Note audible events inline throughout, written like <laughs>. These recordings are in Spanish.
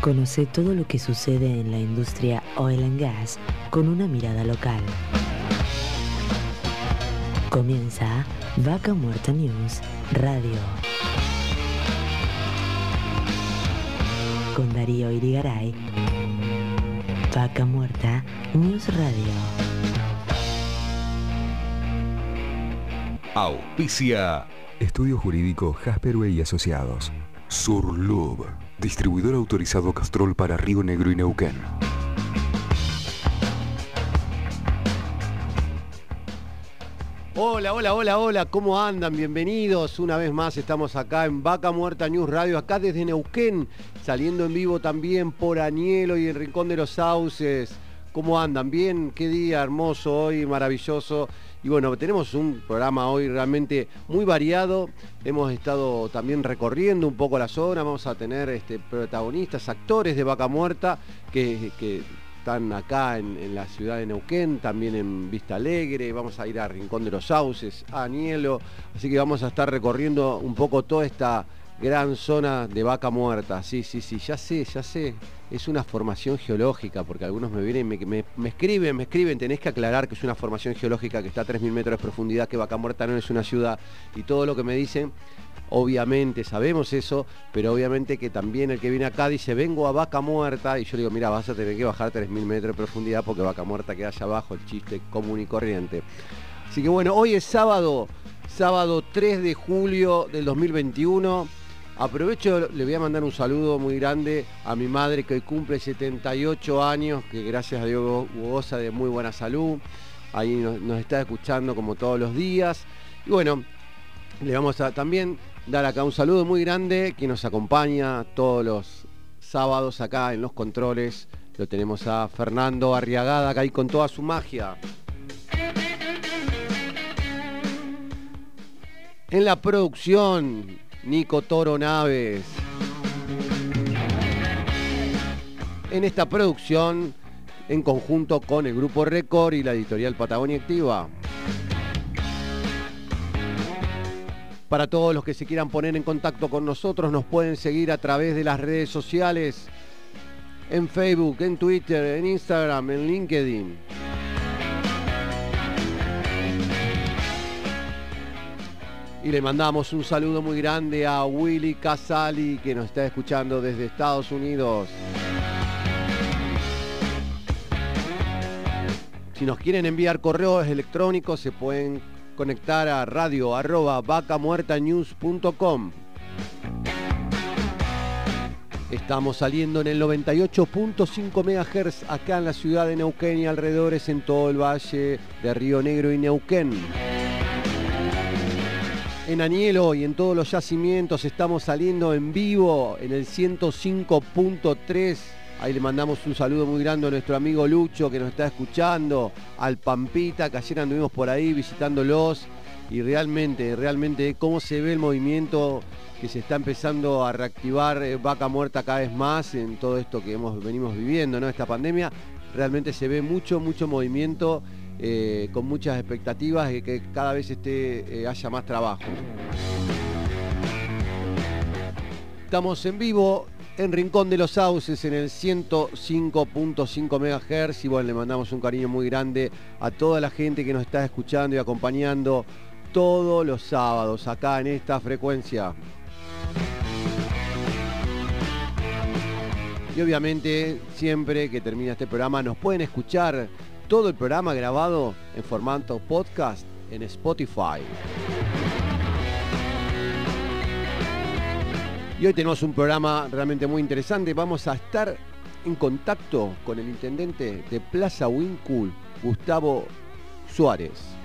Conoce todo lo que sucede en la industria oil and gas con una mirada local. Comienza Vaca Muerta News Radio. Con Darío Irigaray. Vaca Muerta News Radio. Auspicia. Estudio Jurídico Jasperway y Asociados. Surlub. Distribuidor autorizado Castrol para Río Negro y Neuquén. Hola, hola, hola, hola, ¿cómo andan? Bienvenidos. Una vez más estamos acá en Vaca Muerta News Radio, acá desde Neuquén, saliendo en vivo también por Añelo y el Rincón de los Sauces. ¿Cómo andan? Bien, qué día hermoso hoy, maravilloso. Y bueno, tenemos un programa hoy realmente muy variado. Hemos estado también recorriendo un poco la zona. Vamos a tener este, protagonistas, actores de Vaca Muerta que, están acá en, en, la ciudad de Neuquén, también en Vista Alegre. Vamos a ir a Rincón de los Sauces, a Anielo. Así que vamos a estar recorriendo un poco toda esta gran zona de vaca muerta. Sí, sí, sí, ya sé, ya sé. Es una formación geológica, porque algunos me vienen y me, escriben, me escriben, tenés que aclarar que es una formación geológica que está a 3.000 metros de profundidad, que vaca muerta no es una ciudad, y todo lo que me dicen, obviamente sabemos eso, pero obviamente que también el que viene acá dice, vengo a vaca muerta, y yo digo, mira, vas a tener que bajar 3.000 metros de profundidad porque vaca muerta queda allá abajo, el chiste común y corriente. Así que bueno, hoy es sábado, sábado 3 de julio del 2021. Aprovecho, le voy a mandar un saludo muy grande a mi madre que hoy cumple 78 años, que gracias a Dios goza de muy buena salud. Ahí nos, está escuchando como todos los días. Y bueno, le vamos a también dar acá un saludo muy grande que nos acompaña todos los sábados acá en los controles. Lo tenemos a Fernando Arriagada acá ahí con toda su magia. En la producción, Nico Toro Naves. En esta producción, en conjunto con el Grupo Record y la editorial Patagonia Activa. Para todos los que se quieran poner en contacto con nosotros, nos pueden seguir a través de las redes sociales, en Facebook, en Twitter, en Instagram, en LinkedIn. Y le mandamos un saludo muy grande a Willy Casali que nos está escuchando desde Estados Unidos. Si nos quieren enviar correos electrónicos se pueden conectar a radio arroba vacamuertanews.com. Estamos saliendo en el 98.5 MHz acá en la ciudad de Neuquén y alrededores en todo el valle de Río Negro y Neuquén. En Anielo y en todos los yacimientos estamos saliendo en vivo en el 105.3. Ahí le mandamos un saludo muy grande a nuestro amigo Lucho que nos está escuchando, al Pampita, que ayer anduvimos por ahí visitándolos. Y realmente, realmente, cómo se ve el movimiento que se está empezando a reactivar eh, Vaca Muerta cada vez más en todo esto que hemos, venimos viviendo, ¿no? Esta pandemia. Realmente se ve mucho, mucho movimiento eh, con muchas expectativas de que cada vez esté, eh, haya más trabajo. Estamos en vivo en Rincón de los Sauces en el 105.5 MHz y bueno, le mandamos un cariño muy grande a toda la gente que nos está escuchando y acompañando todos los sábados acá en esta frecuencia. Y obviamente siempre que termina este programa nos pueden escuchar todo el programa grabado en formato podcast en Spotify. Y hoy tenemos un programa realmente muy interesante. Vamos a estar en contacto con el intendente de Plaza Wincul, Gustavo Suárez.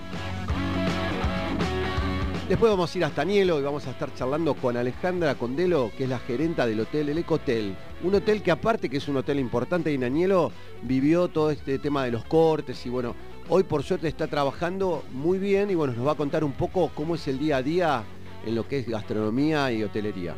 Después vamos a ir hasta Nielo y vamos a estar charlando con Alejandra Condelo, que es la gerenta del hotel El Ecotel. Un hotel que aparte que es un hotel importante en Anielo, vivió todo este tema de los cortes y bueno, hoy por suerte está trabajando muy bien y bueno, nos va a contar un poco cómo es el día a día en lo que es gastronomía y hotelería.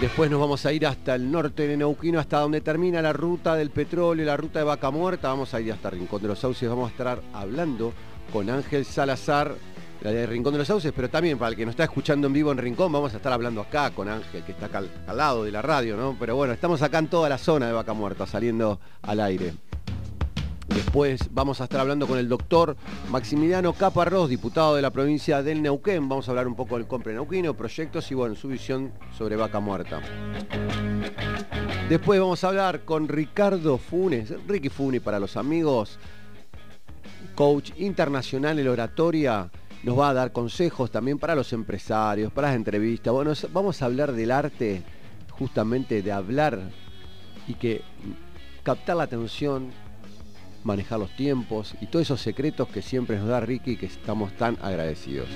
Después nos vamos a ir hasta el norte de Neuquino, hasta donde termina la ruta del petróleo, la ruta de Vaca Muerta. Vamos a ir hasta Rincón de los Sauces, vamos a estar hablando con Ángel Salazar, la de Rincón de los Sauces, pero también para el que nos está escuchando en vivo en Rincón, vamos a estar hablando acá con Ángel, que está acá al, lado de la radio, ¿no? Pero bueno, estamos acá en toda la zona de Vaca Muerta, saliendo al aire. Después vamos a estar hablando con el doctor Maximiliano Caparrós, diputado de la provincia del Neuquén. Vamos a hablar un poco del compre neuquino, proyectos y bueno, su visión sobre Vaca Muerta. Después vamos a hablar con Ricardo Funes, Ricky Funes para los amigos, coach internacional en oratoria. Nos va a dar consejos también para los empresarios, para las entrevistas. Bueno, vamos a hablar del arte, justamente de hablar y que captar la atención, manejar los tiempos y todos esos secretos que siempre nos da Ricky que estamos tan agradecidos.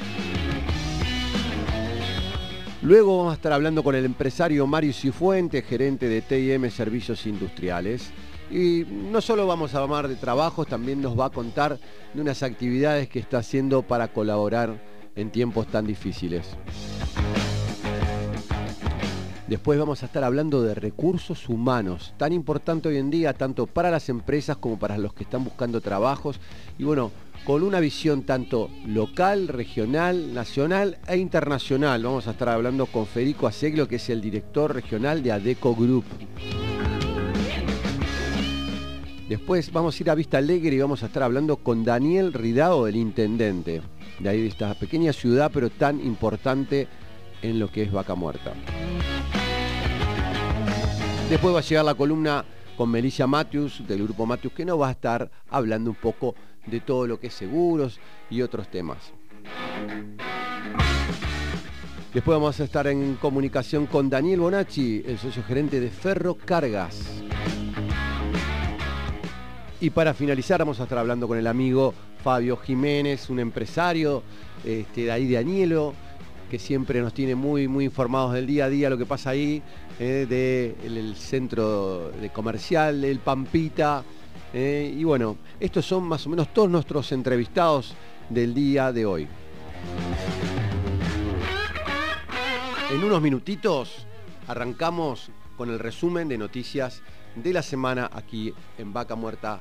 Luego vamos a estar hablando con el empresario Mario Cifuente, gerente de TIM Servicios Industriales. Y no solo vamos a hablar de trabajos, también nos va a contar de unas actividades que está haciendo para colaborar en tiempos tan difíciles. Después vamos a estar hablando de recursos humanos, tan importante hoy en día, tanto para las empresas como para los que están buscando trabajos. Y bueno, con una visión tanto local, regional, nacional e internacional. Vamos a estar hablando con Federico Aseglio, que es el director regional de ADECO Group. Después vamos a ir a Vista Alegre y vamos a estar hablando con Daniel Ridao, el intendente, de ahí de esta pequeña ciudad, pero tan importante en lo que es Vaca Muerta. Después va a llegar la columna con Melissa Matthews, del grupo Matthews, que nos va a estar hablando un poco de todo lo que es seguros y otros temas. Después vamos a estar en comunicación con Daniel Bonacci, el socio gerente de Ferro Cargas. Y para finalizar vamos a estar hablando con el amigo Fabio Jiménez, un empresario este, de ahí de Anielo, que siempre nos tiene muy, muy informados del día a día, lo que pasa ahí, eh, del centro comercial, el Pampita. Eh, y bueno, estos son más o menos todos nuestros entrevistados del día de hoy. En unos minutitos arrancamos con el resumen de noticias de la semana aquí en Vaca Muerta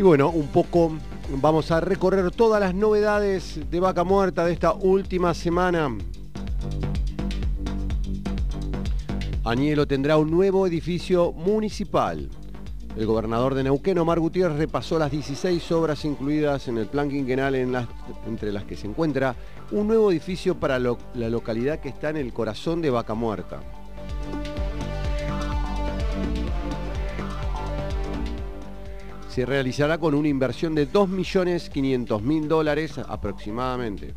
Y bueno, un poco vamos a recorrer todas las novedades de Vaca Muerta de esta última semana. Añelo tendrá un nuevo edificio municipal. El gobernador de Neuquén, Omar Gutiérrez, repasó las 16 obras incluidas en el plan quinquenal entre las que se encuentra un nuevo edificio para la localidad que está en el corazón de Vaca Muerta. Se realizará con una inversión de 2.500.000 dólares aproximadamente.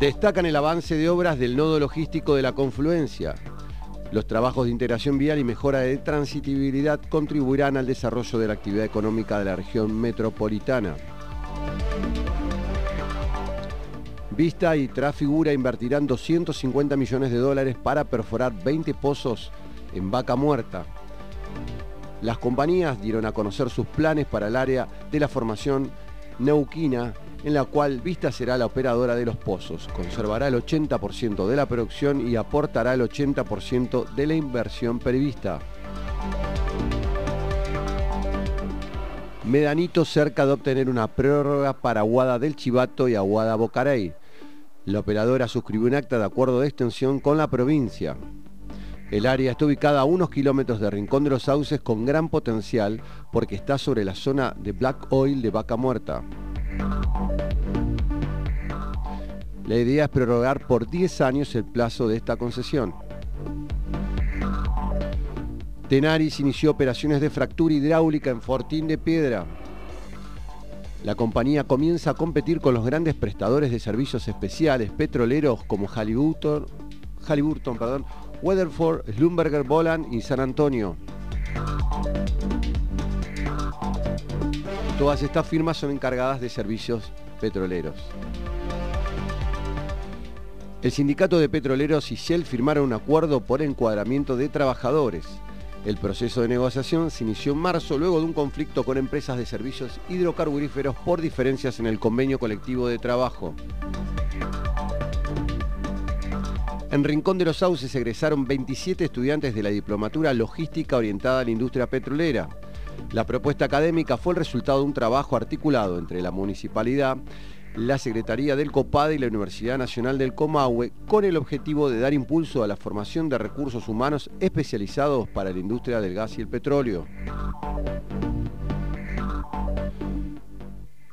Destacan el avance de obras del nodo logístico de la confluencia. Los trabajos de integración vial y mejora de transitibilidad contribuirán al desarrollo de la actividad económica de la región metropolitana. Vista y Trafigura invertirán 250 millones de dólares para perforar 20 pozos en Vaca Muerta. Las compañías dieron a conocer sus planes para el área de la formación neuquina, en la cual Vista será la operadora de los pozos, conservará el 80% de la producción y aportará el 80% de la inversión prevista. Medanito cerca de obtener una prórroga para Aguada del Chivato y Aguada Bocarey. La operadora suscribió un acta de acuerdo de extensión con la provincia. El área está ubicada a unos kilómetros de Rincón de los Sauces con gran potencial porque está sobre la zona de Black Oil de Vaca Muerta. La idea es prorrogar por 10 años el plazo de esta concesión. Tenaris inició operaciones de fractura hidráulica en Fortín de Piedra. La compañía comienza a competir con los grandes prestadores de servicios especiales petroleros como Halliburton, Halliburton perdón, Weatherford, Schlumberger, Boland y San Antonio. Todas estas firmas son encargadas de servicios petroleros. El sindicato de petroleros y Shell firmaron un acuerdo por encuadramiento de trabajadores. El proceso de negociación se inició en marzo luego de un conflicto con empresas de servicios hidrocarburíferos por diferencias en el convenio colectivo de trabajo. En Rincón de los Sauces egresaron 27 estudiantes de la diplomatura logística orientada a la industria petrolera. La propuesta académica fue el resultado de un trabajo articulado entre la municipalidad, la Secretaría del COPADE y la Universidad Nacional del Comahue con el objetivo de dar impulso a la formación de recursos humanos especializados para la industria del gas y el petróleo.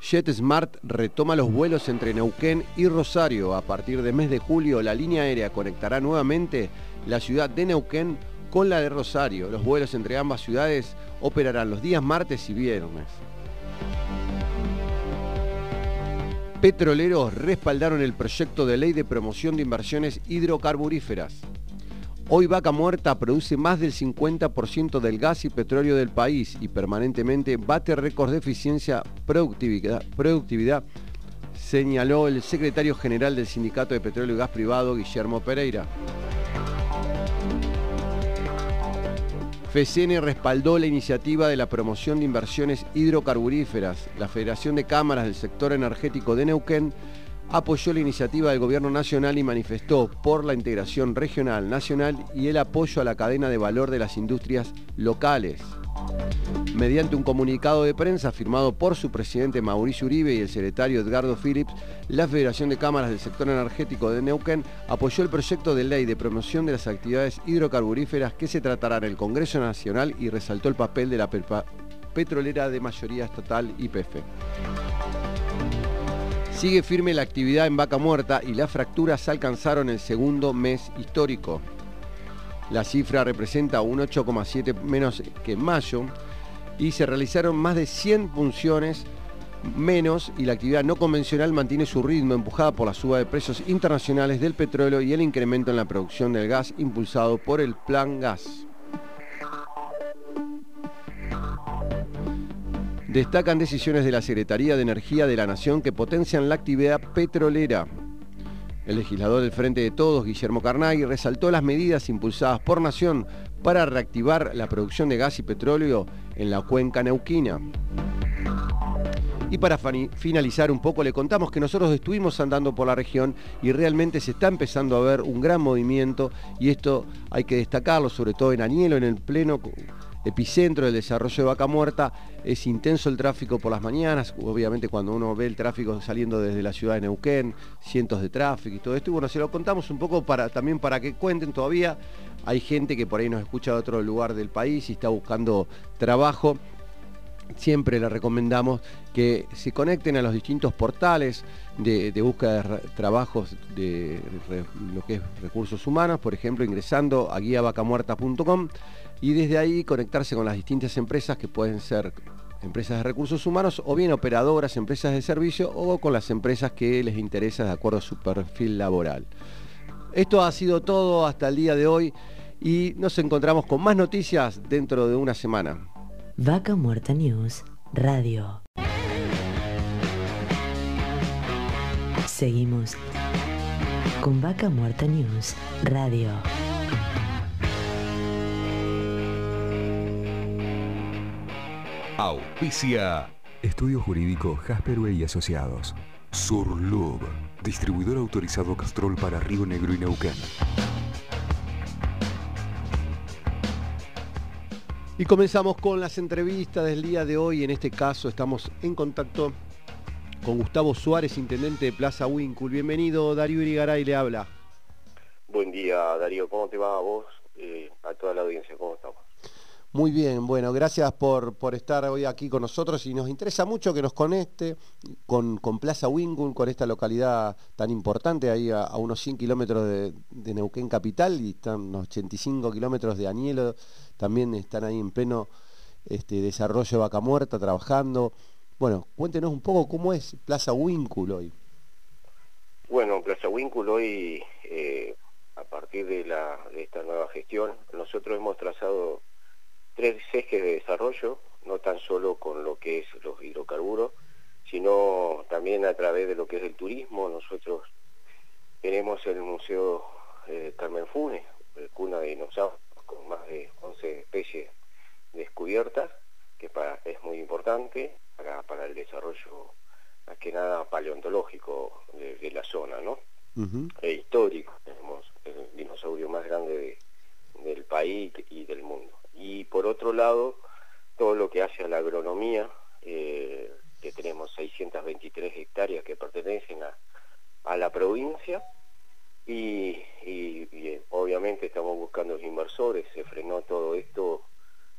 JetSmart retoma los vuelos entre Neuquén y Rosario. A partir del mes de julio, la línea aérea conectará nuevamente la ciudad de Neuquén con la de Rosario. Los vuelos entre ambas ciudades operarán los días martes y viernes. Petroleros respaldaron el proyecto de ley de promoción de inversiones hidrocarburíferas. Hoy Vaca Muerta produce más del 50% del gas y petróleo del país y permanentemente bate récords de eficiencia productividad, productividad, señaló el secretario general del Sindicato de Petróleo y Gas Privado, Guillermo Pereira. FECN respaldó la iniciativa de la promoción de inversiones hidrocarburíferas. La Federación de Cámaras del Sector Energético de Neuquén apoyó la iniciativa del Gobierno Nacional y manifestó por la integración regional, nacional y el apoyo a la cadena de valor de las industrias locales. Mediante un comunicado de prensa firmado por su presidente Mauricio Uribe y el secretario Edgardo Phillips, la Federación de Cámaras del Sector Energético de Neuquén apoyó el proyecto de ley de promoción de las actividades hidrocarburíferas que se tratará en el Congreso Nacional y resaltó el papel de la petrolera de mayoría estatal YPF. Sigue firme la actividad en Vaca Muerta y las fracturas alcanzaron el segundo mes histórico. La cifra representa un 8,7 menos que en mayo y se realizaron más de 100 funciones menos y la actividad no convencional mantiene su ritmo empujada por la suba de precios internacionales del petróleo y el incremento en la producción del gas impulsado por el Plan Gas. Destacan decisiones de la Secretaría de Energía de la Nación que potencian la actividad petrolera. El legislador del Frente de Todos, Guillermo Carnaghi, resaltó las medidas impulsadas por Nación para reactivar la producción de gas y petróleo en la cuenca neuquina. Y para finalizar un poco, le contamos que nosotros estuvimos andando por la región y realmente se está empezando a ver un gran movimiento y esto hay que destacarlo, sobre todo en Anielo, en el pleno epicentro del desarrollo de Vaca Muerta. Es intenso el tráfico por las mañanas, obviamente cuando uno ve el tráfico saliendo desde la ciudad de Neuquén, cientos de tráfico y todo esto. Y bueno, se lo contamos un poco también para que cuenten todavía. Hay gente que por ahí nos escucha de otro lugar del país y está buscando trabajo siempre le recomendamos que se conecten a los distintos portales de, búsqueda de trabajos de, lo que es recursos humanos, por ejemplo, ingresando a guiavacamuerta.com y desde ahí conectarse con las distintas empresas que pueden ser empresas de recursos humanos o bien operadoras, empresas de servicio o con las empresas que les interesa de acuerdo a su perfil laboral. Esto ha sido todo hasta el día de hoy y nos encontramos con más noticias dentro de una semana. Vaca Muerta News Radio. Seguimos con Vaca Muerta News Radio. Auspicia. Estudio Jurídico Jasperway y Asociados. Surlub. Distribuidor autorizado Castrol para Río Negro y Neuquén. Y comenzamos con las entrevistas del día de hoy. En este caso estamos en contacto con Gustavo Suárez, intendente de Plaza Wincul. Bienvenido, Darío Irigaray le habla. Buen día, Darío. ¿Cómo te va a vos? Eh, a toda la audiencia, ¿cómo estamos? Muy bien, bueno, gracias por, por, estar hoy aquí con nosotros y nos interesa mucho que nos conecte con, Plaza Wingul, con esta localidad tan importante, ahí a, unos 100 kilómetros de, Neuquén Capital y están unos 85 kilómetros de Anielo, también están ahí en pleno este, desarrollo de Vaca Muerta, trabajando. Bueno, cuéntenos un poco cómo es Plaza Wincul hoy. Bueno, Plaza Wincul hoy, eh, a partir de, la, de esta nueva gestión, nosotros hemos trazado tres ejes de desarrollo, no tan solo con lo que es los hidrocarburos, también a través de lo que es el turismo. Nosotros tenemos el Museo eh, Carmen Funes, cuna de dinosaurios, con más de 11 especies descubiertas, que para, es muy importante para, para el desarrollo, más que nada paleontológico de, la zona, ¿no? E histórico. Tenemos el dinosaurio más grande del país y del mundo. Y por otro lado, todo lo que hace a la agronomía, eh, que tenemos 623 hectáreas que pertenecen a, a la provincia, y, y, obviamente estamos buscando inversores, se frenó todo esto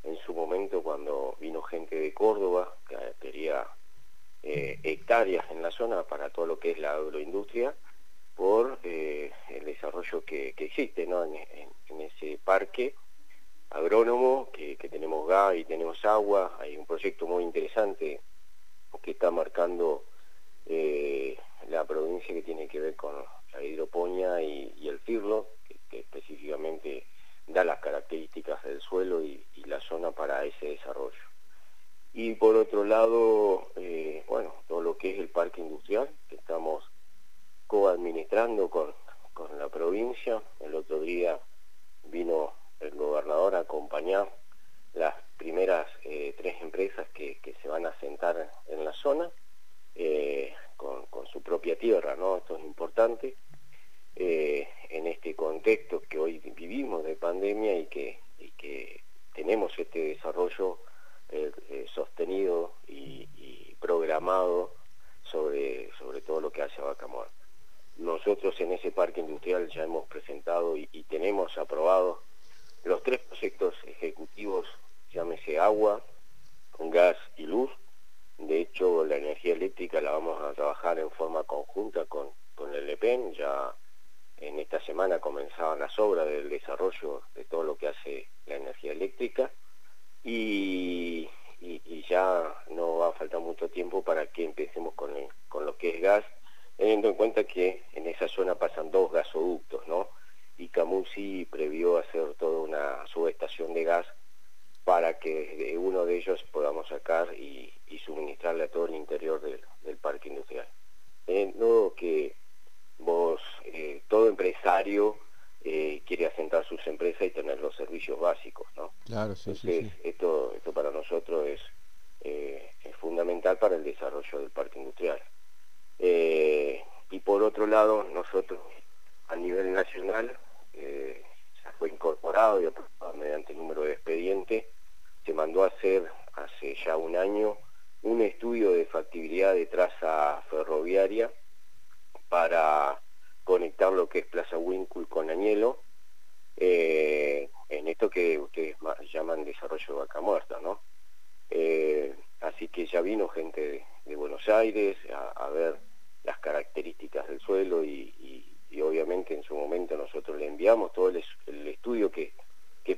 en su momento cuando vino gente de Córdoba que quería eh, hectáreas en la zona para todo lo que es la agroindustria por eh, el desarrollo que, existe ¿no? en, ese parque agrónomo, que, tenemos gas y tenemos agua, hay un proyecto muy interesante que está marcando eh, la provincia que tiene que ver con la hidroponía y, el firlo, que, específicamente da las características del suelo y, la zona para ese desarrollo. Y por otro lado, eh, bueno, todo lo que es el parque industrial, que estamos coadministrando con, con la provincia. El otro día vino el gobernador a acompañar las primeras eh, tres empresas que, se van a sentar en la zona eh, con, su propia tierra, ¿no? Esto es importante eh, en este contexto que hoy vivimos de pandemia y que, tenemos este desarrollo sostenido y, programado sobre, sobre todo lo que hace Vaca Nosotros en ese parque industrial ya hemos presentado y, tenemos los tres proyectos ejecutivos, llámese agua, gas y luz. De hecho, la energía eléctrica la vamos a trabajar en forma conjunta con, con el EPEN. Ya en esta semana comenzaban las obras del desarrollo de todo lo que hace la energía eléctrica. Y, ya no va a faltar mucho tiempo para que empecemos con, con lo que es gas, teniendo en cuenta que en esa zona pasan dos gasoductos, ¿no? Y previó hacer toda una subestación de gas para que de uno de ellos podamos sacar y, suministrarle a todo el interior del, parque industrial. Eh, no que vos, eh, todo empresario eh, quiere asentar sus empresas y tener los servicios básicos, ¿no? Claro, sí, sí, Esto, esto para nosotros es, es fundamental para el desarrollo del parque industrial. y por otro lado, nosotros a nivel nacional eh, ya fue incorporado y aprobado mediante número de expediente, se mandó a hacer hace ya un año un estudio de factibilidad de traza ferroviaria para conectar lo que es Plaza Wincul con Añelo, eh, en esto que ustedes llaman desarrollo de vaca muerta, ¿no? Eh, así que ya vino gente de, Buenos Aires a, ver las características del suelo y obviamente en su momento nosotros le enviamos todo el, estudio que,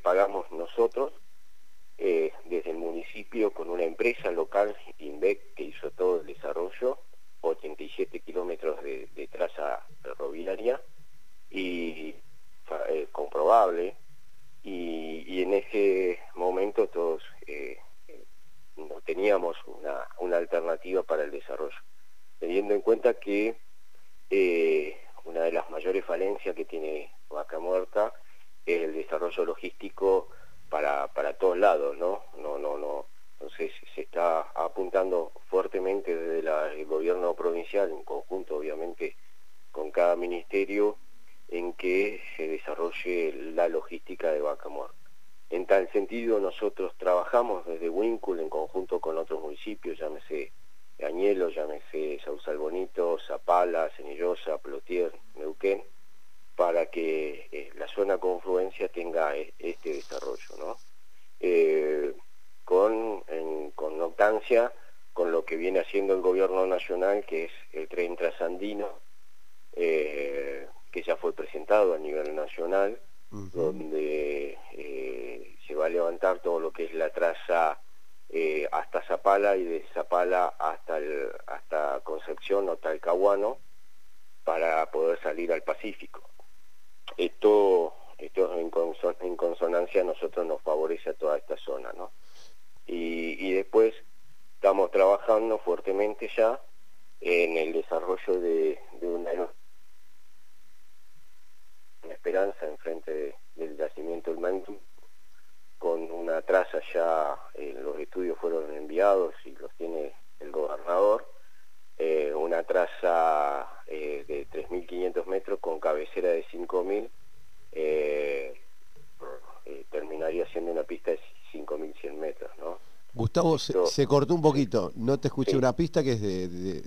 pagamos nosotros eh, desde el municipio con una empresa local, INVEC, que hizo todo el desarrollo, 87 kilómetros de, traza ferroviaria y eh, comprobable y, en ese momento todos eh, no teníamos una, una alternativa para el desarrollo, teniendo en cuenta que una de las mayores falencias que tiene Vaca Muerta es el desarrollo logístico para, para todos lados, ¿no? No, no, no. Entonces se está apuntando fuertemente desde el gobierno provincial, en conjunto obviamente con cada ministerio, en que se desarrolle la logística de Vaca Muerta. En tal sentido nosotros trabajamos desde Wincul en conjunto con otros municipios, llámese Añelo, llámese Sausal Bonito, Zapala, Cenillosa, Plotier, Neuquén, para que eh, la zona confluencia tenga e, este desarrollo, ¿no? Eh, con, en connotancia con lo que viene haciendo el gobierno nacional, que es el tren trasandino, eh, que ya fue presentado a nivel nacional, donde se va a levantar todo lo que es la traza eh, hasta Zapala y de Zapala hasta, el, hasta Concepción o Talcahuano para poder salir al Pacífico. Esto, esto en, en consonancia a nosotros nos favorece a toda esta zona, ¿no? Y, después estamos trabajando fuertemente ya en el desarrollo de, una, esperanza enfrente del yacimiento del Mantum, con una traza ya, eh, los estudios fueron enviados y los tiene el gobernador, eh, una traza eh, de 3.500 metros con cabecera de 5.000, terminaría siendo una pista de 5.100 metros, ¿no? Gustavo, se, cortó un poquito, no te escuché una pista que es de,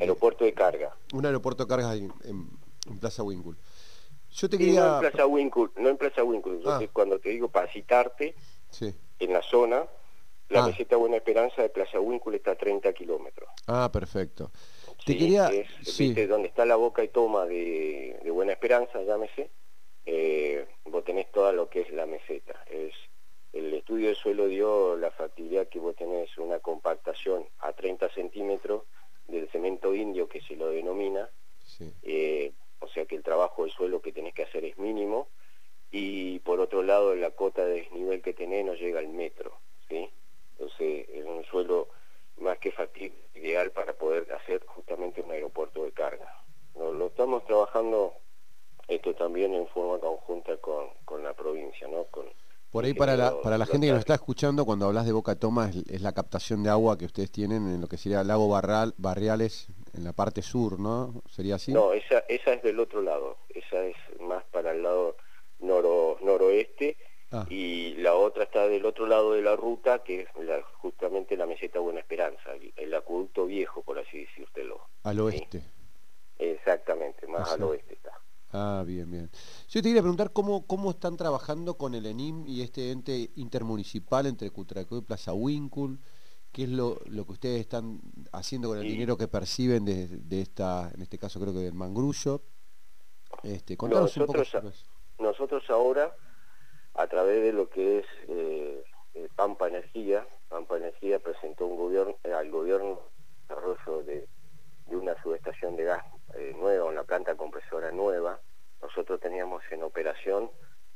Aeropuerto de carga. Un aeropuerto de carga en, Plaza Winkle. Yo te quería... No en Plaza Winkle, no en Plaza Winkle. Ah. cuando te digo para citarte, en la zona, la ah. meseta Buena Esperanza de Plaza Winkle está a 30 kilómetros. Ah, perfecto. te quería... ¿viste? Donde está la boca y toma de, Buena Esperanza, llámese, eh, vos tenés toda lo que es la meseta. Es el estudio de suelo dio la factibilidad que vos tenés una compactación a 30 centímetros del cemento indio que se lo denomina, eh, o sea que el trabajo del suelo que tenés que hacer es mínimo, y por otro lado la cota de desnivel que tenés no llega al metro, ¿sí? entonces es un suelo más que factible, ideal para poder hacer justamente un aeropuerto de carga. lo estamos trabajando esto también en forma conjunta con, con la provincia, ¿no? Con, por ahí para la, para la gente que nos está escuchando, cuando hablas de Boca Toma, es, la captación de agua que ustedes tienen en lo que sería el lago Barral, Barriales, en la parte sur, ¿no? ¿Sería así? No, esa, esa es del otro lado, esa es más para el lado noro, noroeste, ah. y la otra está del otro lado de la ruta, que es justamente la meseta Buena Esperanza, el, acueducto viejo, por así decírtelo. Al oeste. Exactamente, más al oeste está. Ah, bien, bien. Yo te quería preguntar cómo, cómo están trabajando con el ENIM y este ente intermunicipal entre Cutracó y Plaza Wincul, qué es lo, lo, que ustedes están haciendo con el dinero que perciben de, esta, en este caso creo que del Mangrullo. Este, contanos nosotros, un poco Nosotros ahora, a través de lo que es eh, Pampa Energía, Pampa Energía presentó un gobierno, eh, al gobierno desarrollo de, de una subestación de gas eh, nueva, una planta compresora nueva. Nosotros teníamos en operación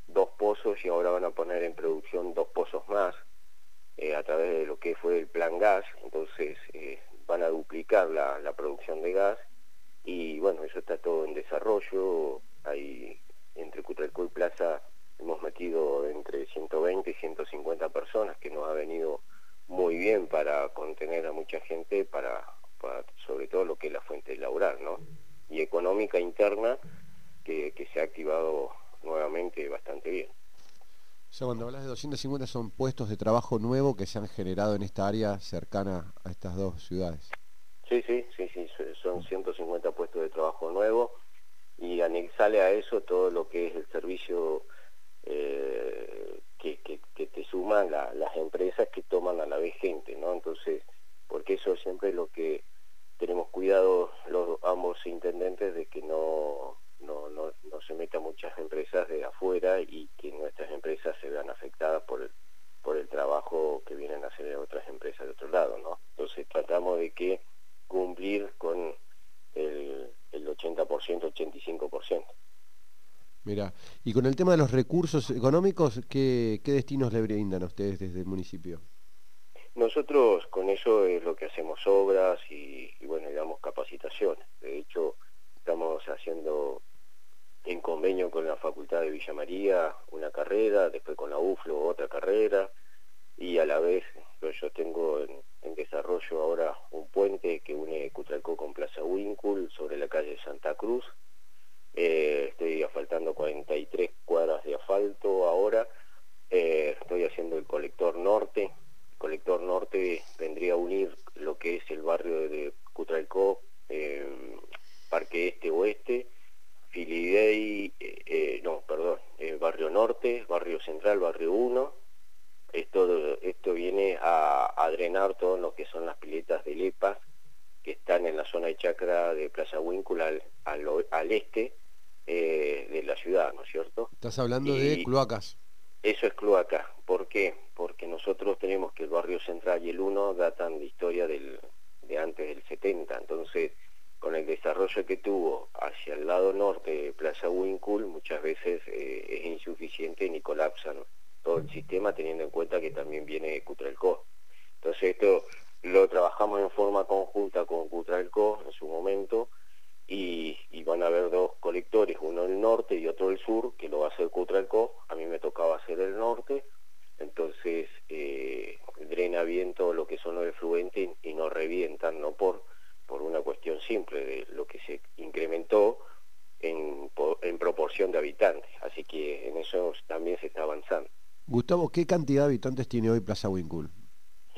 dos pozos y ahora van a poner en producción dos pozos más eh, a través de lo que fue el plan gas, entonces eh, van a duplicar la, producción de gas y bueno, eso está todo en desarrollo, ahí entre Cutralcó y Plaza hemos metido entre 120 y 150 personas que nos ha venido muy bien para contener a mucha gente, para, para sobre todo lo que es la fuente laboral, ¿no? y económica interna que, se ha activado nuevamente bastante bien. Sea, cuando hablas de 250 son puestos de trabajo nuevo que se han generado en esta área cercana a estas dos ciudades. Sí, sí, sí, sí, son 150 puestos de trabajo nuevos y anexale a eso todo lo que es el servicio eh, que, te suman las empresas que toman a la vez gente, ¿no? Entonces, porque eso siempre es lo que tenemos cuidado los ambos intendentes de que no, no, no, se metan muchas empresas de afuera y que nuestras empresas se vean afectadas por el, por el trabajo que vienen a hacer otras empresas de otro lado, ¿no? Entonces tratamos de que cumplir con el, el 80%, 85%. Mira, y con el tema de los recursos económicos, ¿qué, qué destinos le brindan a ustedes desde el municipio? Nosotros con eso es lo que hacemos obras y, bueno, damos capacitaciones. De hecho, estamos haciendo en convenio con la Facultad de Villa María una carrera, después con la UFLO otra carrera y a la vez yo tengo en, desarrollo ahora un puente que une Cutralcó con Plaza Wincul sobre la calle Santa Cruz. Eh, estoy asfaltando 43 cuadras de asfalto ahora. Eh, estoy haciendo el colector norte colector norte vendría a unir lo que es el barrio de Cutralcó, eh, Parque Este Oeste, Filidei, eh, eh, no, perdón, Barrio Norte, Barrio Central, Barrio 1. Esto, esto viene a, drenar todo lo que son las piletas de Lepas que están en la zona de chacra de Plaza Huíncula al, este de la ciudad, ¿no es cierto? Estás hablando de cloacas. Eso es cloaca. ¿Por qué? Porque nosotros tenemos que el barrio central y el 1 datan de historia del, de antes del 70. Entonces, con el desarrollo que tuvo hacia el lado norte de Plaza Wincul, muchas veces eh, es insuficiente ni colapsan todo el sistema, teniendo en cuenta que también viene Cutralcó. Entonces, esto lo trabajamos en forma conjunta con Cutralco en su momento y, van a haber dos colectores, uno el norte y otro el sur, que lo va a hacer Cutralco, a mí me tocaba hacer el norte, entonces eh, drena bien todo lo que son los efluentes y no revientan, no por, por una cuestión simple de lo que se incrementó en, en proporción de habitantes, así que en eso también se está avanzando. Gustavo, ¿qué cantidad de habitantes tiene hoy Plaza Wincul?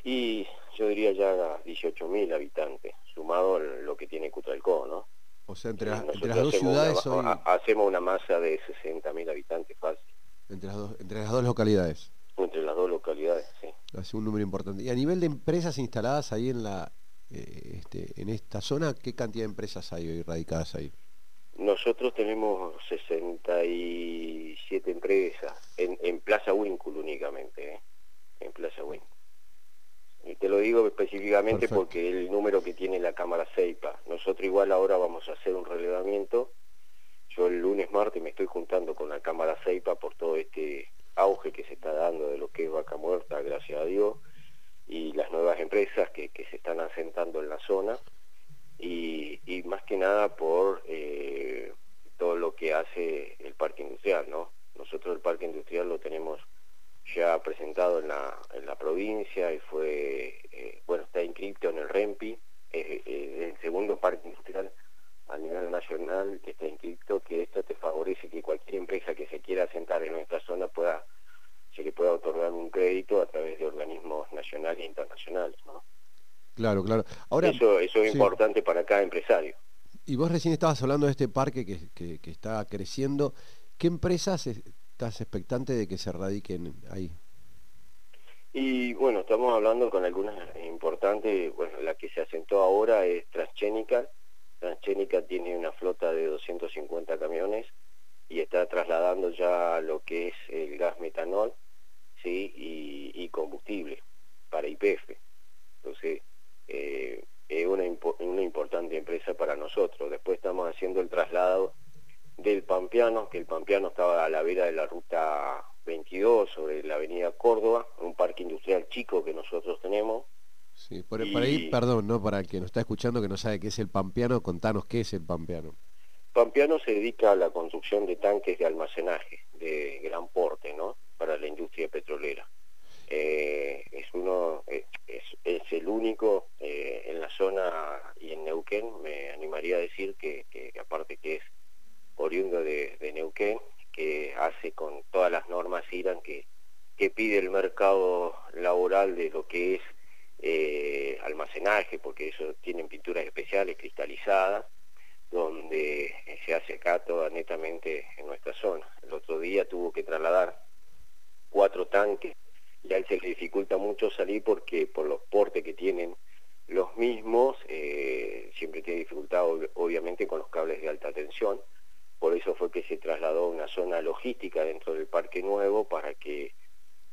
Y yo diría ya 18.000 habitantes, sumado lo que tiene Cutralcó, ¿no? O sea, entre, las dos ciudades hoy... Hacemos una masa de 60.000 habitantes fácil. Entre las, dos, entre las dos localidades. Entre las dos localidades, sí. Hace un número importante. Y a nivel de empresas instaladas ahí en la eh, este, en esta zona, ¿qué cantidad de empresas hay hoy radicadas ahí? Nosotros tenemos 67 empresas en, en Plaza Wincul únicamente, ¿eh? en Plaza Wincul. Y te lo digo específicamente porque el número que tiene la Cámara CEIPA. Nosotros igual ahora vamos a hacer un relevamiento. Yo el lunes, martes me estoy juntando con la Cámara CEIPA por todo este auge que se está dando de lo que es vaca muerta, gracias a Dios, y las nuevas empresas que, se están asentando en la zona y, más que nada por eh, todo lo que hace el parque industrial, ¿no? Nosotros el parque industrial lo tenemos ya presentado en la, en la provincia y fue, eh, bueno, está inscrito en el REMPI, es el segundo parque industrial a nivel nacional que está inscrito, que esto te favorece que cualquier empresa que se quiera asentar en nuestra zona pueda, se le pueda otorgar un crédito a través de organismos nacionales e internacionales, ¿no? Claro, claro. Ahora, eso, eso es importante para cada empresario. Y vos recién estabas hablando de este parque que, que, está creciendo. ¿Qué empresas estás expectante de que se radiquen ahí? Y bueno, estamos hablando con algunas importantes, bueno, la que se asentó ahora es Transgénica. Transgénica tiene una flota de 250 camiones y está trasladando ya lo que es el gas metanol ¿sí? y, y combustible para IPF. Entonces, eh, es una, una importante empresa para nosotros. Después estamos haciendo el traslado del Pampeano, que el Pampeano estaba a la vera de la ruta 22 sobre la avenida Córdoba, un parque industrial chico que nosotros tenemos. Sí, por, ahí, perdón, ¿no? Para quien nos está escuchando que no sabe qué es el Pampeano, contanos qué es el Pampeano. Pampeano se dedica a la construcción de tanques de almacenaje de gran porte, ¿no? Para la industria petrolera. Eh, es uno eh, es, el único eh, en la zona y en Neuquén me animaría a decir que, aparte que es oriundo de, Neuquén que hace con todas las normas IRAN que, que pide el mercado laboral de lo que es almacenaje porque eso tienen pinturas especiales cristalizadas donde se hace acá toda netamente en nuestra zona el otro día tuvo que trasladar cuatro tanques y a él se le dificulta mucho salir porque por los portes que tienen los mismos, eh, siempre tiene dificultad obviamente con los cables de alta tensión, por eso fue que se trasladó a una zona logística dentro del parque nuevo para que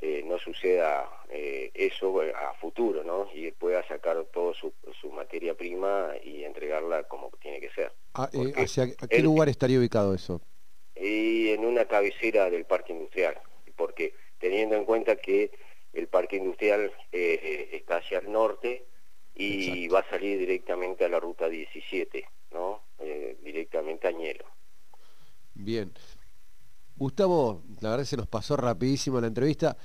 eh, no suceda eh, eso a futuro, ¿no? Y pueda sacar toda su, materia prima y entregarla como tiene que ser. Ah, ¿A qué lugar estaría ubicado eso? Y en una cabecera del parque industrial, porque teniendo en cuenta que el parque industrial eh, está hacia el norte y va a salir directamente a la ruta 17, ¿no? Eh, directamente a Ñelo. Bien. Gustavo, la verdad se nos pasó rapidísimo la entrevista.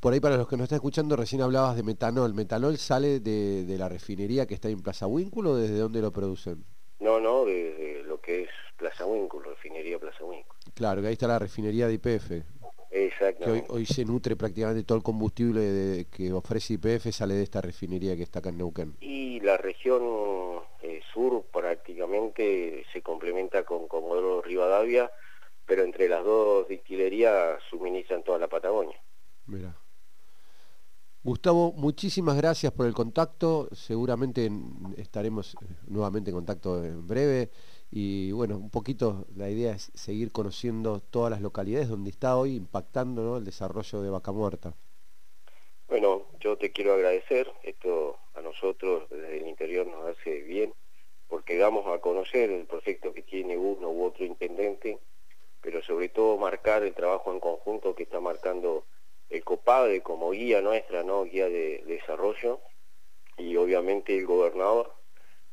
Por ahí para los que nos están escuchando, recién hablabas de metanol. ¿Metanol sale de, la refinería que está en Plaza Huínculo o desde dónde lo producen? No, no, desde lo que es Plaza Huínculo, refinería Plaza Huínculo. Claro, que ahí está la refinería de IPF. Exacto. Que hoy, se nutre prácticamente todo el combustible que ofrece IPF sale de esta refinería que está acá en Neuquén. Y la región eh, sur prácticamente se complementa con Comodoro Rivadavia, pero entre las dos destilerías suministran toda la Patagonia. Mira. Gustavo, muchísimas gracias por el contacto. Seguramente estaremos eh, nuevamente en contacto en breve. Y bueno, un poquito la idea es seguir conociendo todas las localidades donde está hoy impactando el desarrollo de Vaca Muerta. Bueno, yo te quiero agradecer, esto a nosotros desde el interior nos hace bien, porque damos a conocer el proyecto que tiene uno u otro intendente, pero sobre todo marcar el trabajo en conjunto que está marcando el COPADE como guía nuestra, ¿no? guía de desarrollo, y obviamente el gobernador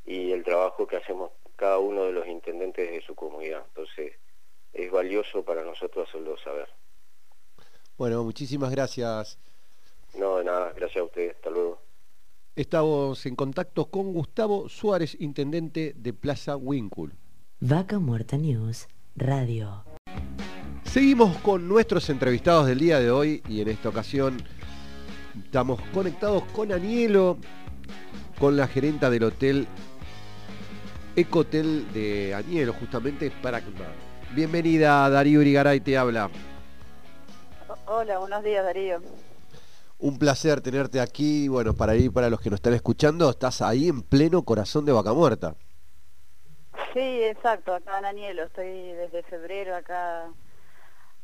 y el trabajo que hacemos cada uno de los intendentes de su comunidad. Entonces, es valioso para nosotros hacerlo saber. Bueno, muchísimas gracias. No, de nada, gracias a ustedes, hasta luego. Estamos en contacto con Gustavo Suárez, intendente de Plaza Wincul. Vaca Muerta News, Radio. Seguimos con nuestros entrevistados del día de hoy y en esta ocasión estamos conectados con Anielo, con la gerenta del hotel Ecotel de Anielo, justamente para Bienvenida Darío Urigaray, te habla. Hola, buenos días Darío. Un placer tenerte aquí, bueno, para ir para los que nos están escuchando, estás ahí en pleno corazón de Vaca Muerta. Sí, exacto, acá en Anielo, estoy desde febrero acá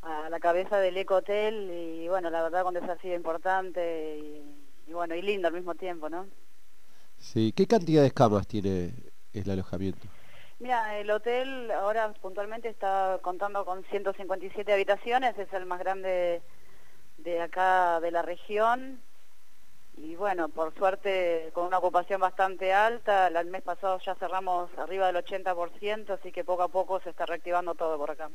a la cabeza del Eco Hotel y bueno, la verdad con un desafío importante y, bueno, y lindo al mismo tiempo, ¿no? Sí, ¿qué cantidad de camas tiene el alojamiento? Mira, el hotel ahora puntualmente está contando con 157 habitaciones, es el más grande de acá de la región y bueno, por suerte con una ocupación bastante alta, el mes pasado ya cerramos arriba del 80%, así que poco a poco se está reactivando todo por acá.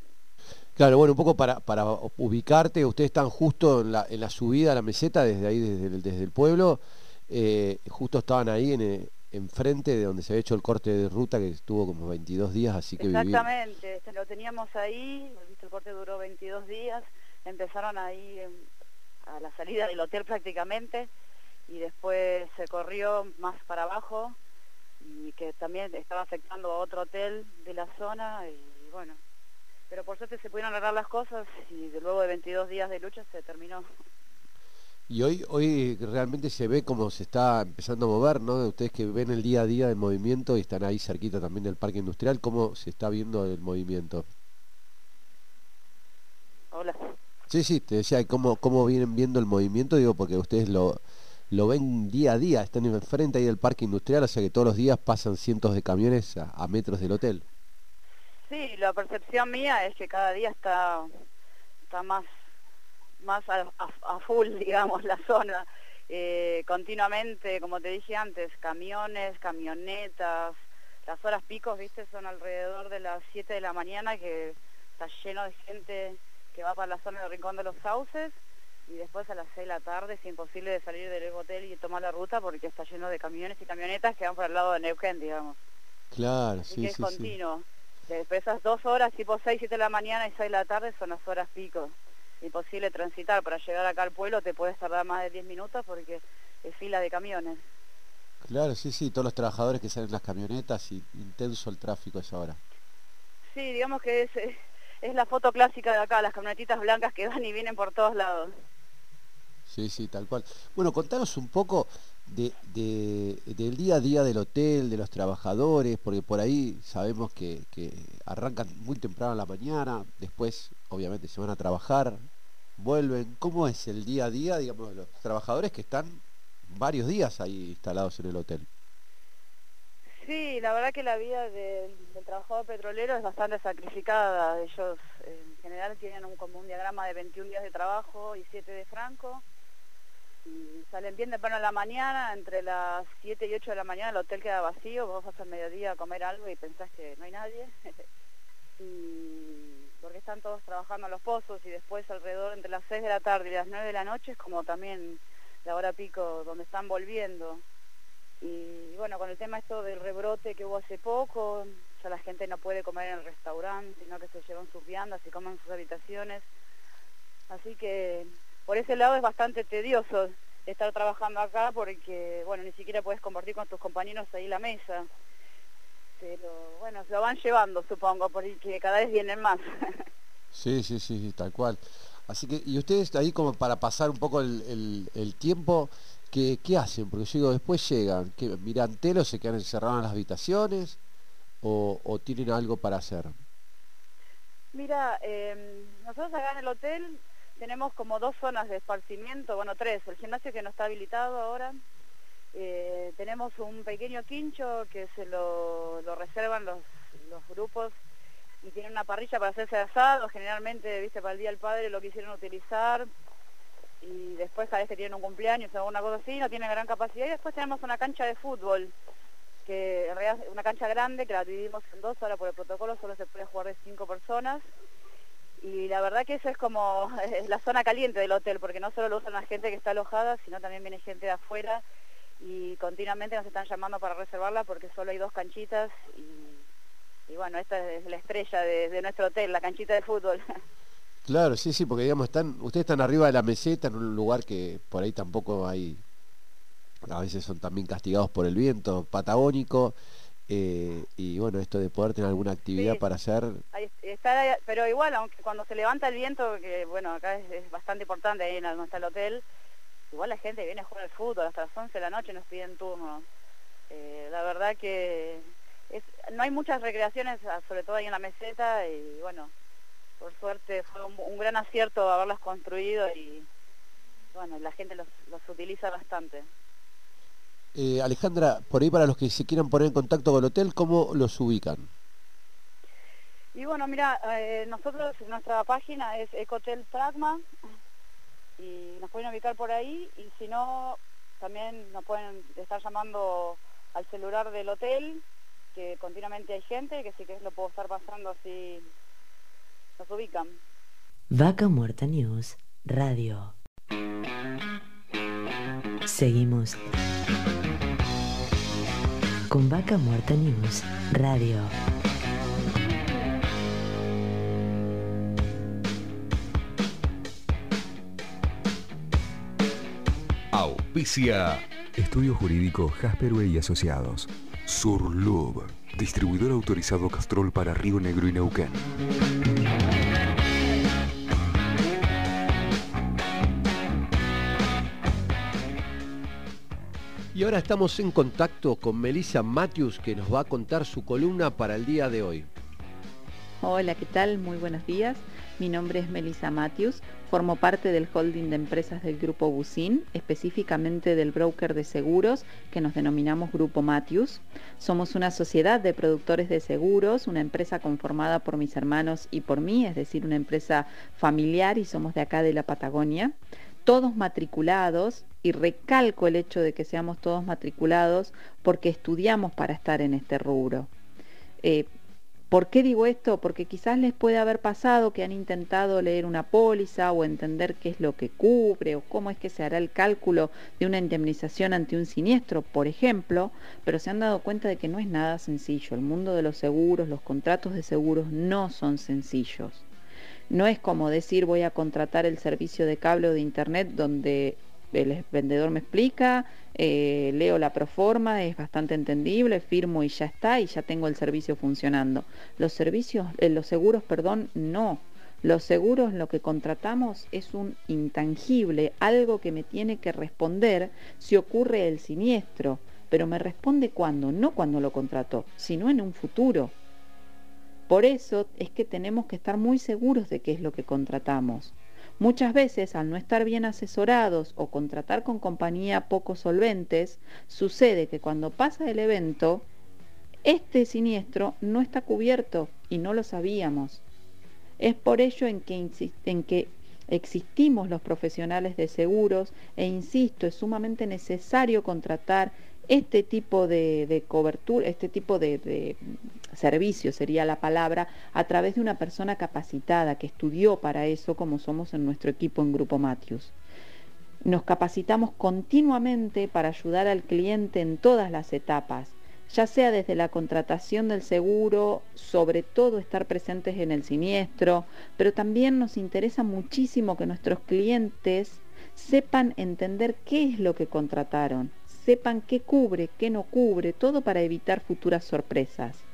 Claro, bueno, un poco para, para ubicarte, ustedes están justo en la, en la subida a la meseta, desde ahí, desde el, desde el pueblo, eh, justo estaban ahí en, eh, enfrente de donde se había hecho el corte de ruta que estuvo como 22 días, así que Exactamente, este, lo teníamos ahí, el corte duró 22 días, empezaron ahí a la salida del hotel prácticamente, y después se corrió más para abajo y que también estaba afectando a otro hotel de la zona y bueno, pero por suerte se pudieron arreglar las cosas y luego de 22 días de lucha se terminó. Y hoy, hoy realmente se ve cómo se está empezando a mover, ¿no? Ustedes que ven el día a día del movimiento y están ahí cerquita también del parque industrial, ¿cómo se está viendo el movimiento? Hola. Sí, sí, te decía, ¿cómo, cómo vienen viendo el movimiento? Digo, porque ustedes lo, lo ven día a día, están enfrente ahí del parque industrial, o sea que todos los días pasan cientos de camiones a, metros del hotel. Sí, la percepción mía es que cada día está, está más, más a, full, <laughs> digamos, la zona. Eh, continuamente, como te dije antes, camiones, camionetas, las horas picos, viste, son alrededor de las 7 de la mañana que está lleno de gente que va para la zona del Rincón de los Sauces y después a las 6 de la tarde es imposible de salir del hotel y tomar la ruta porque está lleno de camiones y camionetas que van para el lado de Neuquén, digamos. Claro, sí, y es continuo. Después esas dos horas, tipo 6, 7 de la mañana y 6 de la tarde son las horas pico. Imposible transitar. Para llegar acá al pueblo te puedes tardar más de 10 minutos porque es fila de camiones. Claro, sí, sí, todos los trabajadores que salen en las camionetas y intenso el tráfico a esa hora. Sí, digamos que es, es la foto clásica de acá, las camionetitas blancas que van y vienen por todos lados. Sí, sí, tal cual. Bueno, contanos un poco de, del día a día del hotel, de los trabajadores, porque por ahí sabemos que, arrancan muy temprano a la mañana, después obviamente se van a trabajar, vuelven. ¿Cómo es el día a día, digamos, los trabajadores que están varios días ahí instalados en el hotel? Sí, la verdad que la vida del, trabajador petrolero es bastante sacrificada. Ellos en general tienen un, como un diagrama de 21 días de trabajo y 7 de franco y salen bien temprano en la mañana, entre las 7 y 8 de la mañana el hotel queda vacío, vos vas al mediodía a comer algo y pensás que no hay nadie. <laughs> porque están todos trabajando en los pozos y después alrededor entre las 6 de la tarde y las 9 de la noche es como también la hora pico donde están volviendo. Y bueno, con el tema esto del rebrote que hubo hace poco, ya la gente no puede comer en el restaurante, sino que se llevan sus viandas y comen en sus habitaciones. Así que por ese lado es bastante tedioso estar trabajando acá porque, bueno, ni siquiera puedes compartir con tus compañeros ahí la mesa. Pero bueno, se lo van llevando, supongo, porque cada vez vienen más. <laughs> sí, sí, sí, tal cual. Así que, y ustedes ahí como para pasar un poco el, tiempo, ¿qué, ¿qué, hacen? Porque yo digo, después llegan, que miran telo, se quedan encerrados en las habitaciones o, o tienen algo para hacer. Mira, eh, nosotros acá en el hotel tenemos como dos zonas de esparcimiento, bueno, tres. El gimnasio que no está habilitado ahora. Eh, tenemos un pequeño quincho que se lo, reservan los, grupos y tiene una parrilla para hacerse asado. Generalmente, viste, para el Día del Padre lo quisieron utilizar. y después cada vez que tienen un cumpleaños o alguna cosa así, no tienen gran capacidad. Y después tenemos una cancha de fútbol, que en realidad una cancha grande, que la dividimos en dos, ahora por el protocolo solo se puede jugar de cinco personas. Y la verdad que eso es como <laughs> la zona caliente del hotel, porque no solo lo usan la gente que está alojada, sino también viene gente de afuera y continuamente nos están llamando para reservarla porque solo hay dos canchitas y, bueno, esta es la estrella de, nuestro hotel, la canchita de fútbol. <laughs> Claro, sí, sí, porque digamos, están, ustedes están arriba de la meseta en un lugar que por ahí tampoco hay, a veces son también castigados por el viento patagónico. Eh, y bueno, esto de poder tener alguna actividad para hacer... está, pero igual, aunque cuando se levanta el viento, que bueno, acá es, bastante importante ahí en donde está el hotel, igual la gente viene a jugar al fútbol, hasta las 11 de la noche nos piden turnos. Eh, la verdad que no hay muchas recreaciones, ah, sobre todo ahí en la meseta, y bueno, por suerte fue un, gran acierto haberlas construido y bueno, la gente los, utiliza bastante. Eh, Alejandra, por ahí para los que se quieran poner en contacto con el hotel, ¿cómo los ubican? Y bueno, mira, eh, nosotros, nuestra página es Ecotel Pragma, y nos pueden ubicar por ahí y si no, también nos pueden estar llamando al celular del hotel, que continuamente hay gente, que sí que lo puedo estar pasando así, nos ubican. Vaca Muerta News, Radio. Seguimos con Vaca Muerta News, Radio. Auspicia. Estudio Jurídico Jasper y Asociados. Surlub. Distribuidor autorizado Castrol para Río Negro y Neuquén. Y ahora estamos en contacto con Melissa Matthews que nos va a contar su columna para el día de hoy. Hola, ¿qué tal? Muy buenos días. Mi nombre es Melissa Matthews, formo parte del holding de empresas del Grupo Busin, específicamente del broker de seguros que nos denominamos Grupo Matthews. Somos una sociedad de productores de seguros, una empresa conformada por mis hermanos y por mí, es decir, una empresa familiar y somos de acá de la Patagonia. Todos matriculados, y recalco el hecho de que seamos todos matriculados porque estudiamos para estar en este rubro. Eh, ¿Por qué digo esto? Porque quizás les puede haber pasado que han intentado leer una póliza o entender qué es lo que cubre o cómo es que se hará el cálculo de una indemnización ante un siniestro, por ejemplo, pero se han dado cuenta de que no es nada sencillo. El mundo de los seguros, los contratos de seguros no son sencillos. No es como decir voy a contratar el servicio de cable o de internet donde el vendedor me explica, eh, leo la proforma, es bastante entendible, firmo y ya está, y ya tengo el servicio funcionando. Los servicios, eh, los seguros, perdón, no. Los seguros, lo que contratamos es un intangible, algo que me tiene que responder si ocurre el siniestro, pero me responde cuando, no cuando lo contrató, sino en un futuro. Por eso es que tenemos que estar muy seguros de qué es lo que contratamos. Muchas veces, al no estar bien asesorados o contratar con compañía poco solventes, sucede que cuando pasa el evento, este siniestro no está cubierto y no lo sabíamos. Es por ello en que, en que existimos los profesionales de seguros e insisto, es sumamente necesario contratar este tipo de, cobertura, este tipo de, servicio sería la palabra, a través de una persona capacitada que estudió para eso, como somos en nuestro equipo en Grupo Matius. Nos capacitamos continuamente para ayudar al cliente en todas las etapas, ya sea desde la contratación del seguro, sobre todo estar presentes en el siniestro, pero también nos interesa muchísimo que nuestros clientes sepan entender qué es lo que contrataron, sepan qué cubre, qué no cubre, todo para evitar futuras sorpresas.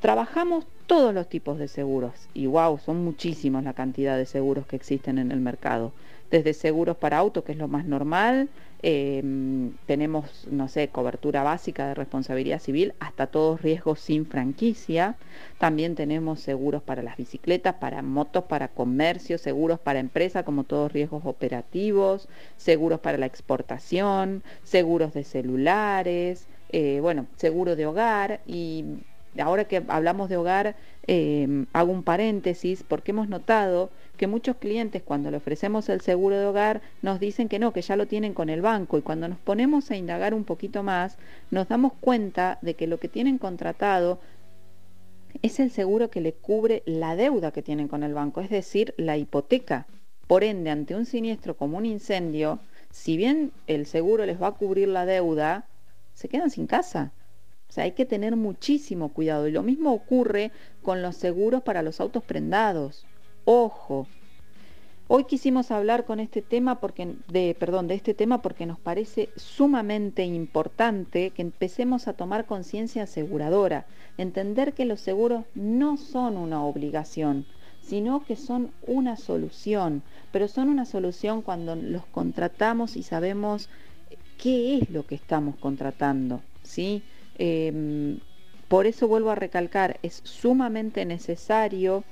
Trabajamos todos los tipos de seguros y wow, son muchísimos la cantidad de seguros que existen en el mercado. Desde seguros para auto, que es lo más normal, em, tenemos, no sé, cobertura básica de responsabilidad civil, hasta todos riesgos sin franquicia. También tenemos seguros para las bicicletas, para motos, para comercio, seguros para empresa, como todos riesgos operativos, seguros para la exportación, seguros de celulares, eh, bueno, seguro de hogar y ahora que hablamos de hogar, em, hago un paréntesis porque hemos notado que muchos clientes cuando le ofrecemos el seguro de hogar nos dicen que no, que ya lo tienen con el banco y cuando nos ponemos a indagar un poquito más nos damos cuenta de que lo que tienen contratado es el seguro que le cubre la deuda que tienen con el banco, es decir, la hipoteca. Por ende, ante un siniestro como un incendio, si bien el seguro les va a cubrir la deuda, se quedan sin casa. O sea, hay que tener muchísimo cuidado. Y lo mismo ocurre con los seguros para los autos prendados. Ojo. Hoy quisimos hablar con este tema porque, de, perdón, de este tema porque nos parece sumamente importante que empecemos a tomar conciencia aseguradora, entender que los seguros no son una obligación, sino que son una solución, pero son una solución cuando los contratamos y sabemos qué es lo que estamos contratando, ¿sí? Em, por eso vuelvo a recalcar, es sumamente necesario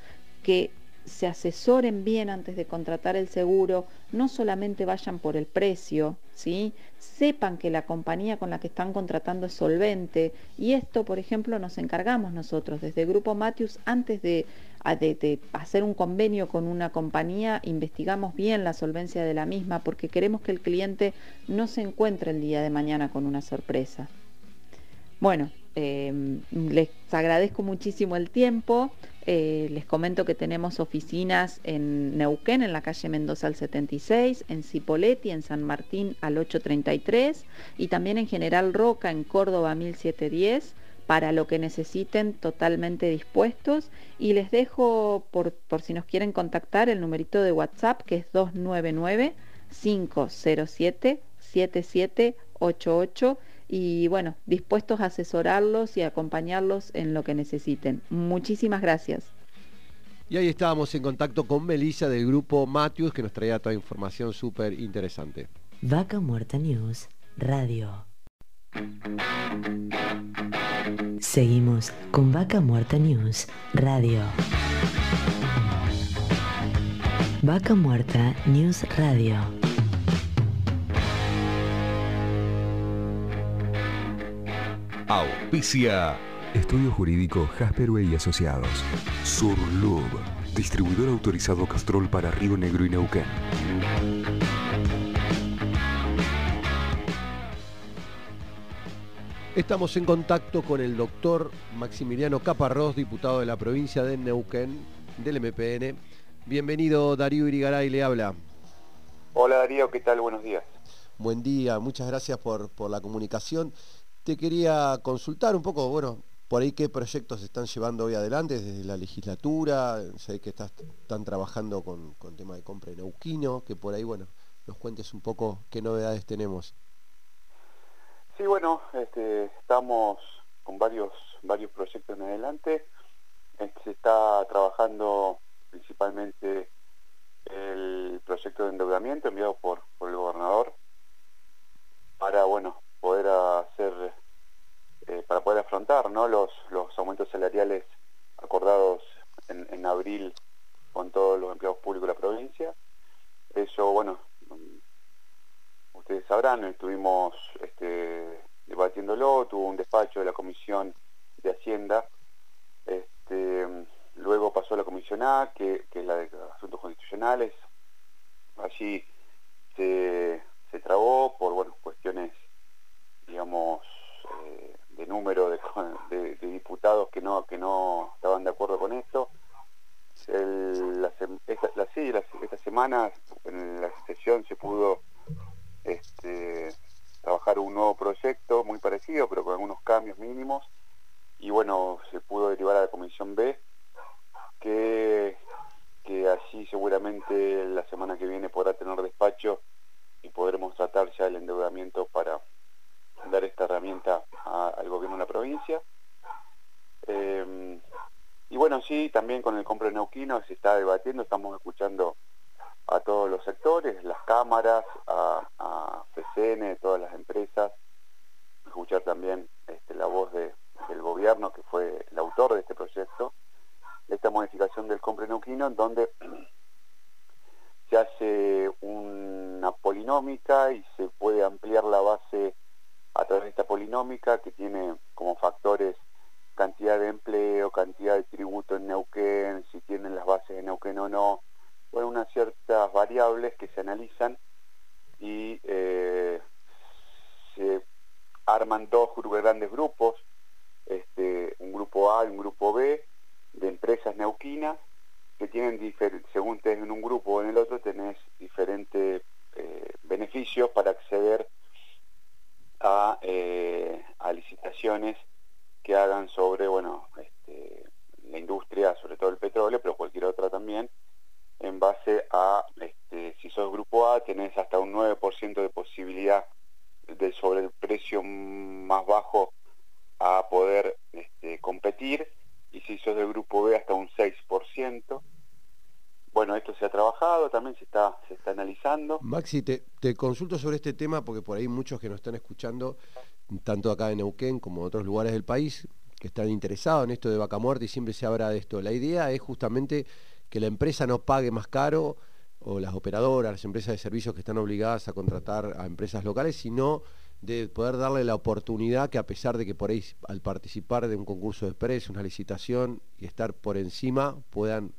que se asesoren bien antes de contratar el seguro, no solamente vayan por el precio, ¿sí? sepan que la compañía con la que están contratando es solvente y esto, por ejemplo, nos encargamos nosotros desde el Grupo Matius antes de, de, hacer un convenio con una compañía, investigamos bien la solvencia de la misma porque queremos que el cliente no se encuentre el día de mañana con una sorpresa. Bueno, em, les agradezco muchísimo el tiempo. Eh, les comento que tenemos oficinas en Neuquén, en la calle Mendoza al 76, en Cipolletti, en San Martín al 833 y también en General Roca, en Córdoba 1710 para lo que necesiten totalmente dispuestos y les dejo por, por si nos quieren contactar el numerito de WhatsApp que es 299 507 7788 y bueno, dispuestos a asesorarlos y acompañarlos en lo que necesiten. Muchísimas gracias. Y ahí estábamos en contacto con Melissa del grupo Matthews que nos traía toda información súper interesante. Vaca Muerta News Radio. Seguimos con Vaca Muerta News Radio. Vaca Muerta News Radio. Auspicia. Estudio Jurídico Jasper y Asociados. Surlub. Distribuidor autorizado Castrol para Río Negro y Neuquén. Estamos en contacto con el doctor Maximiliano Caparrós, diputado de la provincia de Neuquén, del MPN. Bienvenido Darío Irigaray, le habla. Hola Darío, ¿qué tal? Buenos días. Buen día, muchas gracias por, por la comunicación. Te quería consultar un poco, bueno, por ahí qué proyectos están llevando hoy adelante desde la legislatura, sé que están trabajando con, con tema de compra en Neuquino, que por ahí, bueno, nos cuentes un poco qué novedades tenemos. Sí, bueno, este, estamos con varios, varios proyectos en adelante. Este, se está trabajando principalmente el proyecto de endeudamiento enviado por, por el gobernador para, bueno, poder hacer, eh, para poder afrontar ¿no? los, los aumentos salariales acordados en, en, abril con todos los empleados públicos de la provincia. Eso, bueno, ustedes sabrán, estuvimos este, debatiéndolo, tuvo un despacho de la Comisión de Hacienda, este, luego pasó a la Comisión A, que, que es la de Asuntos Constitucionales, allí se, se trabó por bueno, cuestiones digamos, eh, de número <laughs> de, diputados que no, que no estaban de acuerdo con esto. la, esta, la, semana en la sesión se pudo este, trabajar un nuevo proyecto muy parecido, pero con algunos cambios mínimos. Y bueno, se pudo derivar a la Comisión B, que, que allí seguramente la semana que viene podrá tener despacho y podremos tratar ya el endeudamiento para dar esta herramienta al gobierno de la provincia. Eh, y bueno, sí, también con el compro de Neuquino se está debatiendo, estamos escuchando a todos los sectores, las cámaras, a, a FCN, todas las empresas, escuchar también este, la voz del gobierno que fue el autor de este proyecto, esta modificación del compro neuquino, en donde se hace una polinómica y se puede ampliar la base a través de esta polinómica que tiene como factores cantidad de empleo, cantidad de tributo en Neuquén, si tienen las bases de Neuquén o no, bueno, unas ciertas variables que se analizan y eh, se arman dos grandes grupos, este, un grupo A y un grupo B de empresas neuquinas que tienen, según tenés en un grupo o en el otro, tenés diferentes eh, beneficios para acceder eh, a, licitaciones que hagan sobre, bueno, este, la industria, sobre todo el petróleo, pero cualquier otra también, en base a, este, si sos grupo A, tenés hasta un 9% de posibilidad de sobre el precio más bajo a poder este, competir, y si sos del grupo B hasta un 6%. Bueno, esto se ha trabajado, también se está, se está analizando. Maxi, te, te consulto sobre este tema porque por ahí muchos que nos están escuchando, tanto acá en Neuquén como en otros lugares del país, que están interesados en esto de vaca muerta y siempre se habla de esto. La idea es justamente que la empresa no pague más caro, o las operadoras, las empresas de servicios que están obligadas a contratar a empresas locales, sino de poder darle la oportunidad que a pesar de que por ahí al participar de un concurso de precios, una licitación y estar por encima, puedan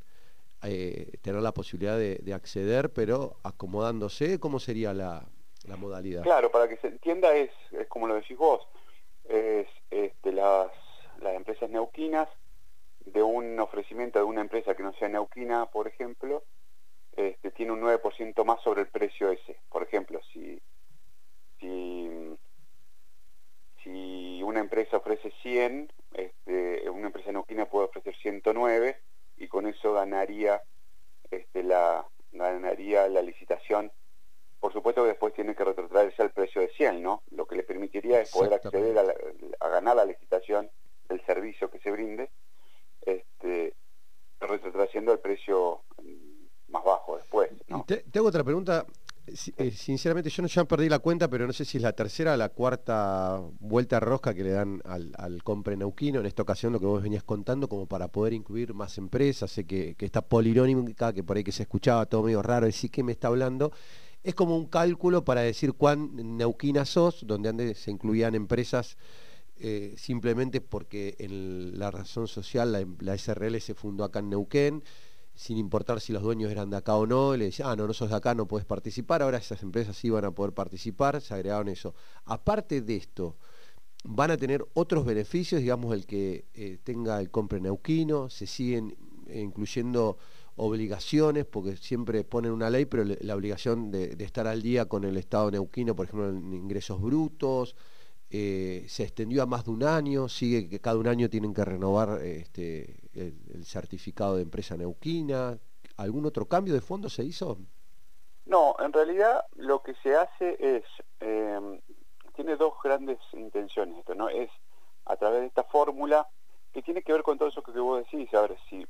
eh, tener la posibilidad de, acceder, pero acomodándose, ¿cómo sería la, modalidad? Claro, para que se entienda es, como lo decís vos, es este, las, empresas neuquinas de un ofrecimiento de una empresa que no sea neuquina, por ejemplo, este, tiene un 9% más sobre el precio ese. Por ejemplo, si, si, si una empresa ofrece 100, este, una empresa neuquina puede ofrecer 109 y con eso ganaría este, la, ganaría la licitación. Por supuesto que después tiene que retrotraerse al precio de 100, ¿no? Lo que le permitiría es poder acceder a, ganar la licitación del servicio que se brinde, este, retrotrayendo al precio más bajo después. Te, hago otra pregunta. Eh, sinceramente, yo no ya perdí la cuenta, pero no sé si es la tercera o la cuarta vuelta rosca que le dan al, al, compre neuquino. En esta ocasión, lo que vos venías contando, como para poder incluir más empresas. Sé que, esta polirónica, que por ahí que se escuchaba todo medio raro, y que me está hablando, es como un cálculo para decir cuán neuquina sos, donde antes se incluían empresas. Eh, simplemente porque en la razón social la, la SRL se fundó acá en Neuquén, sin importar si los dueños eran de acá o no, le decía, ah, no, no sos de acá, no puedes participar, ahora esas empresas sí van a poder participar, se agregaron eso. Aparte de esto, van a tener otros beneficios, digamos, el que eh, tenga el compre neuquino, se siguen eh, incluyendo obligaciones, porque siempre ponen una ley, pero la obligación de, estar al día con el Estado neuquino, por ejemplo, en ingresos brutos, eh, se extendió a más de un año, sigue que cada un año tienen que renovar este, el, certificado de empresa neuquina. ¿Algún otro cambio de fondo se hizo? No, en realidad lo que se hace es, em, tiene dos grandes intenciones esto, ¿no? Es a través de esta fórmula que tiene que ver con todo eso que vos decís, a ver, si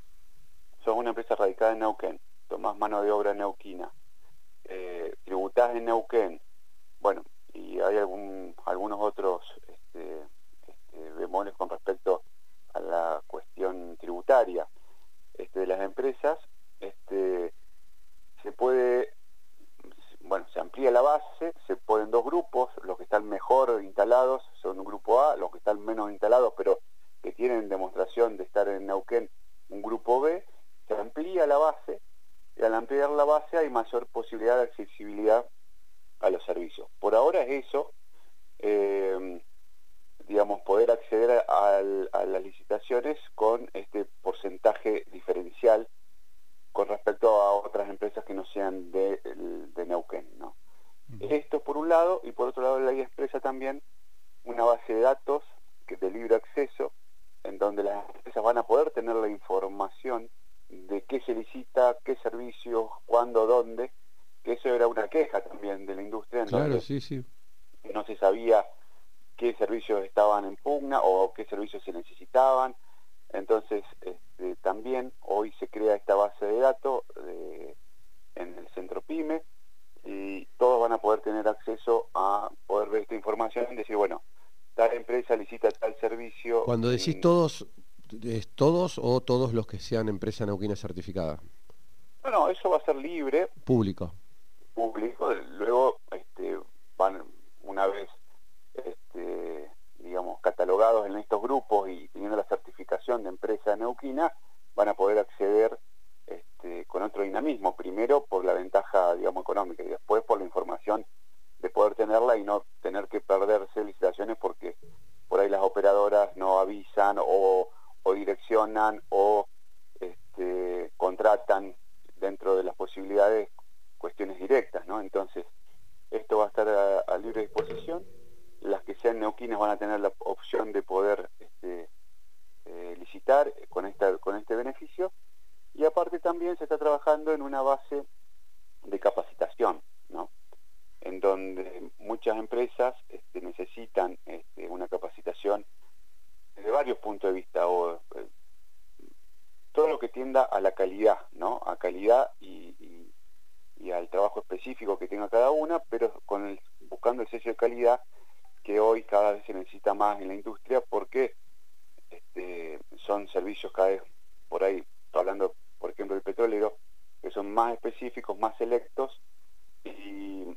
sos una empresa radicada en Neuquén, tomás mano de obra neuquina, eh, tributás en Neuquén, bueno, y hay algún, algunos otros este, este, bemoles con respecto la cuestión tributaria este, de las empresas, este, se puede, bueno, se amplía la base, se ponen dos grupos, los que están mejor instalados son un grupo A, los que están menos instalados pero que tienen demostración de estar en Neuquén, un grupo B, se amplía la base y al ampliar la base hay mayor posibilidad de accesibilidad a los servicios. Por ahora es eso, eh, digamos, poder acceder a, las licitaciones con este porcentaje diferencial con respecto a otras empresas que no sean de, de Neuquén. ¿no? Esto por un lado, y por otro lado la ley expresa también una base de datos que de libre acceso, en donde las empresas van a poder tener la información de qué se licita, qué servicios, cuándo, dónde, que eso era una queja también de la industria. En claro, sí, sí. No se sabía qué servicios estaban en pugna o qué servicios se necesitaban. Entonces, este, también hoy se crea esta base de datos en el centro PYME y todos van a poder tener acceso a poder ver esta información y decir, bueno, tal empresa licita tal servicio. Cuando decís todos, ¿es todos o todos los que sean empresa neuquina certificada? Bueno, eso va a ser libre. Público. Público. Luego este, van, una vez este, digamos, catalogados en estos grupos y teniendo la certificación de empresa neuquina, van a poder acceder este, con otro dinamismo, primero por la ventaja, digamos, económica y después por la información de poder tenerla y no tener que perderse licitaciones porque por ahí las operadoras no avisan o, direccionan o este, contratan dentro de las posibilidades cuestiones directas, ¿no? Entonces, esto va a estar a libre disposición. Las que sean neuquinas van a tener la opción de poder este, eh, licitar con, esta, con este beneficio. Y aparte también se está trabajando en una base de capacitación, ¿no? en donde muchas empresas este, necesitan este, una capacitación desde varios puntos de vista, o eh, todo lo que tienda a la calidad, ¿no? A calidad y, al trabajo específico que tenga cada una, pero buscando el sello de calidad que hoy cada vez se necesita más en la industria porque este, son servicios cada vez por ahí, hablando por ejemplo del petrolero, que son más específicos, más selectos y,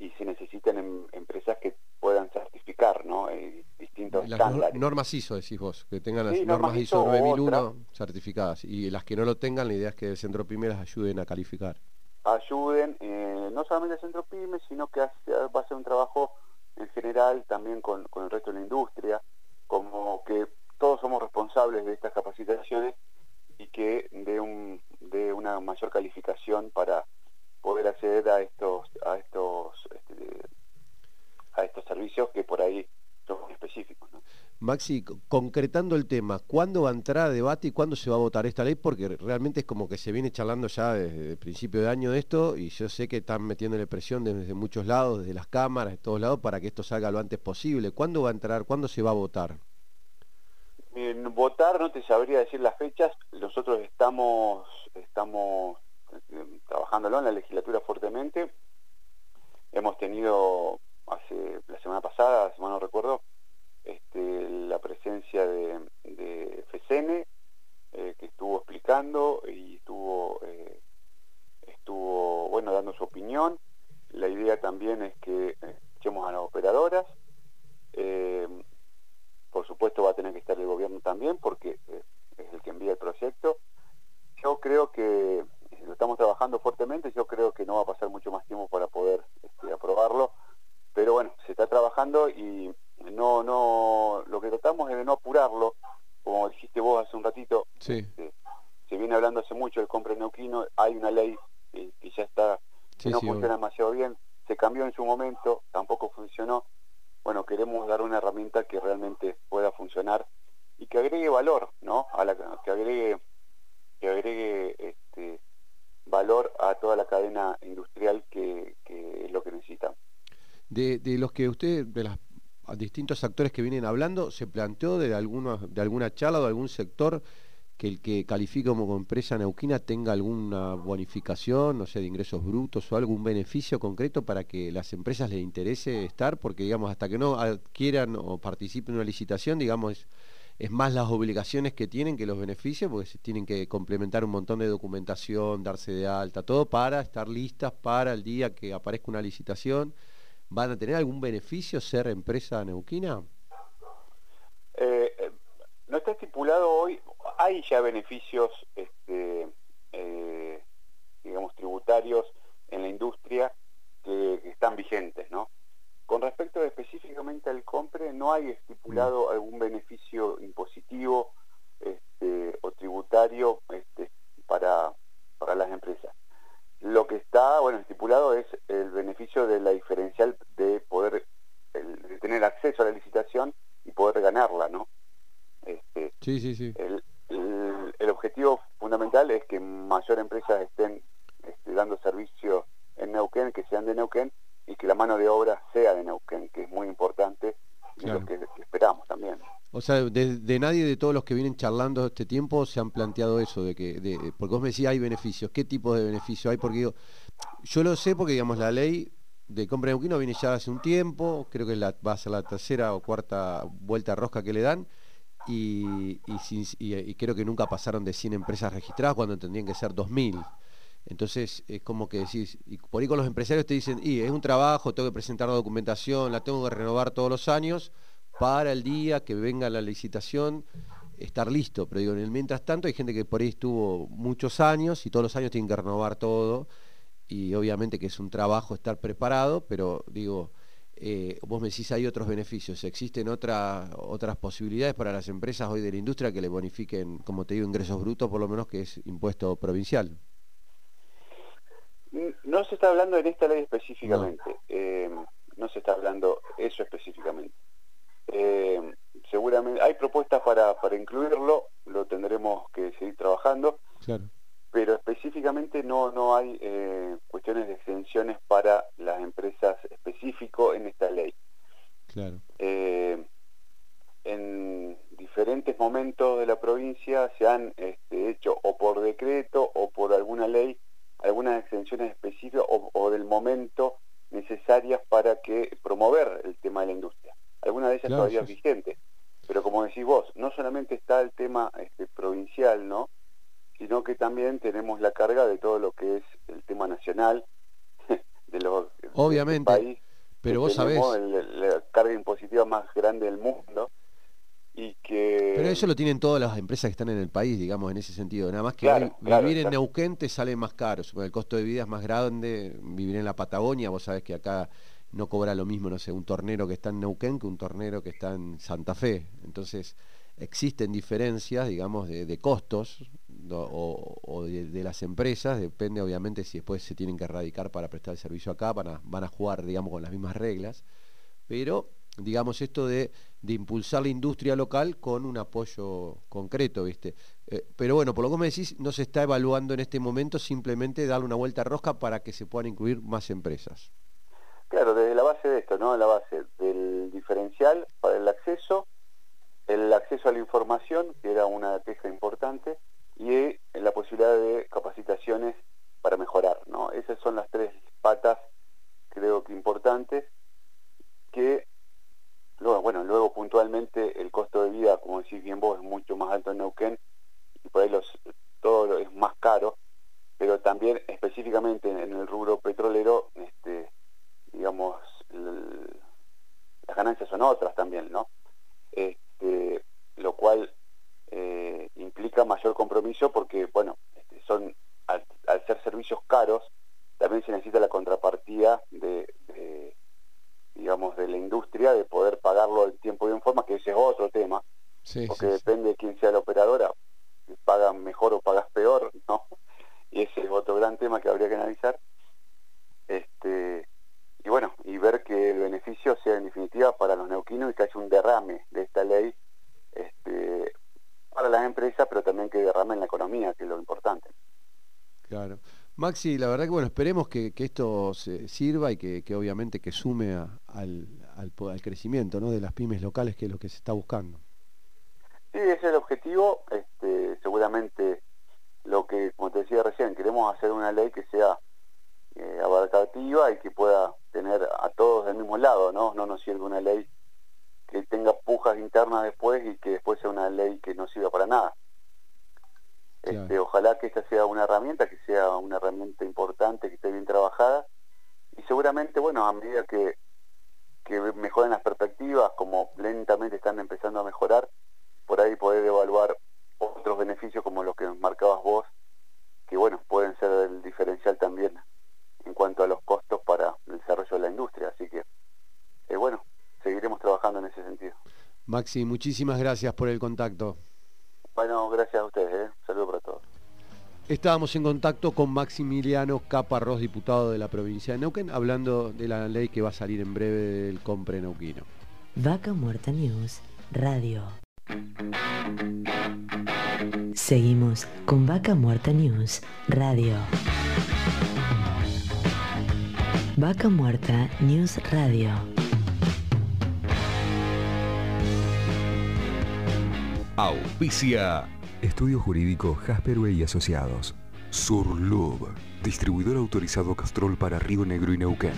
y se necesitan em, empresas que puedan certificar ¿no? Eh, distintos las estándares. normas ISO, decís vos, que tengan las normas, ISO 9001 certificadas. Y las que no lo tengan, la idea es que el Centro PYME las ayuden a calificar. Ayuden, eh, no solamente el Centro PYME, sino que va a ser un trabajo en general también con, con el resto de la industria, como que todos somos responsables de estas capacitaciones y que de, un, de una mayor calificación para poder acceder a estos a estos este, a estos servicios que por ahí. Maxi, concretando el tema, ¿cuándo va a entrar a debate y cuándo se va a votar esta ley? Porque realmente es como que se viene charlando ya desde el principio de año de esto y yo sé que están metiéndole presión desde muchos lados, desde las cámaras, de todos lados, para que esto salga lo antes posible. ¿Cuándo va a entrar? ¿Cuándo se va a votar? En votar no te sabría decir las fechas. Nosotros estamos, estamos trabajándolo en la legislatura fuertemente. Hemos tenido hace la semana pasada, si mal no recuerdo, este, la presencia de, de eh, que estuvo explicando y estuvo, eh, estuvo bueno, dando su opinión. La idea también es que eh, echemos a las operadoras. por supuesto va a tener que estar el gobierno también porque es el que envía el proyecto. Yo creo que lo estamos trabajando fuertemente, yo creo que no va a pasar mucho más tiempo para poder este, aprobarlo, pero bueno, se está trabajando y no, no, lo que tratamos es de no apurarlo, como dijiste vos hace un ratito, este, se viene hablando hace mucho del compra neuquino, hay una ley que, ya está, que no funciona demasiado bien, se cambió en su momento, tampoco funcionó, bueno, queremos dar una herramienta que realmente pueda funcionar y que agregue valor, ¿no? A la, que agregue que agregue este, valor a toda la cadena industrial que, es lo que necesita. De, los que usted, de los distintos actores que vienen hablando, ¿se planteó de, alguna, de alguna charla o de algún sector que el que califica como empresa neuquina tenga alguna bonificación, no sé, de ingresos brutos o algún beneficio concreto para que las empresas les interese estar? Porque, digamos, hasta que no adquieran o participen en una licitación, digamos, es más las obligaciones que tienen que los beneficios, porque se tienen que complementar un montón de documentación, darse de alta, todo para estar listas para el día que aparezca una licitación. ¿Van a tener algún beneficio ser empresa neuquina? Eh, eh, no está estipulado hoy, hay ya beneficios, este, eh, digamos, tributarios en la industria que están vigentes, ¿no? Con respecto específicamente al compre, no hay estipulado mm. algún beneficio impositivo este, o tributario este, para, las empresas. Lo que está, bueno, estipulado es el beneficio de la diferencial de poder, de tener acceso a la licitación y poder ganarla, ¿no? Este, sí, sí, sí. El, objetivo fundamental es que mayor empresas estén dando servicio en Neuquén, que sean de Neuquén, y que la mano de obra sea de Neuquén, que es muy importante lo que, esperamos también. O sea, de, nadie de todos los que vienen charlando este tiempo se han planteado eso, de que, de, porque vos me decís hay beneficios, ¿qué tipo de beneficios hay? Porque yo lo sé porque digamos la ley de compra de Neuquino viene ya hace un tiempo, creo que la, va a ser la tercera o cuarta vuelta rosca que le dan, y, y, creo que nunca pasaron de 100 empresas registradas cuando tendrían que ser 2.000. Entonces es como que decís, y por ahí con los empresarios te dicen, es un trabajo, tengo que presentar la documentación, la tengo que renovar todos los años para el día que venga la licitación estar listo. Pero digo, en el mientras tanto hay gente que por ahí estuvo muchos años y todos los años tienen que renovar todo y obviamente que es un trabajo estar preparado, pero digo, eh, vos me decís hay otros beneficios. ¿Existen otras otras posibilidades para las empresas hoy de la industria que le bonifiquen, como te digo, ingresos brutos, por lo menos que es impuesto provincial? No se está hablando en esta ley específicamente, no, eh, no se está hablando eso específicamente. Eh, seguramente hay propuestas para, para incluirlo, lo tendremos que seguir trabajando, claro. pero específicamente no, no hay eh, cuestiones de exenciones para las empresas específico en esta ley. Claro. Eh, en diferentes momentos de la provincia se han este, hecho o por decreto o por alguna ley algunas exenciones específicas o, o, del momento necesarias para que promover el tema de la industria. Algunas de ellas Claro, todavía sí, vigentes, pero como decís vos, no solamente está el tema este, provincial, ¿no? sino que también tenemos la carga de todo lo que es el tema nacional, <laughs> de los este Obviamente, país, Pero vos sabés, el- la carga impositiva más grande del mundo y que pero eso lo tienen todas las empresas que están en el país, digamos, en ese sentido. Nada más que Claro, hoy claro, vivir en. Neuquén te sale más caro, el costo de vida es más grande, vivir en la Patagonia, vos sabés que acá no cobra lo mismo, no sé, un tornero que está en Neuquén que un tornero que está en Santa Fe. Entonces, existen diferencias, digamos, de, de costos o, o de, de las empresas, depende obviamente si después se tienen que erradicar para prestar el servicio acá, van a, van a jugar, digamos, con las mismas reglas, pero digamos esto de, de impulsar la industria local con un apoyo concreto, ¿viste? Eh, pero bueno, por lo que me decís, no se está evaluando en este momento simplemente darle una vuelta rosca para que se puedan incluir más empresas. Claro, desde la base de esto, ¿no? La base del diferencial para el acceso, el acceso a la información, que era una queja importante, y eh, la posibilidad de capacitaciones para mejorar, ¿no? Esas son las tres patas, creo que importantes, que luego, bueno, luego puntualmente el costo de vida, como decís bien vos, es mucho más alto en Neuquén, y por ahí todo es más caro, pero también específicamente en, el rubro petrolero, este, digamos, las ganancias son otras también, ¿no? Este, lo cual eh, implica mayor compromiso porque, bueno, este, son al, ser servicios caros, también se necesita la contrapartida de, digamos, de la industria, de poder pagarlo en tiempo y en forma, que ese es otro tema, Sí, porque sí, sí. depende de quién sea la operadora, si pagan mejor o pagas peor, <laughs> ¿no? Y ese es otro gran tema que habría que analizar. Este, y bueno, y ver que el beneficio sea en definitiva para los neuquinos y que haya un derrame de esta ley este, para las empresas, pero también que derrame en la economía, que es lo importante. Claro. Maxi, la verdad que bueno, esperemos que, esto sirva y que, obviamente que sume al crecimiento ¿no? de las pymes locales, que es lo que se está buscando. Sí, ese es el objetivo. Este, seguramente lo que, como te decía recién, queremos hacer una ley que sea eh, abarcativa y que pueda tener a todos del mismo lado, ¿no? No nos sirve una ley que tenga pujas internas después y que después sea una ley que no sirva para nada. Este, ojalá que esta sea una herramienta, que sea una herramienta importante, que esté bien trabajada y seguramente, bueno, a medida que, que mejoren las perspectivas, como lentamente están empezando a mejorar, por ahí poder evaluar otros beneficios como los que marcabas vos, que bueno, pueden ser el diferencial también en cuanto a los costos para el desarrollo de la industria. Así que, eh, bueno, seguiremos trabajando en ese sentido. Maxi, muchísimas gracias por el contacto. Bueno, gracias a ustedes, ¿eh? Un saludo para todos. Estábamos en contacto con Maximiliano Caparrós, diputado de la provincia de Neuquén, hablando de la ley que va a salir en breve del compre neuquino. Vaca Muerta News Radio. Seguimos con Vaca Muerta News Radio. Vaca Muerta News Radio. Auspicia. Estudio Jurídico Jasperway y Asociados. Surlub. Distribuidor autorizado Castrol para Río Negro y Neuquén.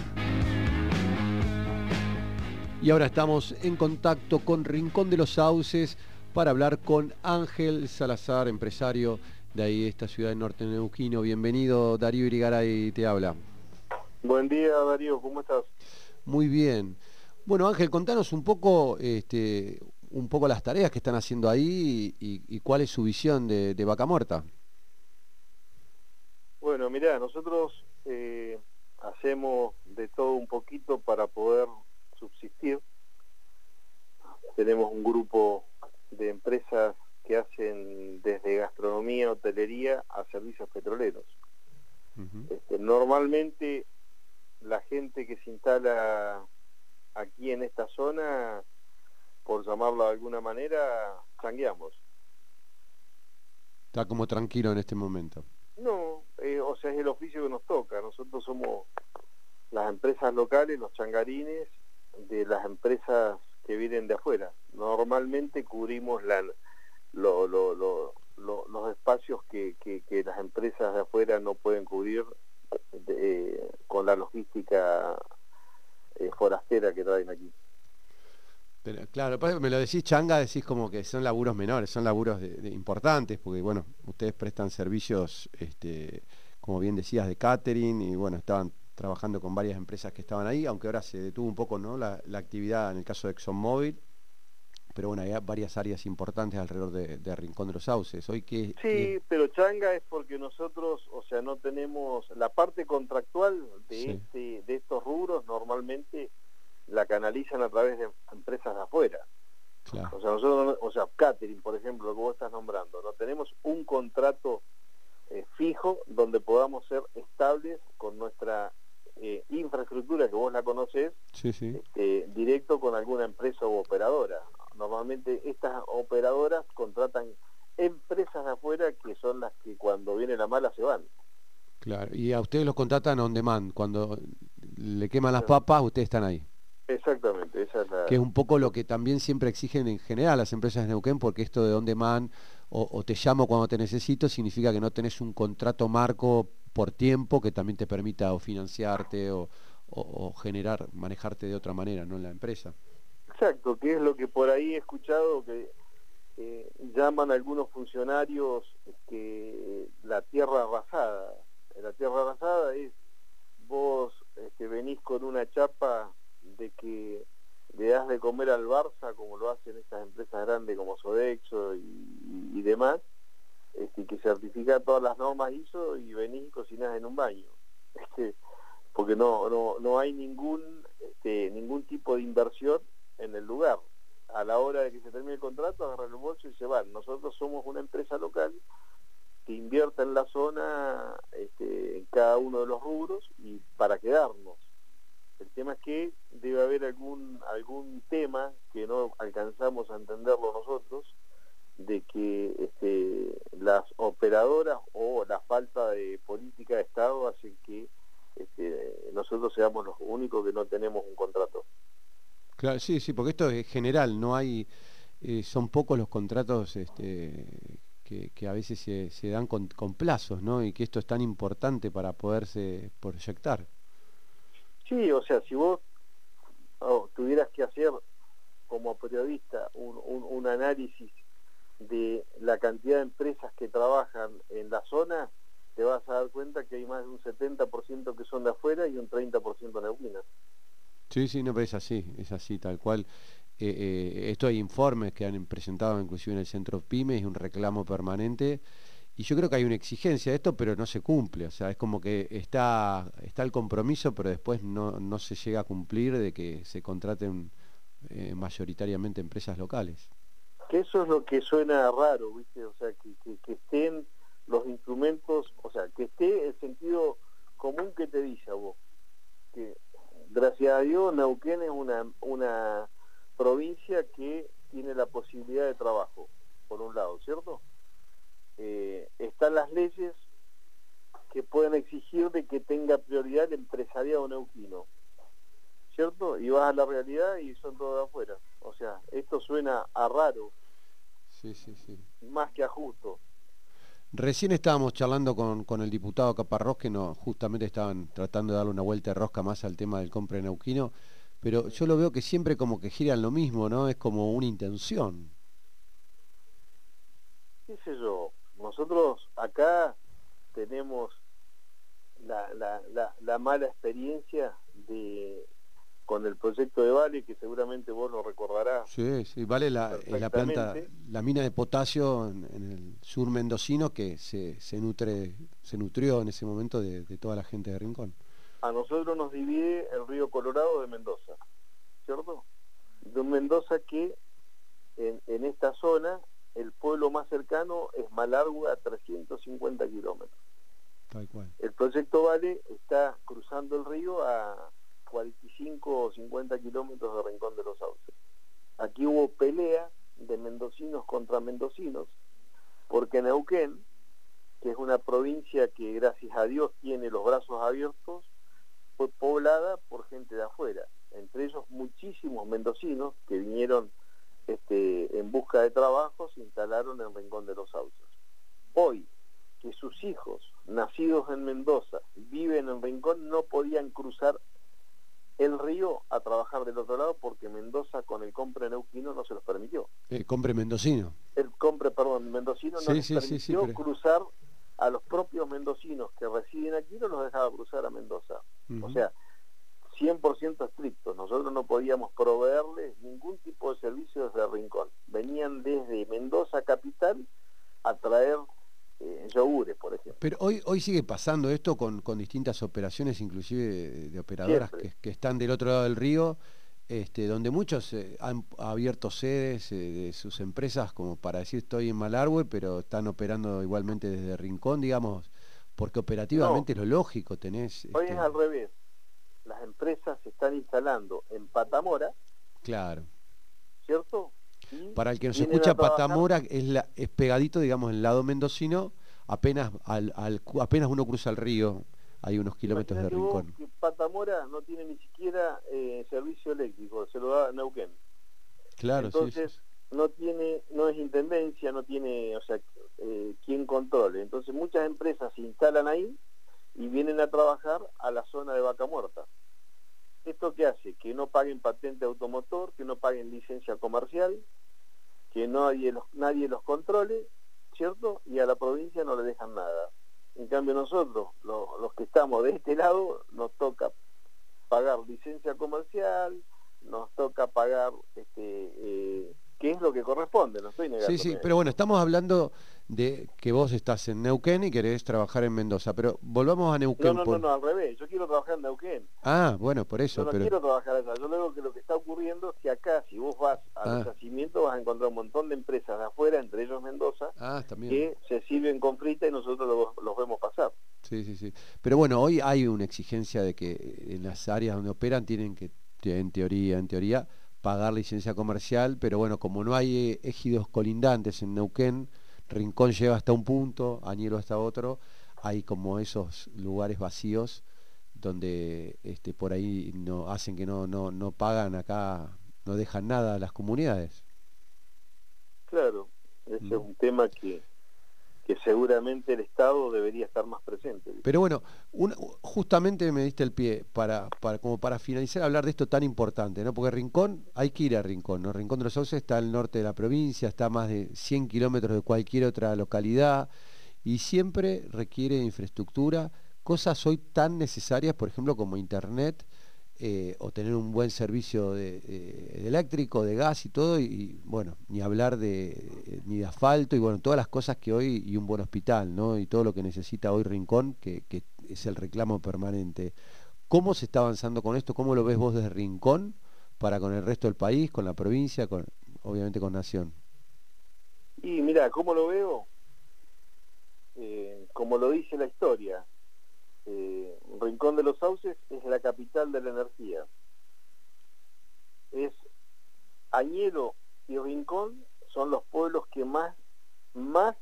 Y ahora estamos en contacto con Rincón de los Sauces para hablar con Ángel Salazar, empresario de ahí, de esta ciudad de Norte Neuquino. Bienvenido, Darío Irigaray te habla. Buen día, Darío, ¿cómo estás? Muy bien. Bueno, Ángel, contanos un poco, este, un poco las tareas que están haciendo ahí y, y cuál es su visión de, de Vaca Muerta. Bueno, mirá, nosotros eh, hacemos de todo un poquito para poder subsistir. Tenemos un grupo de empresas que hacen desde gastronomía, hotelería a servicios petroleros. este, normalmente la gente que se instala aquí en esta zona, por llamarlo de alguna manera, changueamos. Está como tranquilo en este momento. No, eh, o sea, es el oficio que nos toca. Nosotros somos las empresas locales, los changarines de las empresas que vienen de afuera. Normalmente cubrimos la, los espacios que, las empresas de afuera no pueden cubrir eh, con la logística eh, forastera que traen aquí. Pero, claro, me lo decís changa, decís como que son laburos menores, son laburos de, importantes, porque bueno, ustedes prestan servicios, este, como bien decías, de catering y bueno, estaban trabajando con varias empresas que estaban ahí, aunque ahora se detuvo un poco ¿no? la, actividad en el caso de ExxonMobil, pero bueno, hay varias áreas importantes alrededor de, Rincón de los Sauces. Hoy que, sí, pero changa es porque nosotros, o sea, no tenemos la parte contractual de, este, de estos rubros, normalmente la canalizan a través de empresas de afuera. O sea, nosotros, o sea, catering, por ejemplo, lo que vos estás nombrando, no tenemos un contrato eh, fijo donde podamos ser estables con nuestra eh, infraestructura que vos la conocés, este, directo con alguna empresa u operadora. Normalmente estas operadoras contratan empresas de afuera que son las que cuando viene la mala se van. Claro, y a ustedes los contratan on demand, cuando le queman las papas, ustedes están ahí. Exactamente, esa es la... Que es un poco lo que también siempre exigen en general las empresas de Neuquén, porque esto de on demand o, te llamo cuando te necesito significa que no tenés un contrato marco por tiempo que también te permita o financiarte o, generar, manejarte de otra manera, ¿no? En la empresa. Exacto, que es lo que por ahí he escuchado que llaman algunos funcionarios que la tierra arrasada. La tierra arrasada es vos este, venís con una chapa de que le das de comer al Barça como lo hacen estas empresas grandes como Sodexo y, demás, este, que certifica todas las normas ISO y venís y cocinás en un baño. <laughs> Este, porque no, no, no hay ningún, este, ningún tipo de inversión en el lugar. A la hora de que se termine el contrato, agarran el bolso y se van. Nosotros somos una empresa local que invierta en la zona, este, en cada uno de los rubros y para quedarnos. El tema es que debe haber algún, algún tema que no alcanzamos a entenderlo nosotros, de que este, las operadoras o la falta de política de Estado hacen que este, nosotros seamos los únicos que no tenemos un contrato. Claro, sí, sí, porque esto es general, no hay, eh, son pocos los contratos este, que, a veces se, dan con, con, plazos, ¿no? Y que esto es tan importante para poderse proyectar. Sí, o sea, si vos tuvieras que hacer como periodista un, análisis de la cantidad de empresas que trabajan en la zona, te vas a dar cuenta que hay más de un 70% que son de afuera y un 30% neuquinas. Sí, sí, no, pero es así, es así, tal cual. Eh, eh, esto hay informes que han presentado inclusive en el Centro PYME, es un reclamo permanente y yo creo que hay una exigencia de esto, pero no se cumple. O sea, es como que está, está el compromiso, pero después no, no se llega a cumplir de que se contraten eh, mayoritariamente empresas locales. Que eso es lo que suena raro, ¿viste? O sea, que, que, estén los instrumentos, o sea, que esté el sentido común que te dice a vos. Que gracias a Dios Neuquén es una, una provincia que tiene la posibilidad de trabajo, por un lado, ¿cierto? Eh, están las leyes que pueden exigir de que tenga prioridad el empresariado neuquino. ¿Cierto? Y vas a la realidad y son todos de afuera. O sea, esto suena a raro. Sí, sí, sí. Más que a justo. Recién estábamos charlando con, con el diputado Caparrós, que no, justamente estaban tratando de darle una vuelta de rosca más al tema del compre neuquino, pero yo lo veo que siempre como que giran lo mismo, ¿no? Es como una intención. ¿Qué sé yo? Nosotros acá tenemos la, mala experiencia de con el proyecto de Vale, que seguramente vos lo recordarás. Sí, sí, Vale la, la planta, la mina de potasio en, el sur mendocino que se, se, nutre, se nutrió en ese momento de, toda la gente de Rincón. A nosotros nos divide el río Colorado de Mendoza. ¿cierto? De un Mendoza que en, en esta zona el pueblo más cercano es Malargüe a 350 kilómetros. El proyecto Vale está cruzando el río a 45 o 50 kilómetros de Rincón de los Sauces. Aquí hubo pelea de mendocinos contra mendocinos, porque Neuquén, que es una provincia que gracias a Dios tiene los brazos abiertos, fue poblada por gente de afuera, entre ellos muchísimos mendocinos que vinieron este, en busca de trabajo, se instalaron en Rincón de los Sauces. Hoy, que sus hijos, nacidos en Mendoza, viven en Rincón, no podían cruzar el río a trabajar del otro lado porque Mendoza con el compre neuquino no se los permitió. El compre mendocino. El compre, perdón, mendocino no les permitió cruzar a los propios mendocinos que residen aquí, no los dejaba cruzar a Mendoza. O sea, 100% estrictos. Nosotros no podíamos proveerles ningún tipo de servicio desde Rincón. Venían desde Mendoza capital a traer eh, yogures, por ejemplo. Pero hoy, hoy sigue pasando esto con, con distintas operaciones, inclusive de, operadoras que, están del otro lado del río, este, donde muchos eh, han abierto sedes eh, de sus empresas como para decir estoy en Malargüe, pero están operando igualmente desde Rincón, digamos, porque operativamente es lo lógico, tenés... Hoy es este al revés las empresas se están instalando en Patamora. Claro. ¿Cierto? Para el que nos escucha, Patamora es, la, es pegadito, digamos, en el lado mendocino, apenas, al, apenas uno cruza el río, hay unos kilómetros de rincón. Patamora no tiene ni siquiera eh, servicio eléctrico, se lo da Neuquén. Claro, Entonces, no tiene, no es intendencia, no tiene, o sea, eh, quien controle. Entonces muchas empresas se instalan ahí y vienen a trabajar a la zona de vaca muerta. ¿Esto qué hace? Que no paguen patente automotor, que no paguen licencia comercial, que nadie los, nadie los controle, ¿cierto? Y a la provincia no le dejan nada. En cambio nosotros, los que estamos de este lado, nos toca pagar licencia comercial, nos toca pagar este, eh, qué es lo que corresponde, no estoy negando. Sí, sí, pero bueno, estamos hablando de que vos estás en Neuquén y querés trabajar en Mendoza, pero volvamos a Neuquén. No, no, no, no, al revés, yo quiero trabajar en Neuquén. Ah, bueno, por eso. Yo no pero... quiero trabajar allá, yo digo que lo que está ocurriendo es que acá, si vos vas al ah. vas a encontrar un montón de empresas de afuera, entre ellos Mendoza, ah, que se sirven con frita y nosotros los, vemos pasar. Sí, sí, sí. Pero bueno, hoy hay una exigencia de que en las áreas donde operan tienen que, en teoría, en teoría, pagar licencia comercial, pero bueno, como no hay eh, ejidos colindantes en Neuquén, Rincón llega hasta un punto, Añelo hasta otro, hay como esos lugares vacíos donde este, por ahí no hacen que no, no, no pagan acá, no dejan nada a las comunidades. Claro, ese es un tema que, que seguramente el Estado debería estar más presente. Pero bueno, justamente me diste el pie para, como para finalizar hablar de esto tan importante, ¿no? Porque Rincón, hay que ir a Rincón, ¿no? Rincón de los Sauces está al norte de la provincia, está a más de 100 kilómetros de cualquier otra localidad y siempre requiere infraestructura, cosas hoy tan necesarias, por ejemplo, como internet, eh, o tener un buen servicio de, eléctrico, de gas y todo, y, bueno, ni hablar de ni de asfalto y bueno, todas las cosas que hoy, y un buen hospital, ¿no? Y todo lo que necesita hoy Rincón, que, es el reclamo permanente. ¿Cómo se está avanzando con esto? ¿Cómo lo ves vos desde Rincón para con el resto del país, con la provincia, con obviamente con Nación? Y mira, ¿cómo lo veo? Eh, como lo dice la historia, eh, Rincón de los Sauces es la capital de la energía. Es Añelo y Rincón son los pueblos que más, más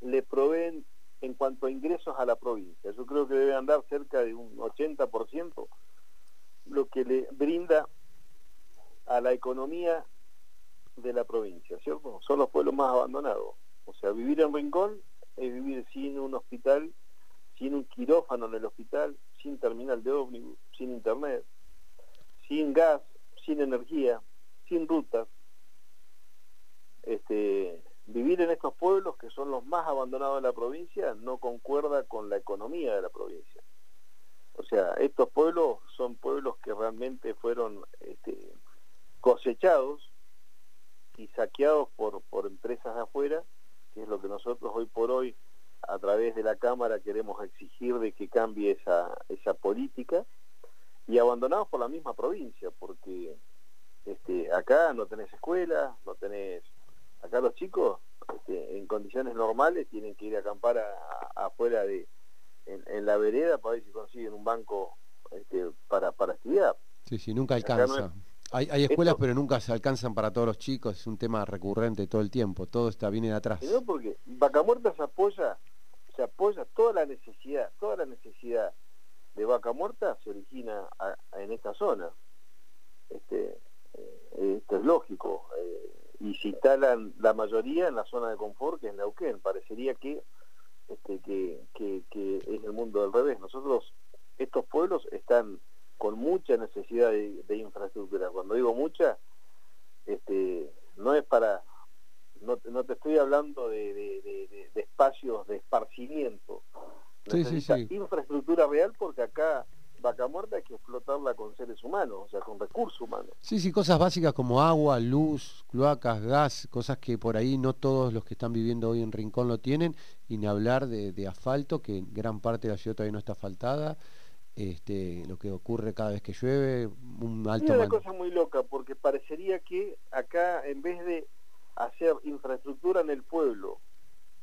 le proveen en cuanto a ingresos a la provincia. Yo creo que debe andar cerca de un 80% lo que le brinda a la economía de la provincia, ¿cierto? Son los pueblos más abandonados. O sea, vivir en Rincón es vivir sin un hospital sin un quirófano en el hospital, sin terminal de ómnibus, sin internet, sin gas, sin energía, sin rutas. Este, vivir en estos pueblos que son los más abandonados de la provincia no concuerda con la economía de la provincia. O sea, estos pueblos son pueblos que realmente fueron este, cosechados y saqueados por, por empresas de afuera, que es lo que nosotros hoy por hoy a través de la Cámara queremos exigir de que cambie esa, esa política y abandonados por la misma provincia, porque este, acá no tenés escuela, no tenés, acá los chicos este, en condiciones normales tienen que ir a acampar afuera de, en, la vereda para ver si consiguen un banco este, para, para estudiar. Sí, sí, nunca alcanza. hay, hay, escuelas, pero nunca se alcanzan para todos los chicos, es un tema recurrente todo el tiempo, todo está viene de atrás. No, porque Vaca Muerta se apoya, se apoya toda la necesidad, toda la necesidad de vaca muerta se origina en esta zona. Este, eh, esto es lógico. Eh, y se instalan la mayoría en la zona de confort, que es Neuquén. Parecería que, este, que, que, es el mundo del revés. Nosotros, estos pueblos están con mucha necesidad de, infraestructura. Cuando digo mucha, este, no es para... No, te estoy hablando de, de espacios de esparcimiento, Necesita infraestructura real porque acá vaca muerta hay que explotarla con seres humanos, o sea, con recursos humanos. Sí, sí, cosas básicas como agua, luz, cloacas, gas, cosas que por ahí no todos los que están viviendo hoy en Rincón lo tienen, y ni hablar de, asfalto, que gran parte de la ciudad todavía no está asfaltada, este, lo que ocurre cada vez que llueve, un alto... Es una cosa muy loca, porque parecería que acá en vez de hacer infraestructura en el pueblo,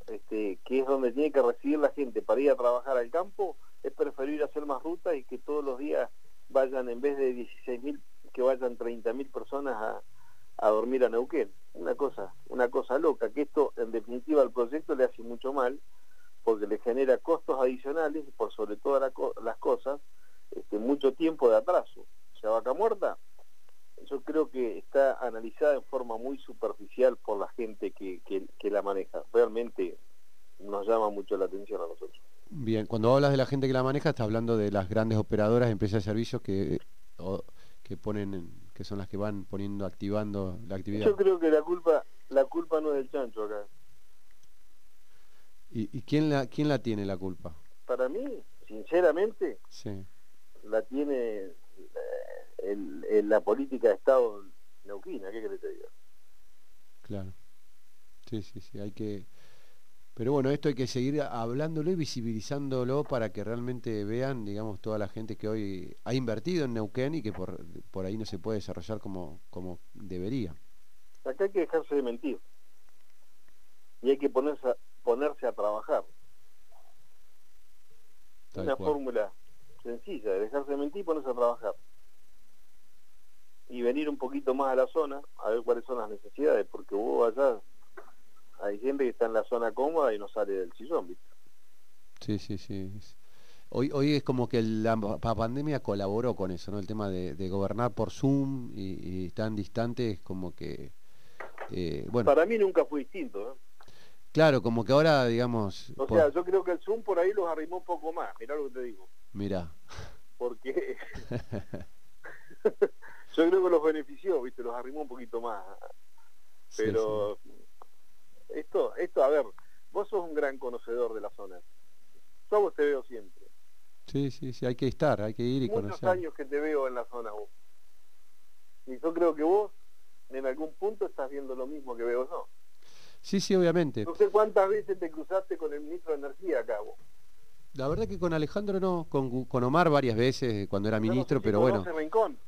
este, que es donde tiene que recibir la gente para ir a trabajar al campo, es preferir hacer más rutas y que todos los días vayan, en vez de 16.000, que vayan 30.000 personas a, dormir a Neuquén. Una cosa, una cosa loca, que esto en definitiva al proyecto le hace mucho mal, porque le genera costos adicionales por sobre todas las cosas, este, mucho tiempo de atraso. Sea, vaca muerta, yo creo que está analizada en forma muy superficial por la gente que, que, la maneja. Realmente nos llama mucho la atención a nosotros. Bien, cuando hablas de la gente que la maneja, estás hablando de las grandes operadoras, empresas de servicios que, que ponen, que son las que van poniendo, activando la actividad. Yo creo que la culpa, la culpa no es del chancho acá. ¿Y, y quién la, quién la tiene la culpa? Para mí, sinceramente, sí. la tiene el, la política de Estado neuquina, ¿qué crees que te diga? Claro. Sí, sí, sí, hay que... Pero bueno, esto hay que seguir hablándolo y visibilizándolo para que realmente vean, digamos, toda la gente que hoy ha invertido en Neuquén y que por, por ahí no se puede desarrollar como, como debería. Acá hay que dejarse de mentir. Y hay que ponerse a, ponerse a trabajar. Una fórmula sencilla, de dejarse de mentir y ponerse a trabajar venir un poquito más a la zona a ver cuáles son las necesidades, porque vos allá hay gente que está en la zona cómoda y no sale del sillón, ¿viste? Sí, sí, sí. Hoy, hoy es como que la, pandemia colaboró con eso, ¿no? El tema de, gobernar por Zoom y, tan distante es como que... Eh, bueno. Para mí nunca fue distinto, ¿eh? Claro, como que ahora, digamos... O sea, yo creo que el Zoom por ahí los arrimó un poco más, mirá lo que te digo. Mira. Porque... <laughs> yo creo que los benefició, viste, los arrimó un poquito más. Pero esto, esto, a ver, vos sos un gran conocedor de la zona. Yo vos te veo siempre. Sí, sí, sí, hay que estar, hay que ir y Muchos conocer. años que te veo en la zona vos. Y yo creo que vos en algún punto estás viendo lo mismo que veo yo. Sí, sí, obviamente. No sé cuántas veces te cruzaste con el ministro de Energía acá vos. La verdad que con Alejandro no, con, Omar varias veces cuando era ministro, pero bueno,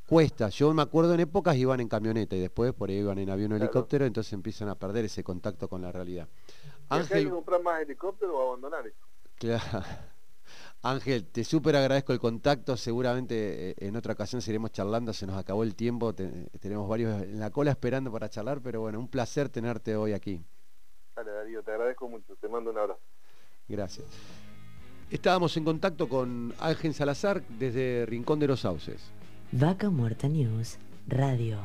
cuesta. Yo me acuerdo en épocas iban en camioneta y después por ahí iban en avión o helicóptero, entonces empiezan a perder ese contacto con la realidad. Ángel, hay que comprar más helicóptero o abandonar esto. Claro. <laughs> Ángel, te súper agradezco el contacto, seguramente eh, en otra ocasión seguiremos charlando, se nos acabó el tiempo, tenemos varios en la cola esperando para charlar, pero bueno, un placer tenerte hoy aquí. Dale Darío, te agradezco mucho, te mando un abrazo. Gracias. Estábamos en contacto con Ángel Salazar desde Rincón de los Sauces. Vaca Muerta News Radio.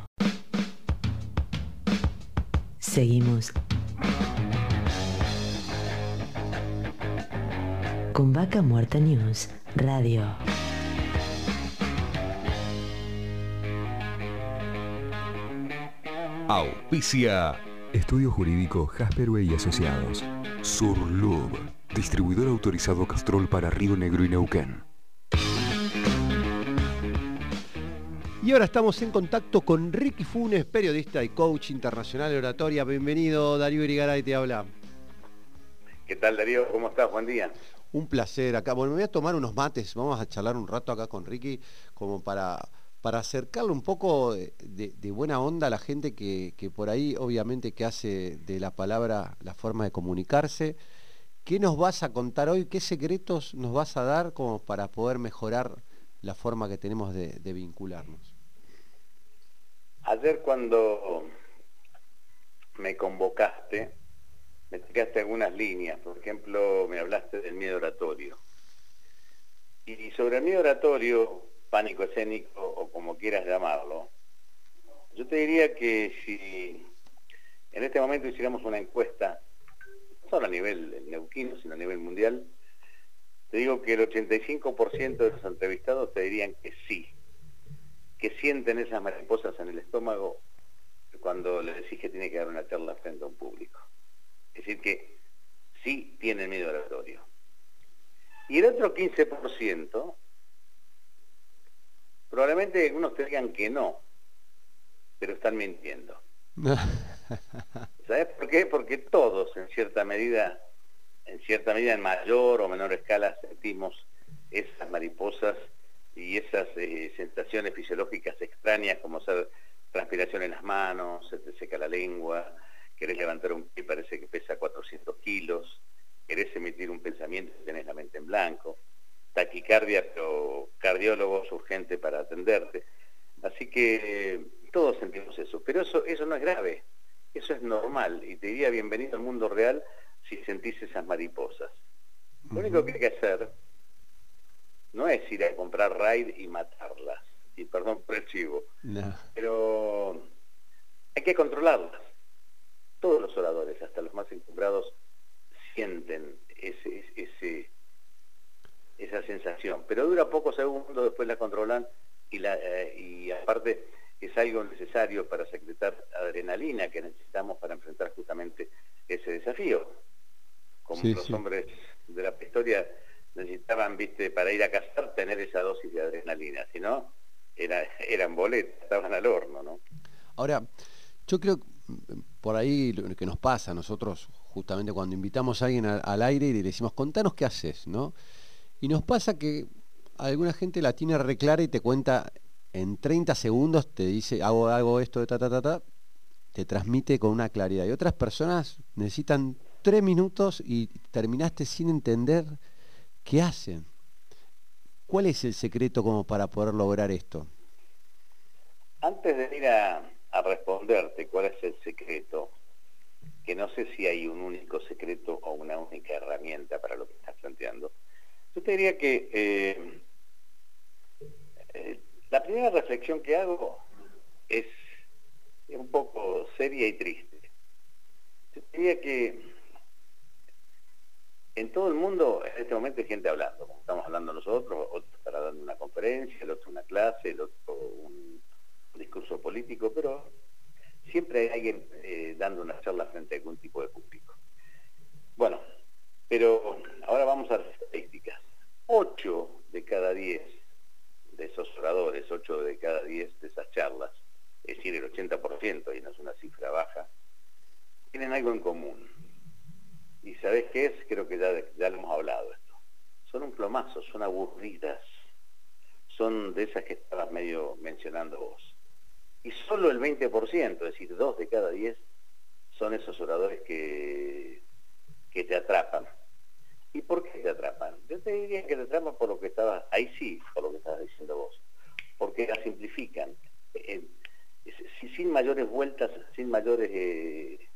Seguimos con Vaca Muerta News Radio. Auspicia. Estudio Jurídico Jasper y Asociados. Surlub Distribuidor autorizado Castrol para Río Negro y Neuquén. Y ahora estamos en contacto con Ricky Funes, periodista y coach internacional de oratoria. Bienvenido, Darío Irigaray te habla. ¿Qué tal, Darío? ¿Cómo estás? Buen día. Un placer acá. Bueno, me voy a tomar unos mates, vamos a charlar un rato acá con Ricky, como para, para acercarle un poco de, buena onda a la gente que, que, por ahí, obviamente, que hace de la palabra la forma de comunicarse. ¿Qué nos vas a contar hoy? ¿Qué secretos nos vas a dar como para poder mejorar la forma que tenemos de, de vincularnos? Ayer cuando me convocaste, me tocaste algunas líneas, por ejemplo, me hablaste del miedo oratorio. Y sobre el miedo oratorio, pánico escénico o como quieras llamarlo, yo te diría que si en este momento hiciéramos una encuesta, no solo a nivel neuquino, sino a nivel mundial, te digo que el 85% de los entrevistados te dirían que sí, que sienten esas mariposas en el estómago cuando le decís que tiene que dar una charla frente a un público. Es decir, que sí tienen miedo oratorio. Y el otro 15%, probablemente algunos te digan que no, pero están mintiendo. <laughs> ¿Sabes por qué? Porque todos, en cierta medida, en cierta medida, en mayor o menor escala, sentimos esas mariposas y esas eh, sensaciones fisiológicas extrañas como ser transpiración en las manos, se te seca la lengua, querés levantar un pie, parece que pesa 400 kilos, querés emitir un pensamiento y tenés la mente en blanco, taquicardia, pero cardiólogo es urgente para atenderte. Así que todos sentimos eso, pero eso, eso no es grave, eso es normal y te diría bienvenido al mundo real si sentís esas mariposas. Lo único que hay que hacer no es ir a comprar raid y matarlas, y perdón por el chivo, pero hay que controlarlas todos los oradores, hasta los más encumbrados, sienten ese, ese, esa sensación. Pero dura pocos segundos, después la controlan y, la, eh, y aparte es algo necesario para secretar adrenalina que necesitamos para enfrentar justamente ese desafío. Como los hombres de la historia necesitaban, viste, para ir a cazar, tener esa dosis de adrenalina, si no, era, eran boletas, estaban al horno, ¿no? Ahora, yo creo por ahí lo que nos pasa nosotros justamente cuando invitamos a alguien al, aire y le decimos, contanos qué haces, ¿no? Y nos pasa que alguna gente la tiene reclara y te cuenta en 30 segundos, te dice, hago, hago esto, ta, ta, ta, ta, te transmite con una claridad. Y otras personas necesitan tres minutos y terminaste sin entender qué hacen. ¿Cuál es el secreto como para poder lograr esto? Antes de ir a, a responderte cuál es el secreto, que no sé si hay un único secreto o una única herramienta para lo que estás planteando, yo te diría que eh, eh, la primera reflexión que hago es un poco seria y triste. Yo diría que en todo el mundo en este momento hay gente hablando, como estamos hablando nosotros, otro estará dando una conferencia, el otro una clase, el otro un discurso político, pero siempre hay alguien eh, dando una charla frente a algún tipo de público. Bueno, pero ahora vamos a las estadísticas. Ocho de cada diez de esos oradores, ocho de cada diez de esas charlas, es decir, el 80%, y no es una cifra baja, tienen algo en común. ¿Y sabés qué es? Creo que ya, ya lo hemos hablado esto. Son un plomazo, son aburridas, son de esas que estabas medio mencionando vos y solo el 20%, es decir, dos de cada diez, son esos oradores que, que te atrapan. ¿Y por qué te atrapan? Yo te diría que te atrapan por lo que estabas, ahí sí, por lo que estabas diciendo vos, porque la simplifican. Eh, sin mayores vueltas, sin mayores eh,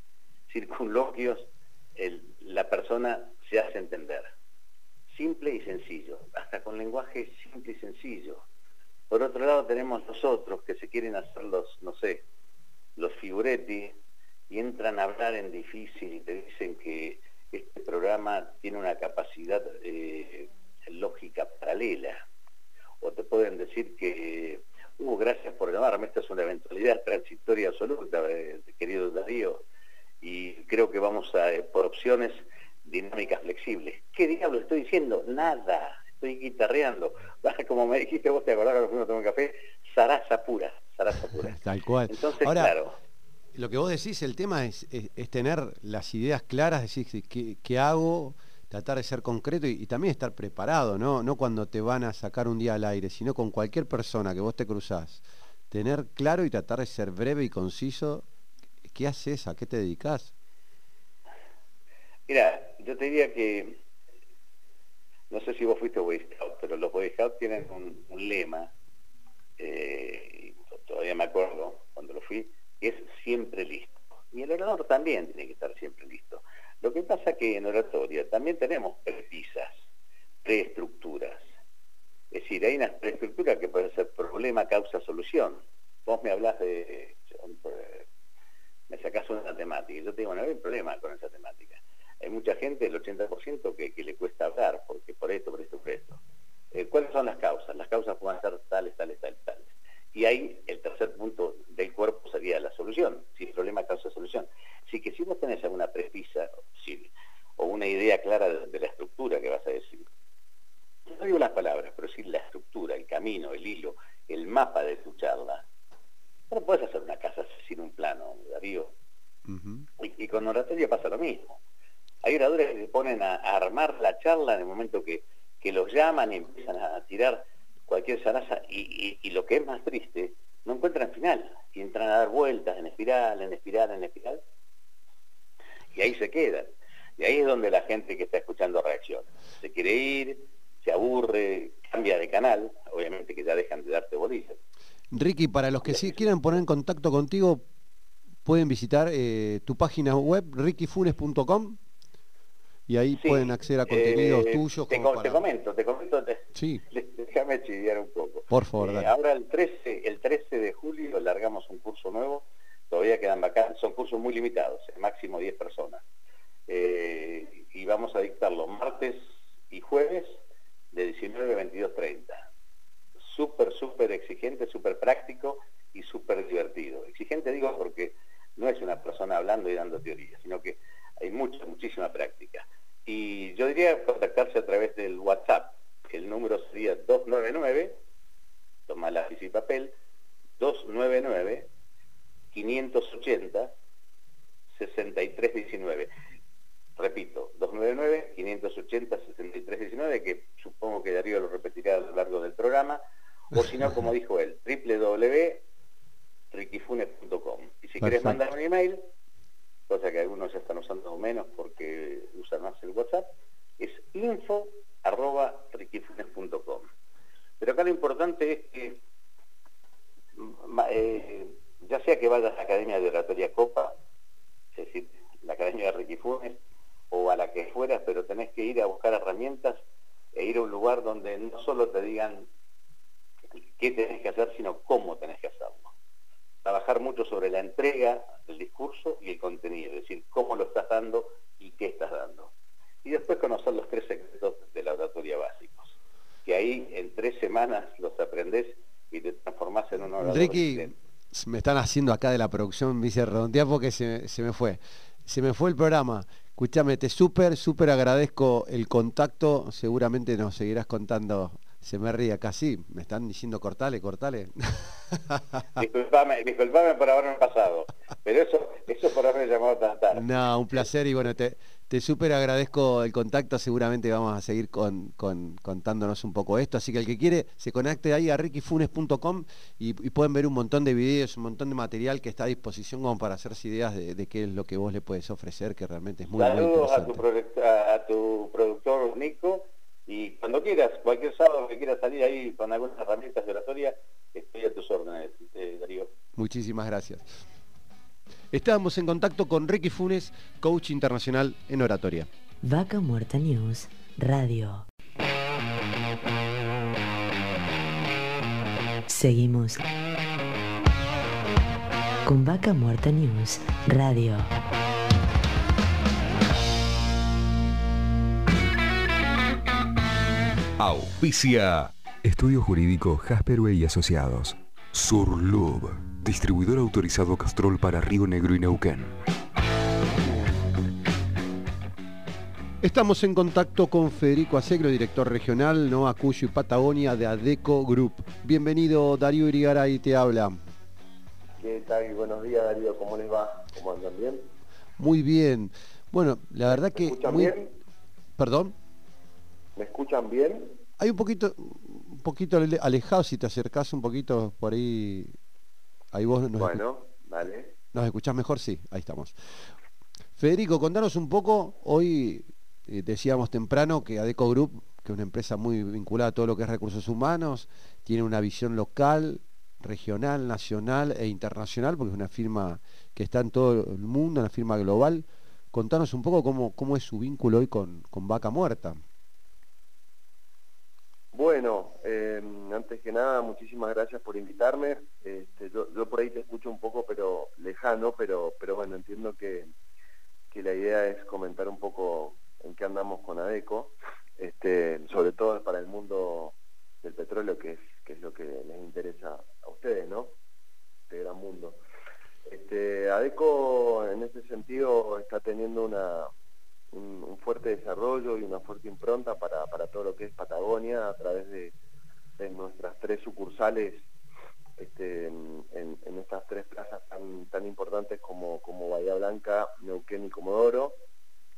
circunloquios, la persona se hace entender. Simple y sencillo, hasta con lenguaje simple y sencillo. Por otro lado tenemos los otros que se quieren hacer los, no sé, los figuretti y entran a hablar en difícil y te dicen que este programa tiene una capacidad eh, lógica paralela. O te pueden decir que, uh, gracias por llamarme, esta es una eventualidad transitoria absoluta, eh, querido Darío, y creo que vamos a, eh, por opciones dinámicas flexibles. ¿Qué diablo estoy diciendo? Nada estoy guitarreando. <laughs> Como me dijiste vos, te acordás cuando fuimos a café, zaraza pura, zaraza pura. <laughs> Tal cual. Entonces, claro. Lo que vos decís, el tema es, tener las ideas claras, decir, ¿qué, hago? tratar de ser concreto y, también estar preparado, ¿no? No cuando te van a sacar un día al aire, sino con cualquier persona que vos te cruzás. Tener claro y tratar de ser breve y conciso. ¿Qué haces? ¿A qué te dedicas? Mira, yo te diría que, no sé si vos fuiste Boy Scout, pero los Boy Scouts tienen un, lema, eh, todavía me acuerdo cuando lo fui, es siempre listo. Y el orador también tiene que estar siempre listo. Lo que pasa que en oratoria también tenemos precisas, preestructuras. Es decir, hay una preestructura que puede ser problema, causa, solución. Vos me hablas de... Me sacás una temática. Yo te digo, no hay problema con esa temática. Hay mucha gente, el 80%, que, que le cuesta hablar, porque por esto, por esto, por esto. Eh, ¿Cuáles son las causas? Las causas pueden ser tales, tales, tales, tales. Y ahí el tercer punto del cuerpo sería la solución, si problema causa solución. Así que si vos tenés alguna precisa o una idea clara de, la estructura que vas a decir, no digo las palabras, pero sí la estructura, el camino, el hilo, el mapa de tu charla, no puedes hacer una casa sin un plano, Darío. y, con oratoria pasa lo mismo. Hay oradores que se ponen a, armar la charla en el momento que, que los llaman y empiezan a tirar cualquier zaraza y, lo que es más triste, no encuentran final y entran a dar vueltas en espiral, en espiral, en espiral y ahí se quedan. Y ahí es donde la gente que está escuchando reacciona. Se quiere ir, se aburre, cambia de canal, obviamente que ya dejan de darte bolillas. Ricky, para los que sí quieran poner en contacto contigo, pueden visitar eh, tu página web, rickyfunes.com y ahí pueden acceder a contenidos eh, tuyos. Te, te, comento, te comento, sí. <laughs> déjame chiviar un poco. Por favor. Eh, ahora el 13, el 13 de julio largamos un curso nuevo, todavía quedan vacantes, son cursos muy limitados, máximo 10 personas. Eh, y vamos a dictarlo martes y jueves de 19 a 22, 30. Súper, súper exigente, súper práctico y súper divertido. Exigente digo porque no es una persona hablando y dando teoría, sino que hay mucha, muchísima práctica. Y yo diría contactarse a través del WhatsApp. El número sería 299, toma lápiz y papel, 299 580 6319. Repito, 299 580 6319, que supongo que Darío lo repetirá a lo largo del programa, o si no, como <laughs> dijo él, www.riquifunes.com. Y si quieres mandar un email, cosa que algunos ya están usando menos porque usan más el WhatsApp, es info arroba Pero acá lo importante es que eh, ya sea que vayas a la Academia de Oratoria Copa, es decir, la Academia de Riquifunes, o a la que fueras, pero tenés que ir a buscar herramientas e ir a un lugar donde no solo te digan qué tenés que hacer, sino cómo tenés que hacerlo trabajar mucho sobre la entrega del discurso y el contenido, es decir, cómo lo estás dando y qué estás dando. Y después conocer los tres secretos de la oratoria básicos, que ahí en tres semanas los aprendes y te transformás en un orador. Ricky, me están haciendo acá de la producción, me dice redondear porque se, se me fue. Se me fue el programa. Escúchame, te súper, súper agradezco el contacto. Seguramente nos seguirás contando se me ríe acá, sí, me están diciendo cortale, cortale. <laughs> disculpame, disculpame por haberme pasado, pero eso, eso por haberme llamado tan tarde. No, un placer y bueno, te, te súper agradezco el contacto, seguramente vamos a seguir con, contándonos un poco esto, así que el que quiere se conecte ahí a rickyfunes.com y, pueden ver un montón de videos, un montón de material que está a disposición como para hacerse ideas de, qué es lo que vos le puedes ofrecer, que realmente es muy, Saludos a, tu a tu productor Nico y cuando quieras, cualquier sábado que quieras salir ahí con algunas herramientas de oratoria, estoy a tus órdenes, eh, Darío. Muchísimas gracias. Estábamos en contacto con Ricky Funes, coach internacional en oratoria. Vaca Muerta News, Radio. Seguimos con Vaca Muerta News, Radio. Auspicia. Estudio Jurídico Jasperway y Asociados. Surlub. Distribuidor autorizado Castrol para Río Negro y Neuquén. Estamos en contacto con Federico Asegro, director regional Noa Cuyo y Patagonia de ADECO Group. Bienvenido, Darío Irigaray te habla. ¿Qué tal? Buenos días, Darío. ¿Cómo les va? ¿Cómo andan bien? Muy bien. Bueno, la verdad que... bien? ¿Perdón? ¿Me escuchan bien? Hay un poquito, un poquito alejado, si te acercás un poquito por ahí, ahí vos nos, bueno, vale. ¿Nos escuchás mejor? Sí, ahí estamos. Federico, contanos un poco, hoy eh, decíamos temprano que Adeco Group, que es una empresa muy vinculada a todo lo que es recursos humanos, tiene una visión local, regional, nacional e internacional, porque es una firma que está en todo el mundo, una firma global. Contanos un poco cómo, cómo es su vínculo hoy con, con Vaca Muerta. Bueno, em, antes que nada, muchísimas gracias por invitarme. Este, yo, por ahí te escucho un poco, pero lejano, pero, pero bueno, entiendo que, que la idea es comentar un poco en qué andamos con ADECO, este, sobre todo para el mundo del petróleo, que es, que es lo que les interesa a ustedes, ¿no? Este gran mundo. Este, ADECO en ese sentido está teniendo una, un, fuerte desarrollo y una fuerte impronta para, todo lo que es Patagonia a través de, nuestras tres sucursales este, en, estas tres plazas tan, tan importantes como, como Bahía Blanca, Neuquén y Comodoro,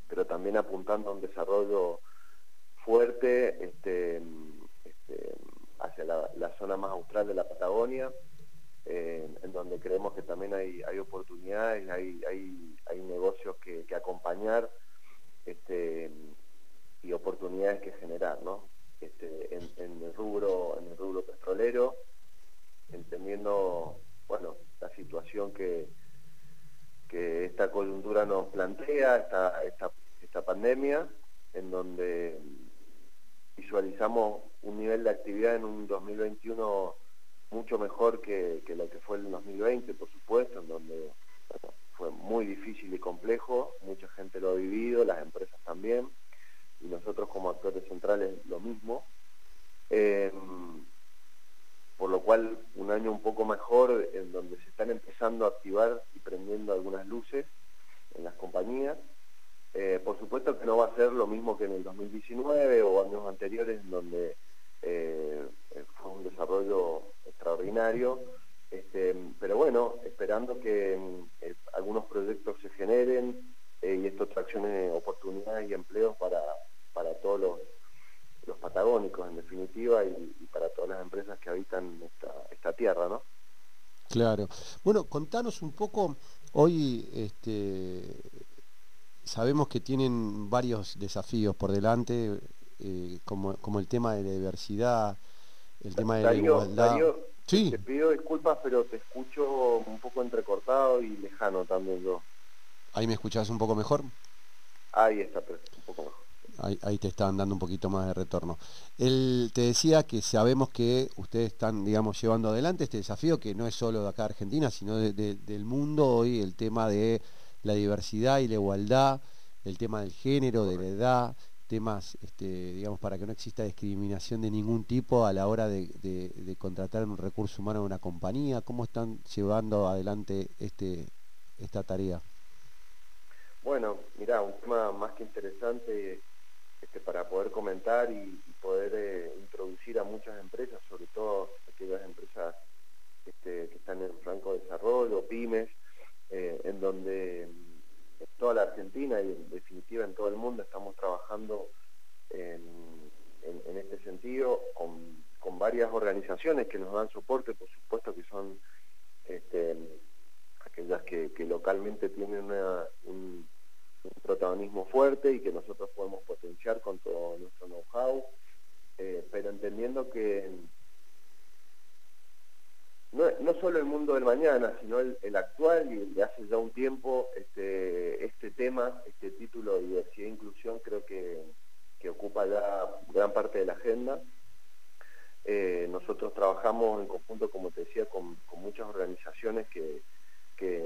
pero también apuntando a un desarrollo fuerte este, este, hacia la, zona más austral de la Patagonia, eh, en donde creemos que también hay, hay oportunidades, hay, hay, hay negocios que, que acompañar este, y oportunidades que generar, ¿no? Este, en, el rubro, en el rubro petrolero, entendiendo, bueno, la situación que, que esta coyuntura nos plantea, esta, esta, esta pandemia, en donde visualizamos un nivel de actividad en un 2021 mucho mejor que, que lo que fue el 2020, por supuesto, en donde fue muy difícil y complejo, mucha gente lo ha vivido, las empresas también, y nosotros como actores centrales lo mismo. Em, por lo cual un año un poco mejor en donde se están empezando a activar y prendiendo algunas luces en las compañías. Eh, por supuesto que no va a ser lo mismo que en el 2019 o años anteriores en donde eh, fue un desarrollo extraordinario, este, pero bueno, esperando que eh, algunos proyectos se generen eh, y esto traccione oportunidades y empleos para, para todos los, patagónicos en definitiva y, para todas las empresas que habitan esta, tierra, ¿no? Claro. Bueno, contanos un poco, hoy este, sabemos que tienen varios desafíos por delante, eh, como, como el tema de la diversidad, el tema de la igualdad. Sí. Te pido disculpas, pero te escucho un poco entrecortado y lejano también yo. ¿Ahí me escuchás un poco mejor? Ahí está, pero un poco mejor. Ahí, te están dando un poquito más de retorno. Él te decía que sabemos que ustedes están, digamos, llevando adelante este desafío que no es solo de acá de Argentina, sino del mundo hoy, el tema de la diversidad y la igualdad, el tema del género, de la edad, temas, este, digamos, para que no exista discriminación de ningún tipo a la hora de, contratar un recurso humano en una compañía? ¿Cómo están llevando adelante este, esta tarea? Bueno, mira, un tema más que interesante este, para poder comentar y, poder eh, introducir a muchas empresas, sobre todo aquellas empresas este, que están en franco desarrollo, pymes, eh, en donde toda la Argentina y en definitiva en todo el mundo estamos trabajando en, este sentido con, varias organizaciones que nos dan soporte, por supuesto que son este, aquellas que, localmente tienen un, protagonismo fuerte y que nosotros podemos potenciar con todo nuestro know-how, eh, pero entendiendo que no, solo el mundo del mañana, sino el, actual y de hace ya un tiempo, este, este tema, este título de diversidad e inclusión creo que, ocupa ya gran parte de la agenda. Eh, nosotros trabajamos en conjunto, como te decía, con, muchas organizaciones que,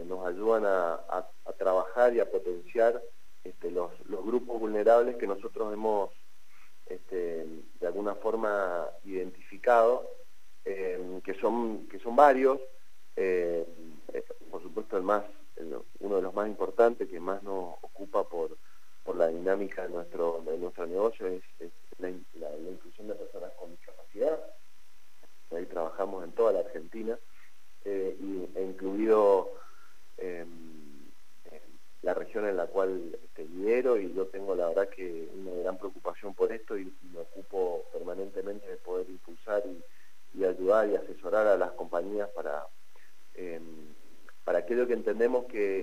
nos ayudan a, trabajar y a potenciar este, los, grupos vulnerables que nosotros hemos este, de alguna forma identificado eh, que, son, que son varios. Eh, eh, por supuesto, el más, uno de los más importantes que más nos ocupa por, por la dinámica de nuestro, de nuestro negocio es, la, inclusión de personas con discapacidad. Ahí trabajamos en toda la Argentina, e incluido em, la región en la cual te lidero y yo tengo la verdad que una entendemos que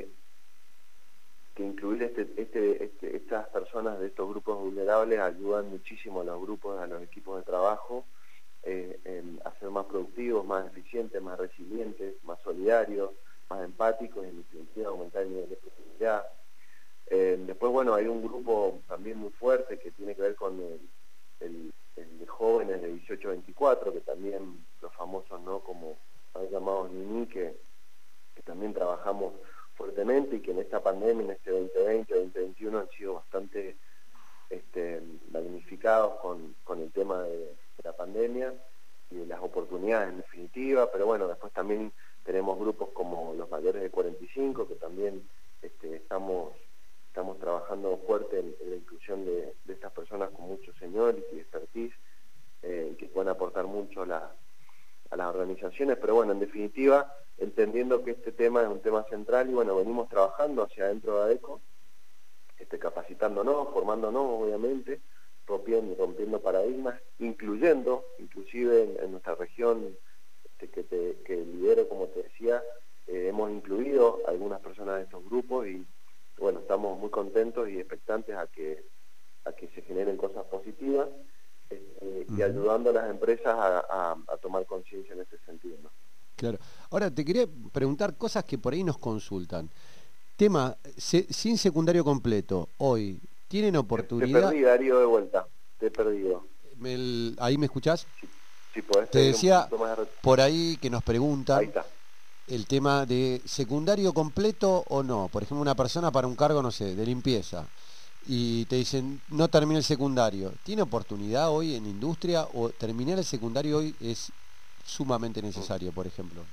quería preguntar cosas que por ahí nos consultan. Tema, sin secundario completo, hoy, ¿tienen oportunidad? Te perdí, Darío, de vuelta. Te he perdido. ¿Ahí me escuchás? Sí, sí podés Te decía, por ahí que nos preguntan el tema de secundario completo o no. Por ejemplo, una persona para un cargo, no sé, de limpieza y te dicen, no terminé el secundario. ¿Tiene oportunidad hoy en industria o terminar el secundario hoy es sumamente necesario, por ejemplo?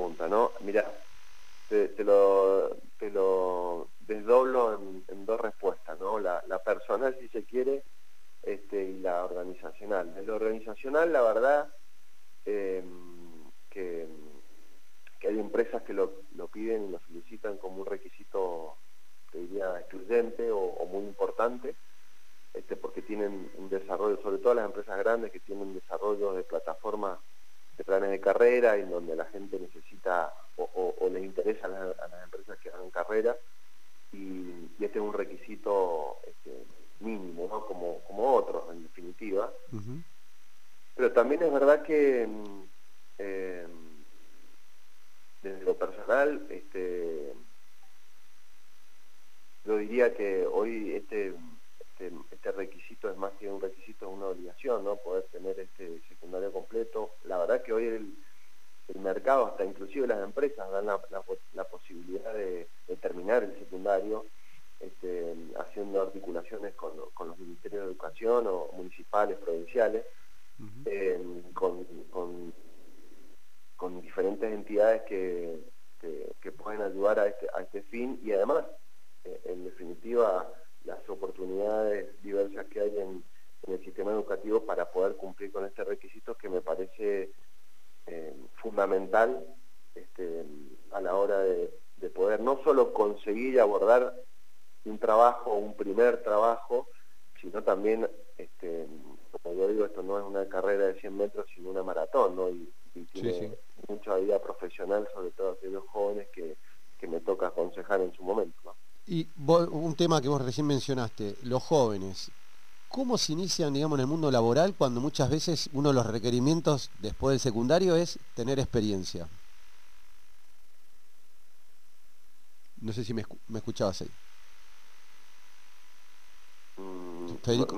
pregunta, ¿no? Mira, te, te, lo recién mencionaste, los jóvenes, ¿cómo se inician, digamos, en el mundo laboral cuando muchas veces uno de los requerimientos después del secundario es tener experiencia? No sé si me, me escuchabas ahí. Mm, no,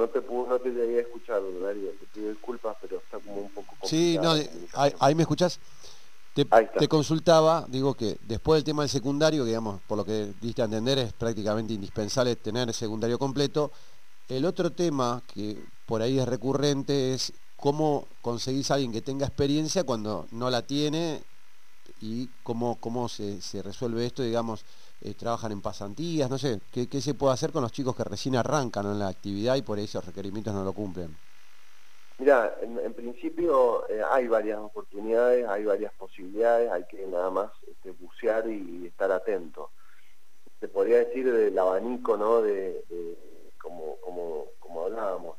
te pudo, no te. Te pido disculpas, pero está como un poco. Sí, no, ahí, me escuchás. Te, consultaba, digo que después del tema del secundario, digamos, por lo que diste a entender, es prácticamente indispensable tener el secundario completo. El otro tema que por ahí es recurrente es cómo conseguís a alguien que tenga experiencia cuando no la tiene y cómo, cómo se, se resuelve esto, digamos, eh, trabajan en pasantías, no sé, ¿qué, ¿qué, se puede hacer con los chicos que recién arrancan en la actividad y por ahí esos requerimientos no lo cumplen. Mira, en, principio eh, hay varias oportunidades, hay varias posibilidades, hay que nada más este, bucear y, estar atento. Se podría decir del abanico, ¿no? De, como, como, como hablábamos.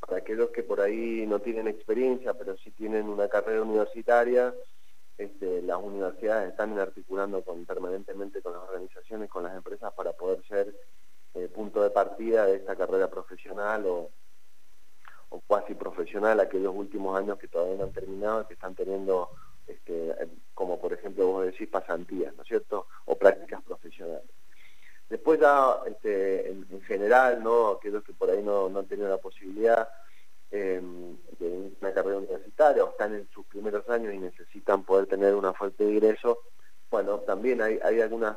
Para aquellos que por ahí no tienen experiencia, pero sí tienen una carrera universitaria, este, las universidades están articulando con, permanentemente con las organizaciones, con las empresas para poder ser eh, punto de partida de esta carrera profesional o o cuasi profesional aquellos últimos años que todavía no han terminado, que están teniendo, este, como por ejemplo vos decís, pasantías, ¿no es cierto? O prácticas profesionales. Después ya, este, en, general, ¿no? aquellos que por ahí no, no han tenido la posibilidad, Em, de una carrera universitaria o están en sus primeros años y necesitan poder tener una fuente de ingreso, bueno, también hay, hay algunas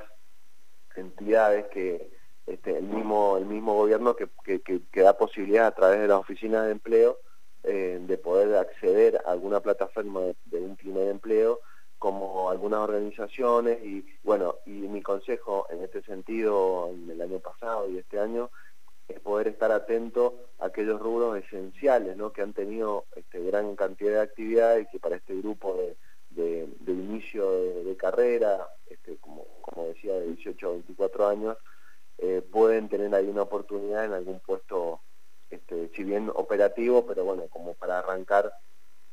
entidades que este, el mismo el mismo gobierno que, que, da posibilidad a través de las oficinas de empleo eh, de poder acceder a alguna plataforma de, un primer empleo como algunas organizaciones y bueno y mi consejo en este sentido en el año pasado y este año es poder estar atento a aquellos rubros esenciales ¿no? que han tenido este, gran cantidad de actividad y que para este grupo de, inicio de, carrera, este, como, como decía, de 18 a 24 años, eh, pueden tener ahí una oportunidad en algún puesto, este, si bien operativo, pero bueno, como para arrancar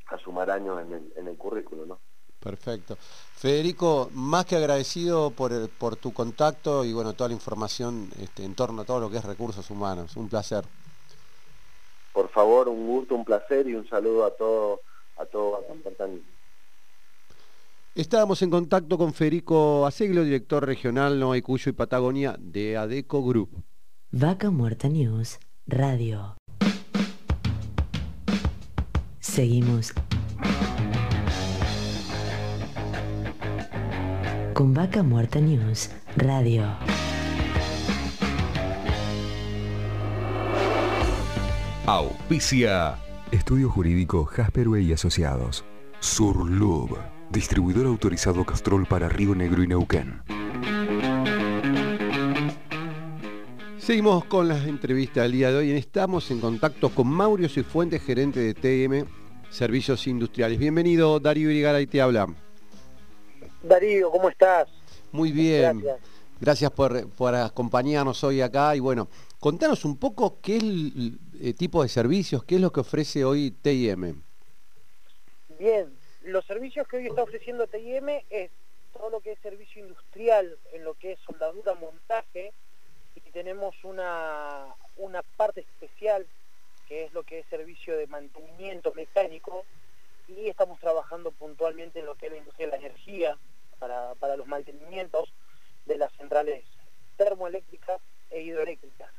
a sumar años en el, en el currículo. ¿no? Perfecto. Federico, más que agradecido por, por tu contacto y bueno, toda la información este, en torno a todo lo que es recursos humanos. Un placer. Por favor, un gusto, un placer y un saludo a todo a todo Estábamos en contacto con Federico Aseglo, director regional No Cuyo y Patagonia de ADECO Group. Vaca Muerta News, Radio. Seguimos con Vaca Muerta News Radio. Auspicia. Estudio Jurídico Jasper y Asociados. Surlub. Distribuidor autorizado Castrol para Río Negro y Neuquén. Seguimos con las entrevistas del día de hoy. Estamos en contacto con Mauricio Cifuentes, gerente de TM Servicios Industriales. Bienvenido, Darío y te habla. Darío, ¿cómo estás? Muy bien. Gracias. por, acompañarnos hoy acá y bueno, contanos un poco qué es el, tipo de servicios, qué es lo que ofrece hoy TIM. Bien, los servicios que hoy está ofreciendo TIM es todo lo que es servicio industrial en lo que es soldadura, montaje y tenemos una, una parte especial que es lo que es servicio de mantenimiento mecánico y estamos trabajando puntualmente en lo que es la industria de la energía, para, los mantenimientos de las centrales termoeléctricas e hidroeléctricas.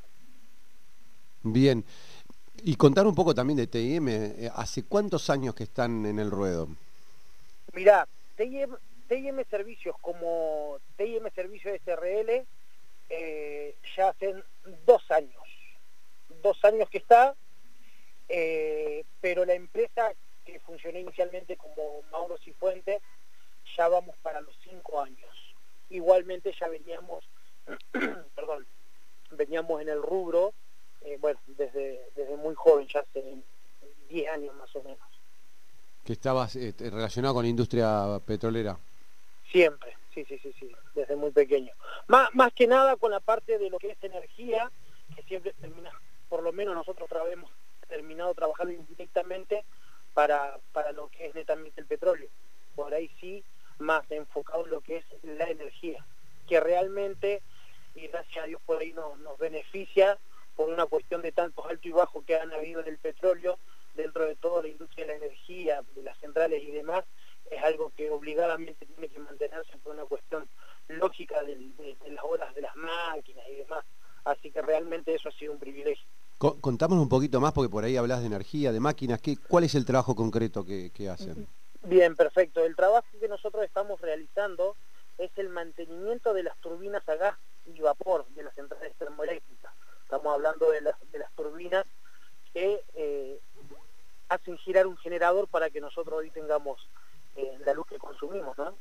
Bien. Y contar un poco también de TIM, eh, ¿hace cuántos años que están en el ruedo? Mirá, TIM, Servicios como TIM Servicios SRL eh, ya hacen dos años, dos años que está, eh, pero la empresa que funcionó inicialmente como Mauro Cifuente ya vamos para los cinco años. Igualmente ya veníamos, <clears throat> perdón, veníamos en el rubro, eh, bueno, desde, desde muy joven, ya hace 10 años más o menos. ¿Que estabas eh, relacionado con la industria petrolera? Siempre, sí, sí, sí, sí, desde muy pequeño. Más, más que nada con la parte de lo que es energía, que siempre termina, por lo menos nosotros hemos terminado trabajando indirectamente para, para lo que es netamente el petróleo. Por ahí sí más enfocado en lo que es la energía, que realmente, y gracias a Dios por ahí nos, nos beneficia por una cuestión de tantos altos y bajos que han habido en el petróleo, dentro de toda la industria de la energía, de las centrales y demás, es algo que obligadamente tiene que mantenerse por una cuestión lógica de, las horas de las máquinas y demás. Así que realmente eso ha sido un privilegio. Contamos un poquito más, porque por ahí hablas de energía, de máquinas. ¿qué, ¿Cuál es el trabajo concreto que, que hacen? Bien, perfecto. El trabajo que nosotros estamos realizando es el mantenimiento de las turbinas a gas y vapor de las centrales termoeléctricas. Estamos hablando de las, turbinas que eh, hacen girar un generador para que nosotros hoy tengamos eh, la luz que consumimos, ¿no?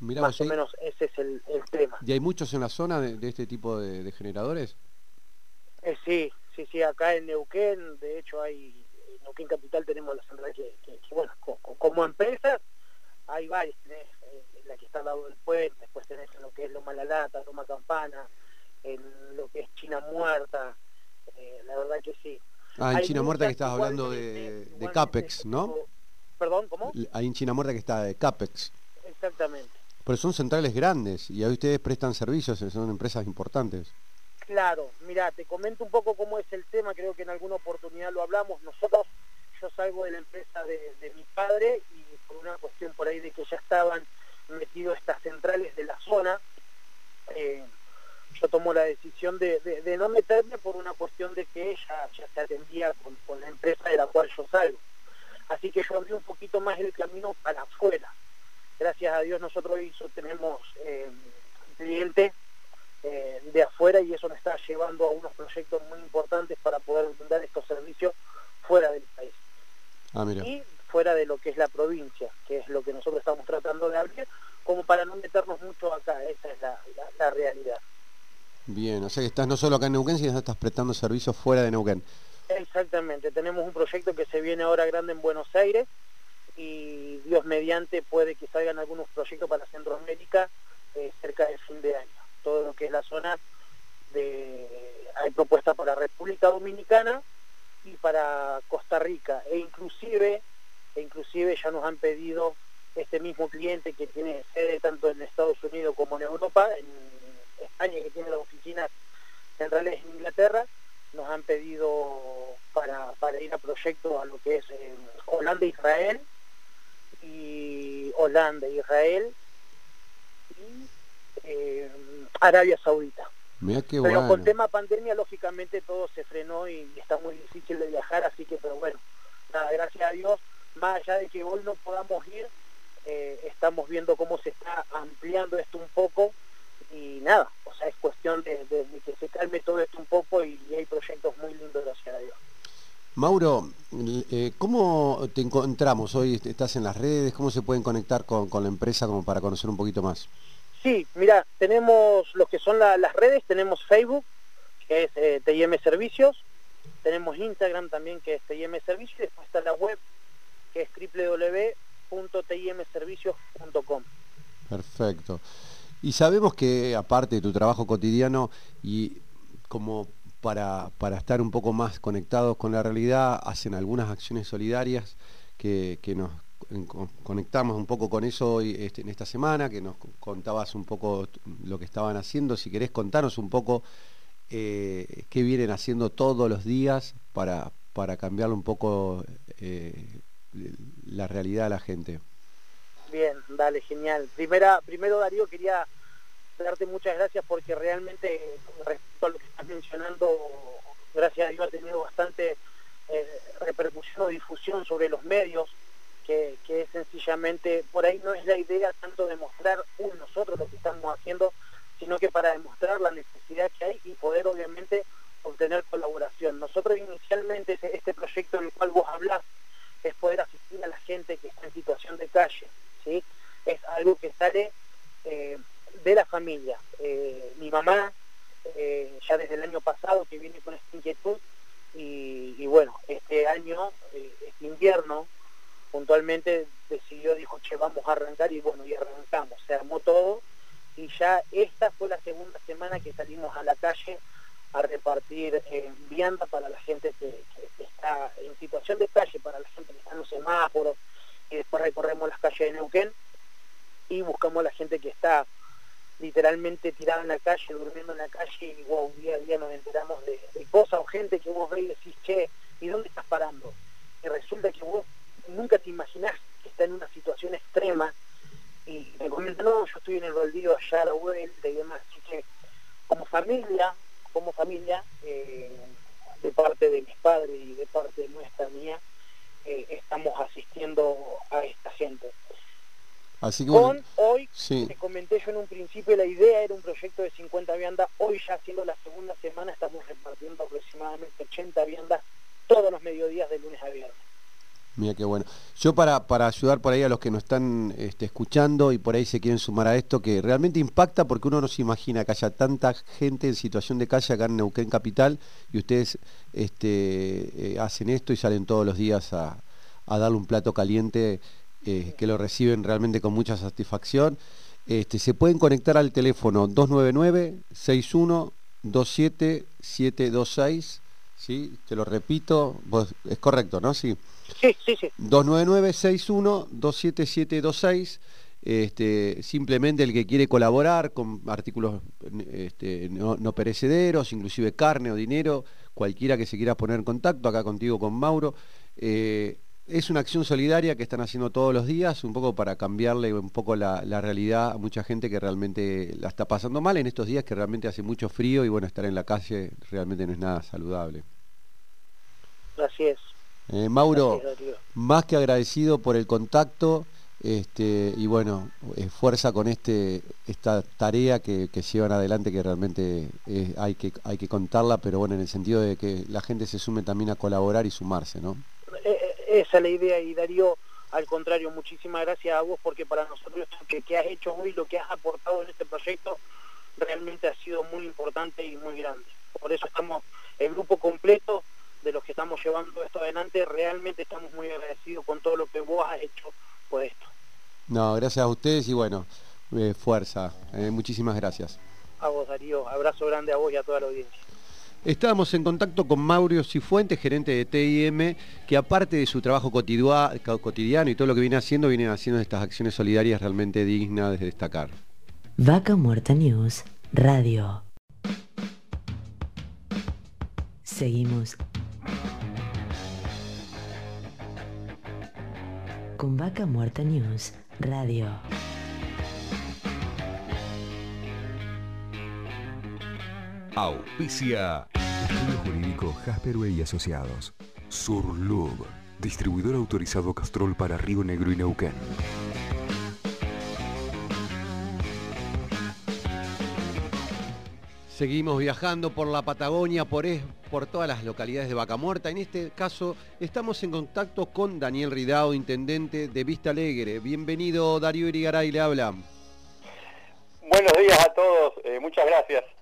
Más o menos ese es el, tema. ¿Y hay muchos en la zona de, este tipo de, generadores? Eh, sí, sí, sí, acá en Neuquén, de hecho hay en Capital tenemos la central que, bueno, como empresa hay varias, tenés eh, la que está al lado del puente, después tenés lo que es Loma La Lata, Loma Campana, en lo que es China Muerta, eh, la verdad que sí. Ah, en China Muerta que estás hablando de, CAPEX, ¿no? Perdón, ¿cómo? Ahí en China Muerta que está de CAPEX. Exactamente. Pero son centrales grandes y ahí ustedes prestan servicios, son empresas importantes. Claro, mira, te comento un poco cómo es el tema, creo que en alguna oportunidad lo hablamos. Nosotros, yo salgo de la empresa de, de mi padre y por una cuestión por ahí de que ya estaban metidos estas centrales de la zona, eh, yo tomo la decisión de, de- de no meterme por una cuestión de que ella ya se atendía con, con la empresa de la cual yo salgo. Así que yo abrí un poquito más el camino para afuera. Gracias a Dios nosotros hizo, tenemos eh, clientes eh, de afuera y eso nos está llevando a unos proyectos muy importantes para poder brindar estos servicios fuera del país Ah, mira. y fuera de lo que es la provincia, que es lo que nosotros estamos tratando de abrir, como para no meternos mucho acá, esa es la, la- la realidad. Bien, o sea que estás no solo acá en Neuquén, sino que estás prestando servicios fuera de Neuquén. Exactamente, tenemos un proyecto que se viene ahora grande en Buenos Aires y Dios mediante puede que salgan algunos proyectos para Centroamérica eh, cerca del fin de año. Todo lo que es la zona de... hay propuestas para República Dominicana y para Costa Rica e inclusive, e inclusive ya nos han pedido este mismo cliente que tiene sede tanto en Estados Unidos como en Europa, en España que tiene las oficinas centrales en Inglaterra, nos han pedido para, para ir a proyectos a lo que es eh, Holanda e Israel y Holanda, Israel y eh, Arabia Saudita. Mira qué pero bueno. con tema pandemia lógicamente todo se frenó y, y está muy difícil de viajar, así que pero bueno, nada, gracias a Dios, más allá de que hoy no podamos ir, eh, estamos viendo cómo se está ampliando esto un poco y nada, o sea, es cuestión de, de- de que se calme todo esto un poco y, y hay proyectos muy lindos, gracias a Dios. Mauro, eh, ¿cómo te encontramos hoy? ¿Estás en las redes? ¿Cómo se pueden conectar con, con la empresa como para conocer un poquito más? Sí, mira, tenemos lo que son la- las redes, tenemos Facebook, que es eh, TIM Servicios, tenemos Instagram también, que es TIM Servicios, y después está la web, que es www.timservicios.com. Perfecto. Y sabemos que aparte de tu trabajo cotidiano y como para, para estar un poco más conectados con la realidad, hacen algunas acciones solidarias que, que nos conectamos un poco con eso hoy, este, en esta semana, que nos contabas un poco lo que estaban haciendo. Si querés contarnos un poco eh, qué vienen haciendo todos los días para, para cambiar un poco eh, la realidad de la gente. Dale, genial. Primera, primero Darío quería darte muchas gracias porque realmente respecto a lo que estás mencionando, gracias a Dios ha tenido bastante eh, repercusión o difusión sobre los medios, que, es sencillamente, por ahí no es la idea tanto de mostrar un nosotros lo que estamos haciendo, sino que para demostrar la necesidad que hay y poder obviamente obtener colaboración. Nosotros inicialmente este, este proyecto del cual vos hablás es poder asistir a la gente que está en situación de calle, ¿sí? Es algo que sale eh, de la familia. Eh, mi mamá, eh, ya desde el año pasado que viene con esta inquietud, y, bueno, este año, este invierno, puntualmente decidió, dijo, che, vamos a arrancar, y bueno, y arrancamos, se armó todo, y ya esta fue la segunda semana que salimos a la calle a repartir vianda para la gente que, que- que está en situación de calle, para la gente que está en los semáforos, y después recorremos las calles de Neuquén y buscamos a la gente que está literalmente tirada en la calle, durmiendo en la calle, y wow, día a día nos enteramos de, cosas o gente que vos ves y decís, che, ¿y dónde estás parando? Y resulta que vos nunca te imaginás que está en una situación extrema y me comenta, no, yo estoy en el baldío allá a la vuelta y demás. Así que como familia, como familia, eh, de parte de mis padres y de parte nuestra mía, eh, estamos asistiendo a esta gente. Así que Con hoy, sí. te comenté yo en un principio, la idea era un proyecto de 50 viandas, hoy ya siendo la segunda semana estamos repartiendo aproximadamente 80 viandas todos los mediodías de lunes a viernes. Mira qué bueno. Yo para, para ayudar por ahí a los que nos están este, escuchando y por ahí se quieren sumar a esto, que realmente impacta porque uno no se imagina que haya tanta gente en situación de calle acá en Neuquén Capital y ustedes este, eh, hacen esto y salen todos los días a, a darle un plato caliente eh, que lo reciben realmente con mucha satisfacción. Este, se pueden conectar al teléfono 299 61 27726 ¿sí? Te lo repito, es correcto, ¿no? Sí, sí, sí. sí. 299 61 27726 este, simplemente el que quiere colaborar con artículos este, no, perecederos, inclusive carne o dinero, cualquiera que se quiera poner en contacto, acá contigo con Mauro. Eh, es una acción solidaria que están haciendo todos los días, un poco para cambiarle un poco la, realidad a mucha gente que realmente la está pasando mal en estos días que realmente hace mucho frío y bueno, estar en la calle realmente no es nada saludable. Así es. Eh, Mauro, más que agradecido por el contacto. Este, y bueno, eh, fuerza con este esta tarea que, llevan adelante que realmente eh, hay que hay que contarla, pero bueno, en el sentido de que la gente se sume también a colaborar y sumarse, ¿no? Esa es la idea y Darío, al contrario, muchísimas gracias a vos porque para nosotros lo que has hecho hoy, lo que has aportado en este proyecto, realmente ha sido muy importante y muy grande. Por eso estamos, el grupo completo de los que estamos llevando esto adelante, realmente estamos muy agradecidos con todo lo que vos has hecho por esto. No, gracias a ustedes y bueno, eh, fuerza. Eh, muchísimas gracias. A vos, Darío. Abrazo grande a vos y a toda la audiencia. Estábamos en contacto con Mauro Cifuentes, gerente de TIM, que aparte de su trabajo cotidiano y todo lo que viene haciendo, viene haciendo estas acciones solidarias realmente dignas de destacar. Vaca Muerta News, Radio. Seguimos con Vaca Muerta News Radio. Auspicia. Estudio Jurídico Jasperway y Asociados. Surlub. Distribuidor autorizado Castrol para Río Negro y Neuquén. Seguimos viajando por la Patagonia, por, por todas las localidades de Vaca Muerta. En este caso estamos en contacto con Daniel Ridao, intendente de Vista Alegre. Bienvenido Darío Irigaray, le habla. Buenos días a todos, eh, muchas gracias.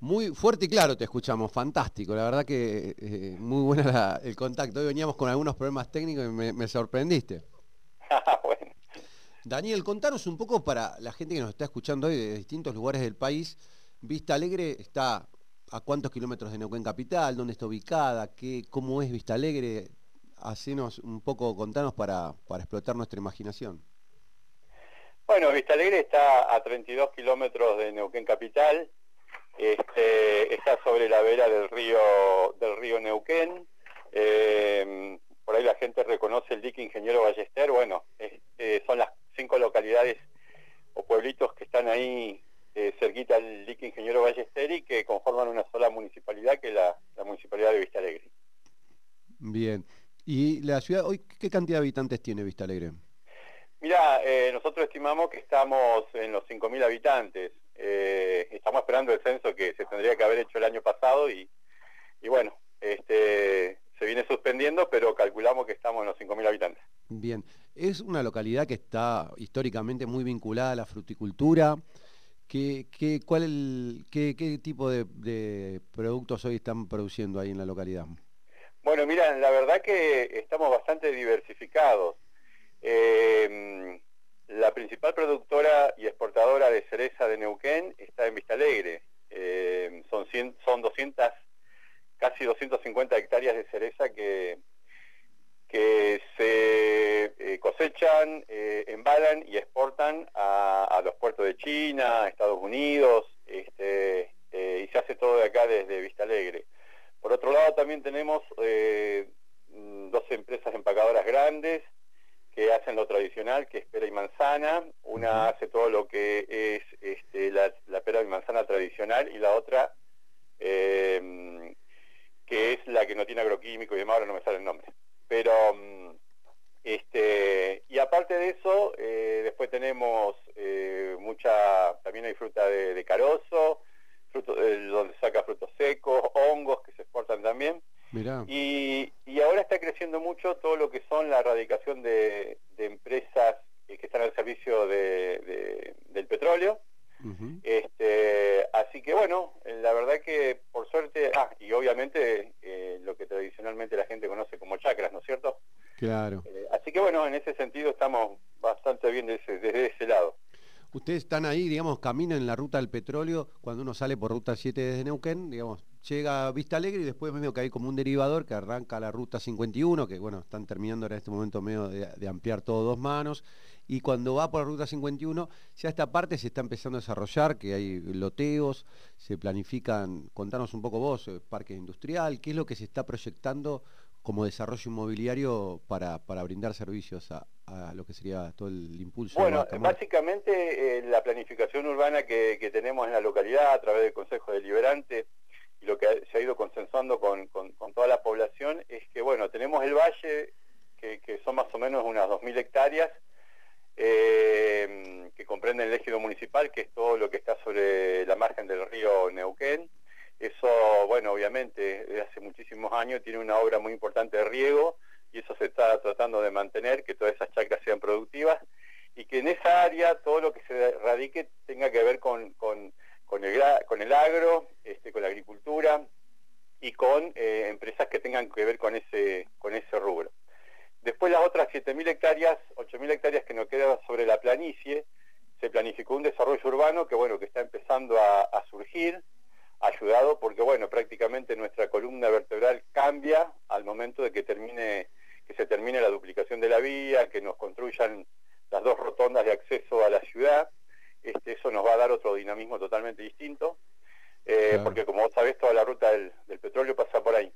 Muy fuerte y claro te escuchamos, fantástico, la verdad que eh, muy buena el contacto. Hoy veníamos con algunos problemas técnicos y me, sorprendiste. <laughs> bueno. Daniel, contanos un poco para la gente que nos está escuchando hoy de distintos lugares del país, Vista Alegre está a cuántos kilómetros de Neuquén Capital, dónde está ubicada, ¿Qué, cómo es Vista Alegre. Hacenos un poco, contanos para, para explotar nuestra imaginación. Bueno, Vista Alegre está a 32 kilómetros de Neuquén Capital, este, está sobre la vera del río, del río Neuquén. Eh, por ahí la gente reconoce el dique Ingeniero Ballester. Bueno, eh, son las cinco localidades o pueblitos que están ahí eh, cerquita al dique Ingeniero Ballesteri, que conforman una sola municipalidad, que es la, municipalidad de Vista Alegre. Bien. ¿Y la ciudad hoy qué cantidad de habitantes tiene Vista Alegre? Mira, eh, nosotros estimamos que estamos en los 5.000 habitantes. Eh, estamos esperando el censo que se tendría que haber hecho el año pasado y, y bueno, este, se viene suspendiendo, pero calculamos que estamos en los 5.000 habitantes. Bien, es una localidad que está históricamente muy vinculada a la fruticultura. ¿Qué, qué, cuál el, qué, tipo de, productos hoy están produciendo ahí en la localidad? Bueno, mira, la verdad que estamos bastante diversificados. Eh, la principal productora y exportadora de cereza de Neuquén está en Vista Alegre. Eh, son, son 200, casi 250 hectáreas de cereza que, se eh, cosechan, eh, embalan y exportan a, los puertos de China, Estados Unidos, este, y se hace todo de acá desde Vista Alegre. Por otro lado también tenemos dos empresas empacadoras grandes que hacen lo tradicional, que es pera y manzana. Una hace todo lo que es este, la, la, pera y manzana tradicional y la otra que es la que no tiene agroquímico y demás, ahora no me sale el nombre. Pero, mm, este, y aparte de eso, eh, después tenemos eh, mucha, también hay fruta de, carozo, fruto, eh, donde saca frutos secos, hongos que se exportan también. Y, y, ahora está creciendo mucho todo lo que son la erradicación de, empresas que están al servicio de, del petróleo. este, así que bueno, la verdad que por suerte, ah, y obviamente lo que tradicionalmente la gente conoce como chacras, ¿no es cierto? Claro. Eh, así Así que bueno, en ese sentido estamos bastante bien desde, desde ese lado. Ustedes están ahí, digamos, caminan en la ruta del petróleo, cuando uno sale por ruta 7 desde Neuquén, digamos, llega a Vista Alegre y después medio que hay como un derivador que arranca la ruta 51, que bueno, están terminando en este momento medio de, ampliar todo dos manos, y cuando va por la ruta 51, ya esta parte se está empezando a desarrollar, que hay loteos, se planifican, contanos un poco vos, eh, parque industrial, qué es lo que se está proyectando como desarrollo inmobiliario para, para brindar servicios a, lo que sería todo el impulso? Bueno, básicamente eh, la planificación urbana que, tenemos en la localidad a través del Consejo Deliberante y lo que se ha ido consensuando con, toda la población es que, bueno, tenemos el valle, que, son más o menos unas 2.000 hectáreas, eh, que comprenden el ejido municipal, que es todo lo que está sobre la margen del río Neuquén, eso, bueno, obviamente, desde hace muchísimos años tiene una obra muy importante de riego y eso se está tratando de mantener, que todas esas chacras sean productivas y que en esa área todo lo que se radique tenga que ver con, con, el, con el agro, este, con la agricultura y con eh, empresas que tengan que ver con ese, con ese rubro. Después las otras 7.000 hectáreas, 8.000 hectáreas que nos quedan sobre la planicie, se planificó un desarrollo urbano que bueno que está empezando a surgir, ayudado porque bueno, prácticamente nuestra columna vertebral cambia al momento de que termine que se termine la duplicación de la vía, que nos construyan las dos rotondas de acceso a la ciudad. Eso nos va a dar otro dinamismo totalmente distinto, eh, porque como vos sabés, toda la ruta del, petróleo pasa por ahí.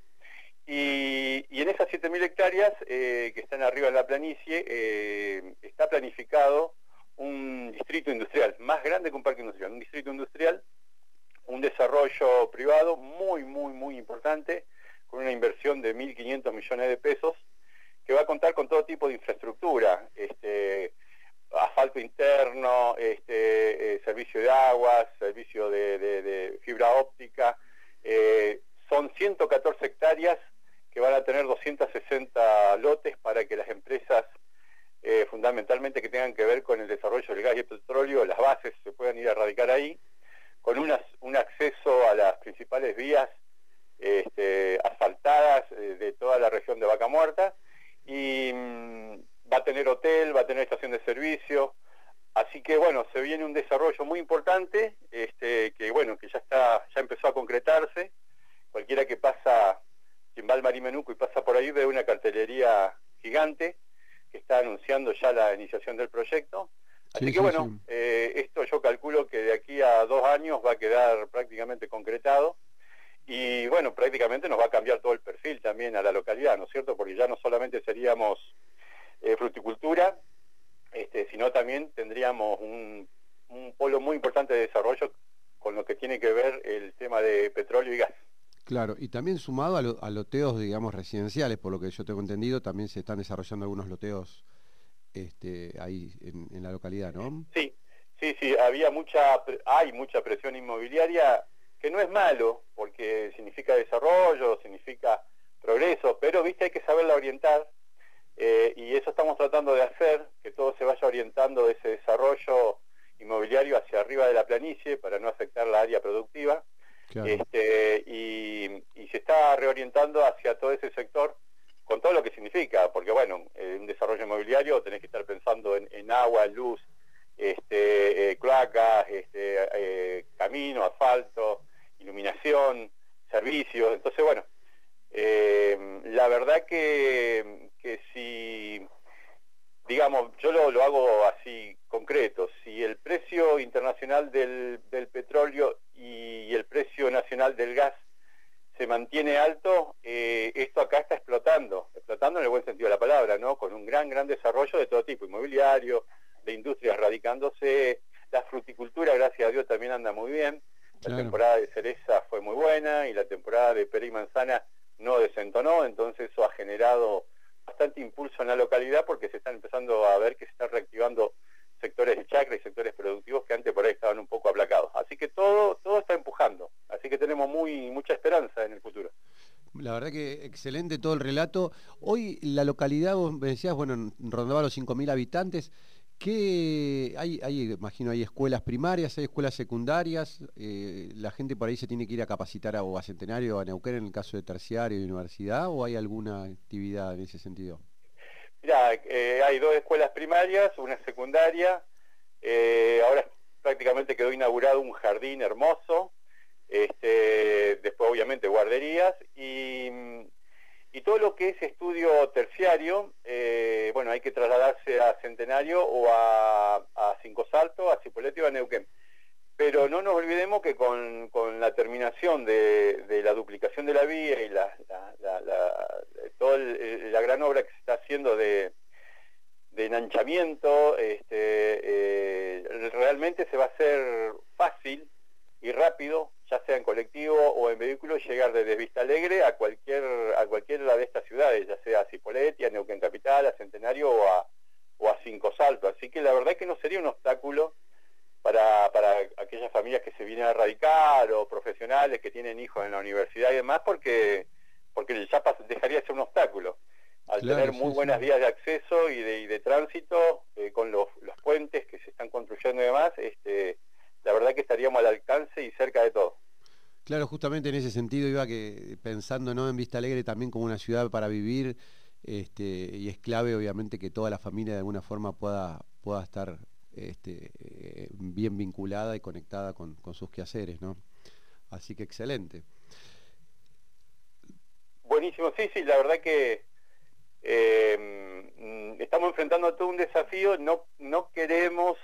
Y, en esas 7.000 hectáreas eh, que están arriba en la planicie, eh, está planificado un distrito industrial, más grande que un parque industrial, un distrito industrial un desarrollo privado muy, muy, muy importante, con una inversión de 1.500 millones de pesos, que va a contar con todo tipo de infraestructura, este, asfalto interno, este, eh, servicio de aguas, servicio de, fibra óptica. Eh, son 114 hectáreas que van a tener 260 lotes para que las empresas, eh, fundamentalmente que tengan que ver con el desarrollo del gas y el petróleo, las bases se puedan ir a radicar ahí con un acceso a las principales vías este, asfaltadas de toda la región de Vaca Muerta y mm, va a tener hotel, va a tener estación de servicio, así que bueno, se viene un desarrollo muy importante, este, que bueno, que ya está, ya empezó a concretarse, cualquiera que pasa, quien va al Marimenuco y pasa por ahí ve una cartelería gigante que está anunciando ya la iniciación del proyecto, Así que bueno, eh, esto yo calculo que de aquí a dos años va a quedar prácticamente concretado y bueno, prácticamente nos va a cambiar todo el perfil también a la localidad, ¿no es cierto? Porque ya no solamente seríamos eh, fruticultura, este, sino también tendríamos un, polo muy importante de desarrollo con lo que tiene que ver el tema de petróleo y gas. Claro, y también sumado a, a loteos, digamos, residenciales, por lo que yo tengo entendido, también se están desarrollando algunos loteos este, ahí en, la localidad, ¿no? Sí, sí, sí, había mucha, hay mucha presión inmobiliaria, que no es malo, porque significa desarrollo, significa progreso, pero viste hay que saberla orientar, eh, y eso estamos tratando de hacer, que todo se vaya orientando de ese desarrollo inmobiliario hacia arriba de la planicie para no afectar la área productiva. Este, y, y, se está reorientando hacia todo ese sector con todo lo que significa, porque bueno, en un desarrollo inmobiliario tenés que estar pensando en, agua, luz, este, eh, cloacas, este, eh, camino, asfalto, iluminación, servicios. Entonces, bueno, la verdad que, que si, digamos, yo lo, hago así concreto, si el precio internacional del, del petróleo y el precio nacional del gas se mantiene alto, eh, esto acá está explotando, explotando en el buen sentido de la palabra, ¿no? Con un gran, gran desarrollo de todo tipo, inmobiliario, de industrias radicándose, la fruticultura, gracias a Dios, también anda muy bien. La temporada de cereza fue muy buena y la temporada de pera y manzana no desentonó, entonces eso ha generado bastante impulso en la localidad porque se están empezando a ver que se está reactivando sectores de chacra y sectores productivos que antes por ahí estaban un poco aplacados. Así que todo, todo está empujando. Así que tenemos muy mucha esperanza en el futuro. La verdad que excelente todo el relato. Hoy la localidad, vos me decías, bueno, rondaba los 5.000 habitantes. ¿Qué hay, imagino, hay escuelas primarias, hay escuelas secundarias? Eh, ¿La gente por ahí se tiene que ir a capacitar a, o a Centenario o a Neuquén en el caso de terciario y universidad? ¿O hay alguna actividad en ese sentido? Mira, eh, hay dos escuelas primarias, una secundaria, eh, ahora prácticamente quedó inaugurado un jardín hermoso, este, después obviamente guarderías y, todo lo que es estudio terciario, eh, bueno, hay que trasladarse a Centenario o a, a Cinco Saltos, a Cipolletti o a Neuquén. Pero no nos olvidemos que con, la terminación de, la duplicación de la vía y la, toda la gran obra que se está haciendo de, enanchamiento, este, eh, realmente se va a hacer fácil y rápido, ya sea en colectivo o en vehículo, llegar desde Vista Alegre a cualquier a cualquiera de estas ciudades, ya sea a Cipolletti, a Neuquén Capital, a Centenario o a, o a Cinco Saltos. Así que la verdad es que no sería un obstáculo para, para aquellas familias que se vienen a radicar o profesionales que tienen hijos en la universidad y demás, porque, porque ya dejaría de ser un obstáculo. Al tener muy buenas vías de acceso y de, de tránsito, eh, con los, los, puentes que se están construyendo y demás, este, la verdad que estaríamos al alcance y cerca de todo. Claro, justamente en ese sentido iba que pensando ¿no? en Vista Alegre también como una ciudad para vivir, este, y es clave obviamente que toda la familia de alguna forma pueda, pueda estar este, eh, bien vinculada y conectada con, sus quehaceres, ¿no? Así que excelente. Buenísimo, sí, sí, la verdad que eh, estamos enfrentando todo un desafío, no, no queremos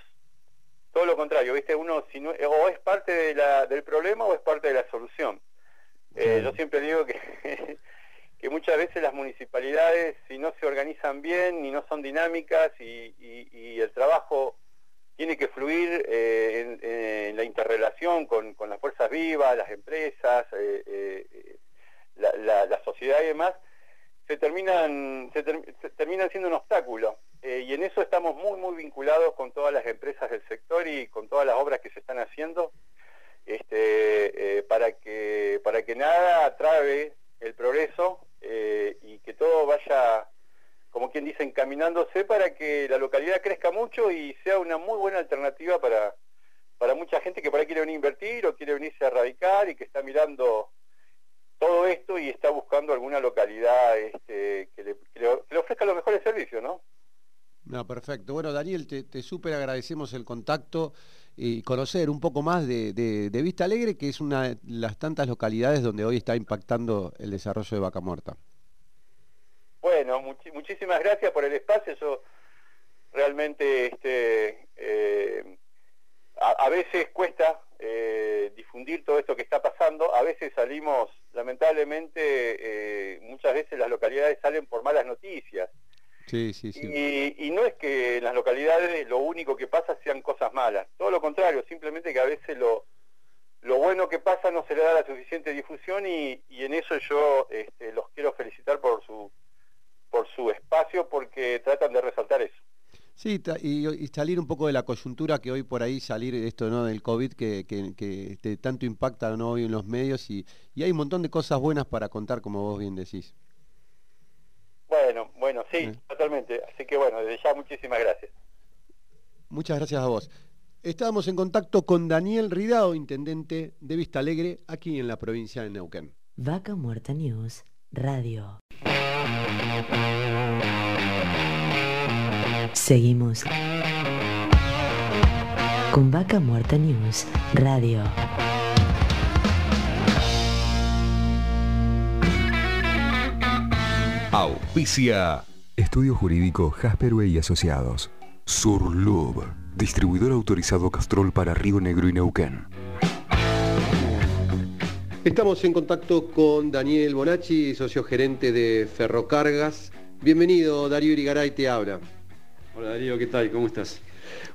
todo lo contrario, ¿viste? Uno si no, o es parte de la, del problema o es parte de la solución. Eh, yo siempre digo que, <laughs> que muchas veces las municipalidades, si no se organizan bien, ni no son dinámicas y, y el trabajo tiene que fluir eh, en, la interrelación con, las fuerzas vivas, las empresas, eh, eh, la, sociedad y demás, se terminan, se, terminan siendo un obstáculo. y en eso estamos muy, muy vinculados con todas las empresas del sector y con todas las obras que se están haciendo, este, para, que, para que nada atrabe el progreso y que todo vaya como quien dice, encaminándose para que la localidad crezca mucho y sea una muy buena alternativa para, para mucha gente que por ahí quiere venir a invertir o quiere venirse a radicar y que está mirando todo esto y está buscando alguna localidad este, que, le, ofrezca los mejores servicios, ¿no? No, perfecto. Bueno, Daniel, te, te súper agradecemos el contacto y conocer un poco más de, de, Vista Alegre, que es una de las tantas localidades donde hoy está impactando el desarrollo de Vaca Muerta. Bueno, muchísimas gracias por el espacio. Yo realmente este, eh, a, veces cuesta eh, difundir todo esto que está pasando. A veces salimos, lamentablemente, eh, muchas veces las localidades salen por malas noticias. Sí, sí, sí. Y, y, no es que en las localidades lo único que pasa sean cosas malas. Todo lo contrario, simplemente que a veces lo, lo bueno que pasa no se le da la suficiente difusión y, y en eso yo este, los quiero felicitar por su por su espacio porque tratan de resaltar eso. Sí, y, salir un poco de la coyuntura que hoy por ahí salir esto no del COVID que, que, tanto impacta ¿no? hoy en los medios y, hay un montón de cosas buenas para contar como vos bien decís. Bueno, bueno, sí, totalmente. Así que bueno, desde ya muchísimas gracias. Muchas gracias a vos. Estábamos en contacto con Daniel Ridao, intendente de Vista Alegre, aquí en la provincia de Neuquén. Vaca Muerta News, Radio. Seguimos con Vaca Muerta News Radio. Auspicia. Estudio Jurídico Jasperway y Asociados. Surlub. Distribuidor autorizado Castrol para Río Negro y Neuquén. Estamos en contacto con Daniel Bonacci, socio gerente de Ferrocargas. Bienvenido, Darío Irigaray te habla. Hola Darío, ¿qué tal? ¿Cómo estás?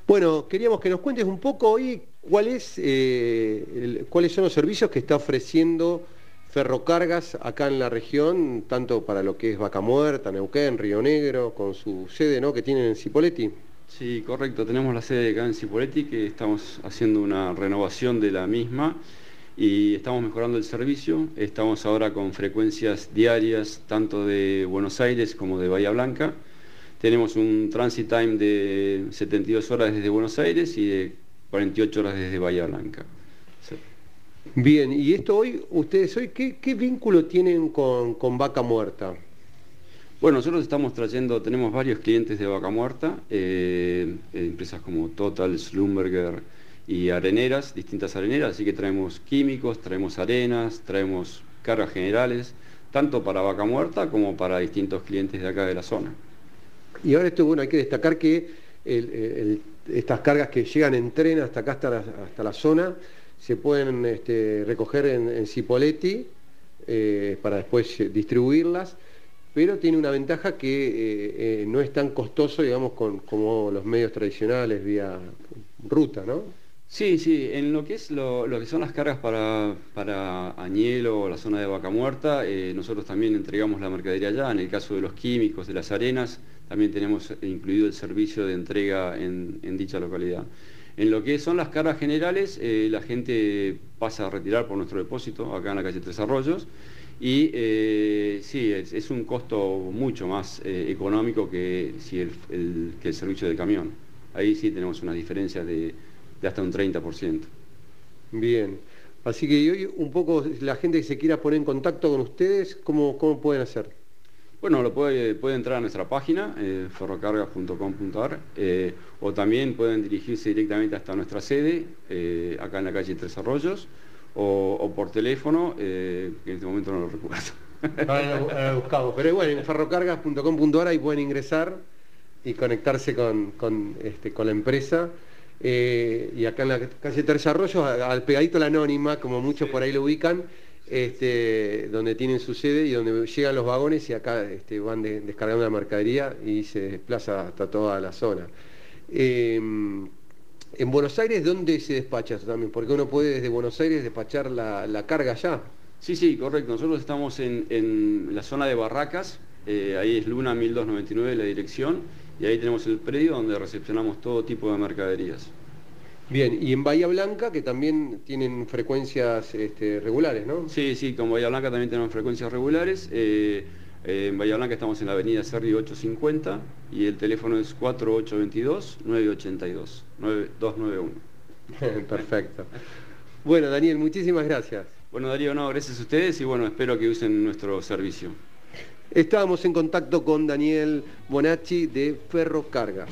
Bueno, queríamos que nos cuentes un poco hoy cuál es, eh, cuáles son los servicios que está ofreciendo Ferrocargas acá en la región, tanto para lo que es Vaca Muerta, Neuquén, Río Negro, con su sede ¿no? que tienen en Cipolletti. Sí, correcto, tenemos la sede acá en Cipolletti que estamos haciendo una renovación de la misma y estamos mejorando el servicio. Estamos ahora con frecuencias diarias tanto de Buenos Aires como de Bahía Blanca. Tenemos un transit time de 72 horas desde Buenos Aires y de 48 horas desde Bahía Blanca. Bien, y esto hoy, ustedes hoy, ¿qué, vínculo tienen con, Vaca Muerta? Bueno, nosotros estamos trayendo, tenemos varios clientes de vaca muerta, eh, empresas como Total, Slumberger y areneras, distintas areneras, así que traemos químicos, traemos arenas, traemos cargas generales, tanto para vaca muerta como para distintos clientes de acá de la zona. Y ahora esto, bueno, hay que destacar que estas cargas que llegan en tren hasta acá, hasta la, zona, se pueden este, recoger en, Cipoletti eh, para después distribuirlas pero tiene una ventaja que eh, eh, no es tan costoso, digamos, como los medios tradicionales vía ruta, ¿no? Sí, sí, en lo que es lo, que son las cargas para, para Añelo o la zona de Vaca Muerta, eh, nosotros también entregamos la mercadería allá, en el caso de los químicos, de las arenas, también tenemos incluido el servicio de entrega en, dicha localidad. En lo que son las cargas generales, la gente pasa a retirar por nuestro depósito, acá en la calle Tres Arroyos, y eh, sí, es, un costo mucho más eh, económico que, si el, servicio de camión. Ahí sí tenemos una diferencia de, hasta un 30%. Bien, así que hoy un poco la gente que se quiera poner en contacto con ustedes, ¿cómo, cómo pueden hacer? Bueno, lo puede, puede entrar a nuestra página, eh, ferrocargas.com.ar, o también pueden dirigirse directamente hasta nuestra sede, acá en la calle Tres Arroyos, o, por teléfono, eh, que en este momento no lo recuerdo. <laughs> Ahora buscamos, pero bueno, en ferrocargas.com.ar ahí pueden ingresar y conectarse con, este, con la empresa. Eh, y acá en la calle Tercer Arroyo, al pegadito la anónima, como muchos por ahí lo ubican, este, donde tienen su sede y donde llegan los vagones y acá este, van descargando la mercadería y se desplaza hasta toda la zona. Eh, en Buenos Aires, ¿dónde se despacha eso también? Porque uno puede desde Buenos Aires despachar la, carga allá. Sí, sí, correcto. Nosotros estamos en, la zona de Barracas, eh, ahí es Luna 1299 la dirección, y ahí tenemos el predio donde recepcionamos todo tipo de mercaderías. Bien, y en Bahía Blanca, que también tienen frecuencias este, regulares, ¿no? Sí, sí, con Bahía Blanca también tenemos frecuencias regulares. Eh, eh, en Bahía Blanca estamos en la avenida Serri 850 y el teléfono es 4822-982, 9291. <laughs> Perfecto. Bueno, Daniel, muchísimas gracias. Bueno, Darío, no, gracias a ustedes y bueno, espero que usen nuestro servicio. Estábamos en contacto con Daniel Bonacci de Ferrocargas.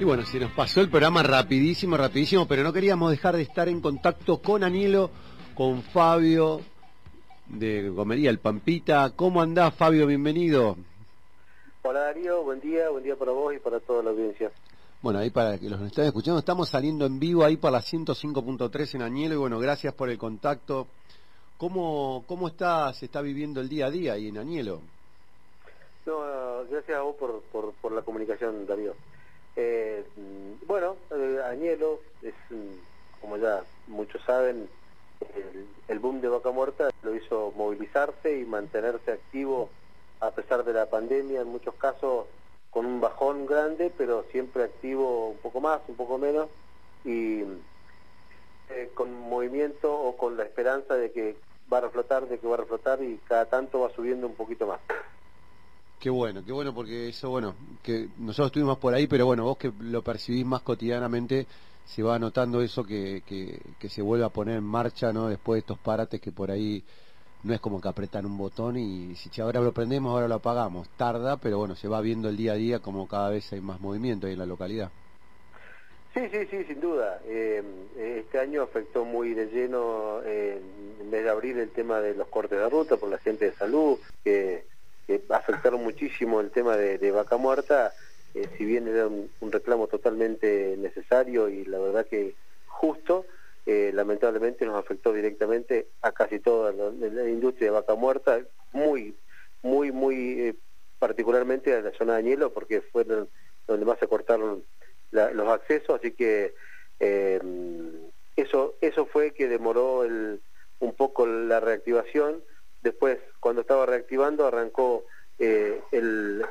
Y bueno, se nos pasó el programa rapidísimo, rapidísimo, pero no queríamos dejar de estar en contacto con Anielo, con Fabio, de Gomería El Pampita. ¿Cómo andás, Fabio? Bienvenido. Hola Darío, buen día, buen día para vos y para toda la audiencia. Bueno, ahí para que los estén escuchando, estamos saliendo en vivo ahí para la 105.3 en Añelo y bueno, gracias por el contacto. ¿Cómo, cómo está, se está viviendo el día a día ahí en Añelo? No, gracias a vos por, por, la comunicación, Darío. Eh, bueno, eh, Añelo es, como ya muchos saben, el, boom de Vaca Muerta lo hizo movilizarse y mantenerse activo a pesar de la pandemia, en muchos casos con un bajón grande, pero siempre activo un poco más, un poco menos, y eh, con movimiento o con la esperanza de que va a reflotar, de que va a reflotar y cada tanto va subiendo un poquito más. Qué bueno, qué bueno, porque eso, bueno, que nosotros estuvimos por ahí, pero bueno, vos que lo percibís más cotidianamente, se va notando eso que, que, se vuelve a poner en marcha ¿no? después de estos parates que por ahí no es como que apretan un botón y si ahora lo prendemos, ahora lo apagamos. Tarda, pero bueno, se va viendo el día a día como cada vez hay más movimiento ahí en la localidad. Sí, sí, sí, sin duda. Eh, este año afectó muy de lleno eh, en vez de abril el tema de los cortes de ruta por la gente de salud, que, afectaron muchísimo el tema de vaca muerta. Eh, si bien era un, reclamo totalmente necesario y la verdad que justo, eh, lamentablemente nos afectó directamente a casi toda la, industria de vaca muerta, muy, muy, muy eh, particularmente a la zona de Añelo, porque fue donde más se cortaron los accesos, así que eso, eso fue que demoró un poco la reactivación, después cuando estaba reactivando arrancó eh, el,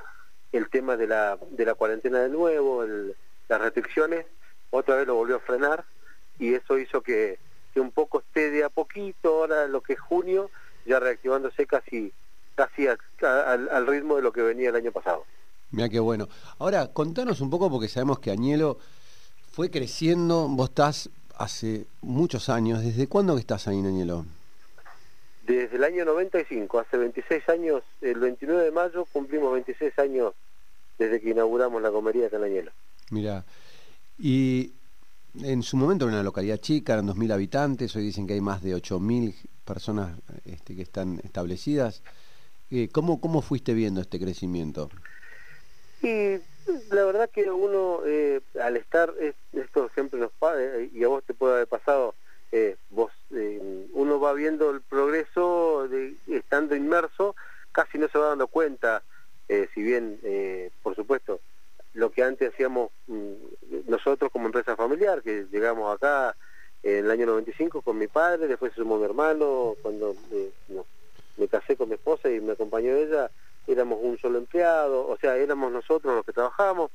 el tema de la, de la cuarentena de nuevo, las restricciones, otra vez lo volvió a frenar y eso hizo que, que un poco esté de a poquito, ahora lo que es junio, ya reactivándose casi, casi al ritmo de lo que venía el año pasado. Mira qué bueno. Ahora, contanos un poco, porque sabemos que Añelo fue creciendo, vos estás hace muchos años, ¿desde cuándo que estás ahí en Añelo? Desde el año 95, hace 26 años, el 29 de mayo cumplimos 26 años desde que inauguramos la comería de Añelo. Mira, y en su momento era una localidad chica, eran 2.000 habitantes, hoy dicen que hay más de 8.000 personas este, que están establecidas. Eh, ¿cómo, ¿Cómo fuiste viendo este crecimiento? Y la verdad que uno, eh, al estar, esto siempre nos pasa, eh, y a vos te puede haber pasado, eh, vos, uno va viendo el progreso de, estando inmerso, casi no se va dando cuenta, si bien, por supuesto, lo que antes hacíamos mm, nosotros como empresa familiar, que llegamos acá en el año 95 con mi padre, después se sumó mi hermano, cuando me casé con mi esposa y me acompañó ella, éramos un solo empleado, o sea, éramos nosotros los que trabajábamos,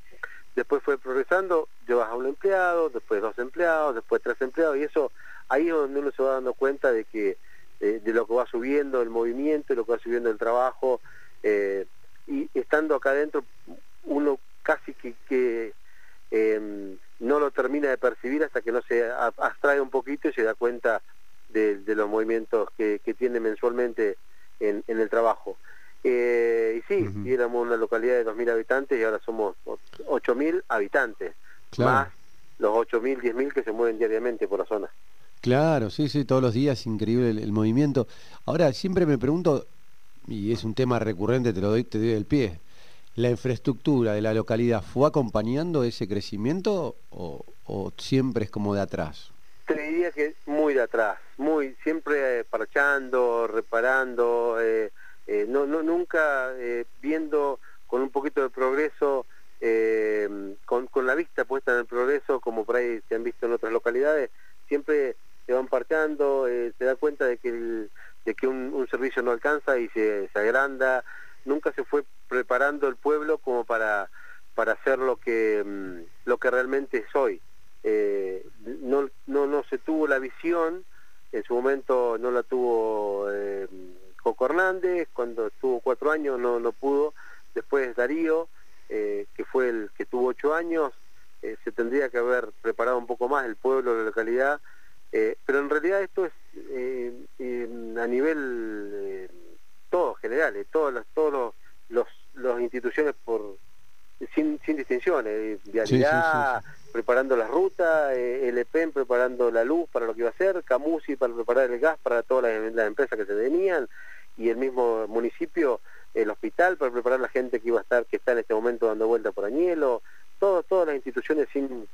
después fue progresando, llevas a un empleado, después dos empleados, después tres empleados, y eso ahí es donde uno se va dando cuenta de que de lo que va subiendo el movimiento, lo que va subiendo el trabajo, eh, y estando acá adentro uno casi que, que em, no lo termina de percibir hasta que no se abstrae un poquito y se da cuenta de, los movimientos que, tiene mensualmente en el trabajo. Eh, y sí, éramos una localidad de 2.000 habitantes y ahora somos 8.000 habitantes, más los 8.000, 10.000 que se mueven diariamente por la zona. Claro, sí, sí, todos los días, increíble el, movimiento. Ahora, siempre me pregunto, y es un tema recurrente, te lo doy, te doy el pie, ¿la infraestructura de la localidad fue acompañando ese crecimiento o, siempre es como de atrás? Te diría que muy de atrás, muy, siempre eh, parchando, reparando, eh, eh, no, no, nunca viendo con un poquito de progreso, con, con, la vista puesta en el progreso, como por ahí se han visto en otras localidades, siempre se van parchando, se da cuenta de que, de que un, servicio no alcanza y se, se, agranda, nunca se fue preparando el pueblo como para, para hacer lo que, mm, lo que realmente es hoy. no, no, no se tuvo la visión, en su momento no la tuvo Coco Hernández, cuando estuvo cuatro años no, no pudo, después Darío, eh, que fue el que tuvo ocho años, eh, se tendría que haber preparado un poco más el pueblo, la localidad, eh, pero en realidad esto es a nivel todo general, todos los, todos los, los, instituciones por sin, sin distinciones, vialidad, preparando la ruta, el EPEN preparando la luz para lo que iba a hacer, Camusi para preparar el gas para todas las empresas que se venían, y el mismo municipio, el hospital para preparar la gente que iba a estar, que está en este momento dando vuelta por Añelo, todo, todas las instituciones sin,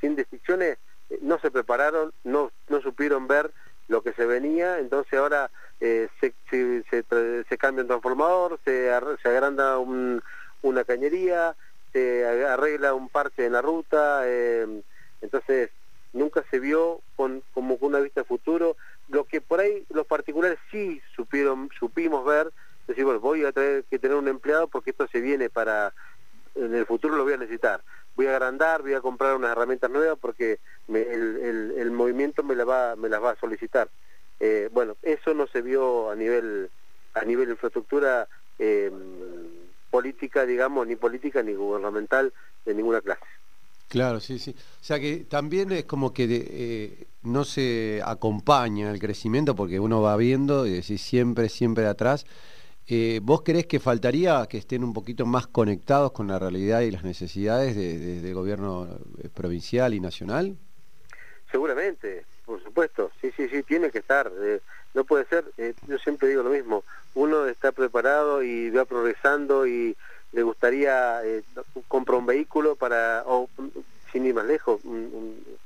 sin distinciones eh, no se prepararon, no, no supieron ver lo que se venía, entonces ahora eh, se, se, cambia un transformador, se, se agranda una cañería, se arregla un parche en la ruta, eh, entonces nunca se vio con, como con una vista futuro, lo que por ahí los particulares sí supieron, supimos ver, decir, voy a tener que tener un empleado porque esto se viene para, en el futuro lo voy a necesitar. Voy a agrandar, voy a comprar unas herramientas nuevas porque el, el, movimiento me, la va, me las va a solicitar. Eh, bueno, eso no se vio a nivel, a nivel infraestructura eh, política, digamos, ni política ni gubernamental de ninguna clase. Claro, sí, sí. O sea que también es como que eh, no se acompaña el crecimiento porque uno va viendo y decís siempre, siempre atrás. Eh, ¿Vos crees que faltaría que estén un poquito más conectados con la realidad y las necesidades del gobierno eh, provincial y nacional? Seguramente, por supuesto, sí, sí, sí, tiene que estar. no puede ser, yo siempre digo lo mismo, uno está preparado y va progresando y le gustaría eh, comprar un vehículo para, o sin ir más lejos,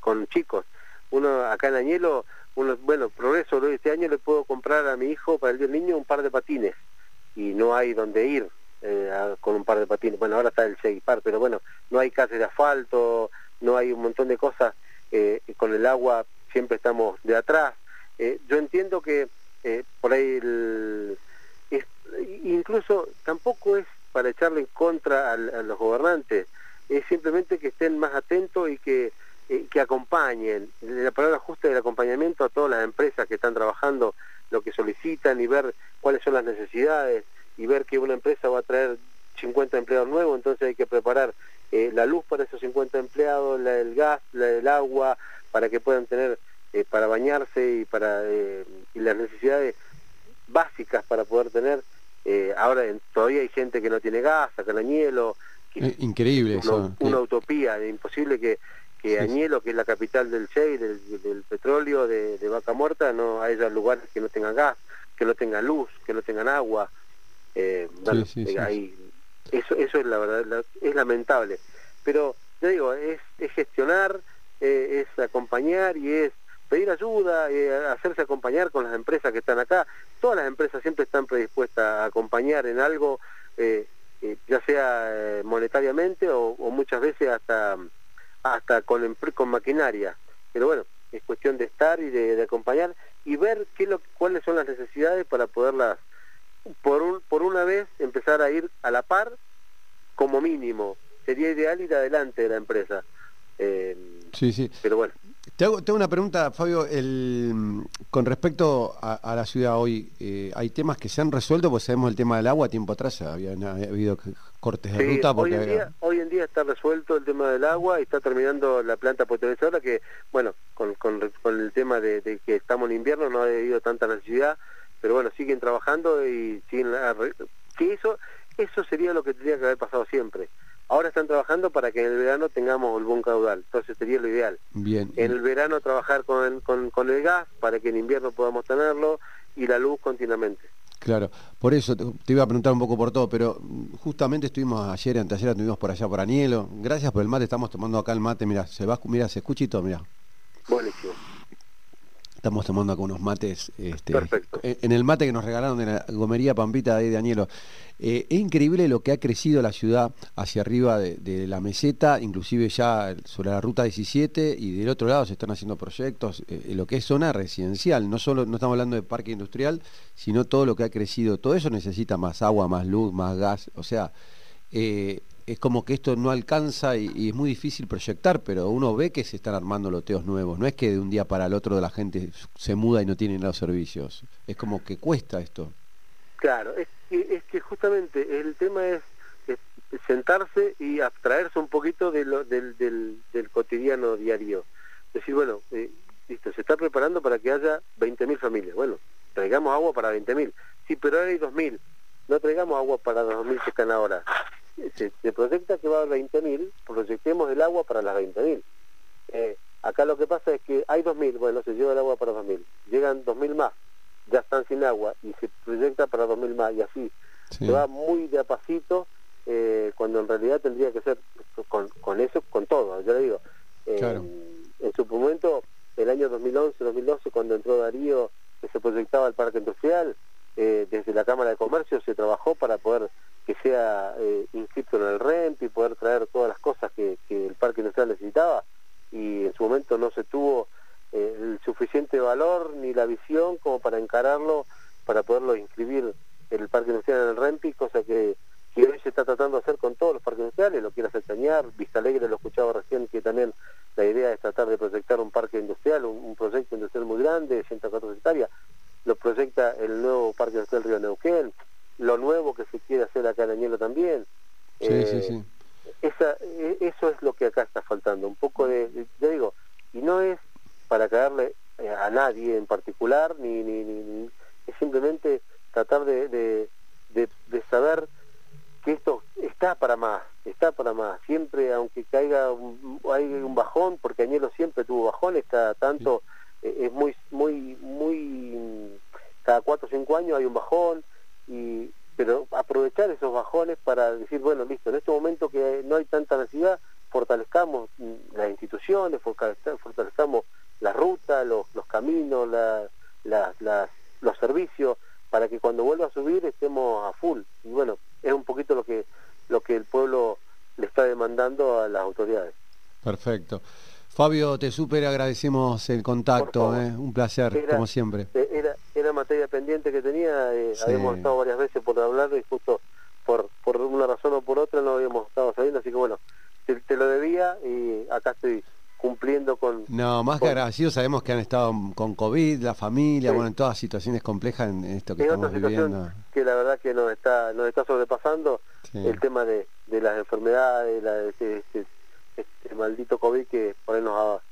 con chicos. Uno acá en Añelo, uno, bueno, progreso, este año le puedo comprar a mi hijo para el niño un par de patines y no hay donde ir eh, con un par de patines. Bueno, ahora está el Seguipar, pero bueno, no hay calles de asfalto, no hay un montón de cosas. Eh, con el agua siempre estamos de atrás. Eh, yo entiendo que por ahí el, incluso tampoco es para echarle en contra a, a los gobernantes, es simplemente que estén más atentos y que que acompañen, la palabra justa del acompañamiento a todas las empresas que están trabajando lo que solicitan y ver cuáles son las necesidades y ver que una empresa va a traer 50 empleados nuevos, entonces hay que preparar eh, la luz para esos 50 empleados, la, el gas, la, el agua, para que puedan tener eh, para bañarse y para y las necesidades básicas para poder tener eh, ahora todavía hay gente que no tiene gas, Añelo. Que, increíble una, Una utopía, es imposible que, que Añelo, que es la capital del Shell, del, petróleo, de, Vaca Muerta, no haya lugares que no tengan gas, que no tengan luz, que no tengan agua. Eh, eh eso, eso es la verdad, es lamentable. Pero, yo digo, es, es gestionar, eh, es acompañar y es pedir ayuda, eh, hacerse acompañar con las empresas que están acá. Todas las empresas siempre están predispuestas a acompañar en algo, eh, ya sea monetariamente o, muchas veces hasta, hasta con, con maquinaria. Pero bueno, es cuestión de estar y de, acompañar y ver qué lo, cuáles son las necesidades para poderlas, por, un, por una vez, empezar a ir a la par como mínimo. Sería ideal ir adelante de la empresa. sí, sí. Pero bueno. Te hago, una pregunta, Fabio, el, con respecto a, la ciudad hoy, eh, ¿hay temas que se han resuelto? Pues sabemos el tema del agua, tiempo atrás había, habido cortes de ruta. Hoy en, día, hoy en día está resuelto el tema del agua y está terminando la planta potabilizadora que, bueno, con, el tema de, que estamos en invierno no ha habido tanta necesidad, pero bueno, siguen trabajando y siguen... Que eso, eso sería lo que tendría que haber pasado siempre. Ahora están trabajando para que en el verano tengamos el buen caudal, entonces sería lo ideal. Bien. En el verano trabajar con, con, el gas para que en invierno podamos tenerlo y la luz continuamente. Claro, por eso te, iba a preguntar un poco por todo, pero justamente estuvimos ayer, anteayer estuvimos por allá por Anielo. Gracias por el mate, estamos tomando acá el mate, mira, se va, mira, se escucha y todo, mira. Estamos tomando acá unos mates. Este, Perfecto. En, el mate que nos regalaron de la gomería Pampita de Danielo. Eh, es increíble lo que ha crecido la ciudad hacia arriba de, la meseta, inclusive ya sobre la ruta 17 y del otro lado se están haciendo proyectos, eh, lo que es zona residencial, no solo no estamos hablando de parque industrial, sino todo lo que ha crecido. Todo eso necesita más agua, más luz, más gas, o sea, eh, es como que esto no alcanza y, es muy difícil proyectar, pero uno ve que se están armando loteos nuevos. No es que de un día para el otro la gente se muda y no tiene los servicios. Es como que cuesta esto. Claro, es que, justamente el tema es, sentarse y abstraerse un poquito del, del, cotidiano diario. Decir, bueno, eh, listo, se está preparando para que haya 20.000 familias. Bueno, traigamos agua para 20.000. Sí, pero ahora hay 2.000. No traigamos agua para los 2.000 que están ahora se, proyecta que va a haber 20.000, proyectemos el agua para las 20.000. Eh, acá lo que pasa es que hay 2.000, bueno, se lleva el agua para 2.000, llegan 2.000 más, ya están sin agua y se proyecta para 2.000 más y así. Se va muy de a pasito eh, cuando en realidad tendría que ser con, con eso, con todo, ya le digo. Eh, en su momento, el año 2011-2012, cuando entró Darío, que se proyectaba el parque industrial, desde la Cámara de Comercio se trabajó para poder que sea eh, inscrito en el REMP y poder traer todas las cosas que, el parque industrial necesitaba. Y en su momento no se tuvo eh, el suficiente valor ni la visión como para encararlo, para poderlo inscribir en el parque industrial en el REMPI, cosa que, hoy se está tratando de hacer con todos los parques industriales, lo quiere hacer Chañar, Vista Alegre lo escuchaba recién que también la idea es tratar de proyectar un parque industrial, un, proyecto industrial muy grande, 114 hectáreas, lo proyecta el nuevo parque industrial Río Neuquén, lo nuevo que se quiere hacer acá en Añelo también. Sí, sí, sí. Esa, e, eso es lo que acá está faltando, un poco de, ya digo, y no es para caerle eh, a nadie en particular, ni, ni, ni, es simplemente tratar de, de, de, saber que esto está para más, está para más. Siempre, aunque caiga un, hay un bajón, porque Añelo siempre tuvo bajón, está tanto, eh, es muy, muy, muy, cada cuatro o cinco años hay un bajón, y pero aprovechar esos bajones para decir, bueno, listo, en este momento que no hay tanta necesidad, fortalezcamos las instituciones, fortalezcamos la ruta, los, los caminos, la, los servicios, para que cuando vuelva a subir estemos a full. Y bueno, es un poquito lo que, lo que el pueblo le está demandando a las autoridades. Perfecto. Fabio, te súper agradecemos el contacto, eh, un placer, como siempre. Eh, era, materia pendiente que tenía, eh, habíamos estado varias veces por hablar y justo por, por una razón o por otra no habíamos estado saliendo, así que bueno, te, lo debía y acá estoy cumpliendo con... No, más que agradecido, sabemos que han estado con COVID, la familia, bueno, en todas situaciones complejas en esto que en estamos otra situación viviendo. Que la verdad que nos está, nos está sobrepasando el tema de, de las enfermedades, la, de, este maldito COVID que por ahí nos, ha-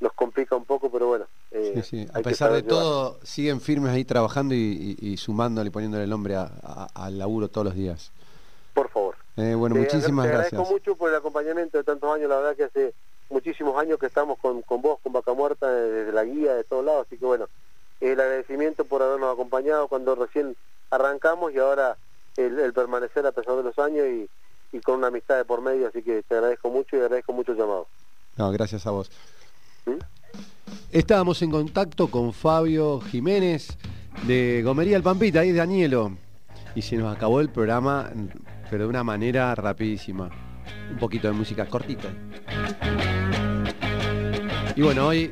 nos complica un poco, pero bueno. eh, Sí, sí. A pesar de llevar. todo, siguen firmes ahí trabajando y, y- y sumándole y poniéndole el nombre a- a- al laburo todos los días. Por favor. Eh, bueno, Te muchísimas te gracias. agradezco mucho por el acompañamiento de tantos años, la verdad que hace muchísimos años que estamos con, con vos, con Vaca Muerta, eh, desde la guía, de todos lados, así que bueno, el agradecimiento por habernos acompañado cuando recién arrancamos y ahora el, el permanecer a pesar de los años y, y con una amistad de por medio, así que te agradezco mucho y agradezco mucho el llamado. No, gracias a vos. ¿Mm? Estábamos en contacto con Fabio Jiménez de Gomería El Pampita, ahí de Danielo. Y se nos acabó el programa, pero de una manera rapidísima. Un poquito de música cortita. Y bueno, hoy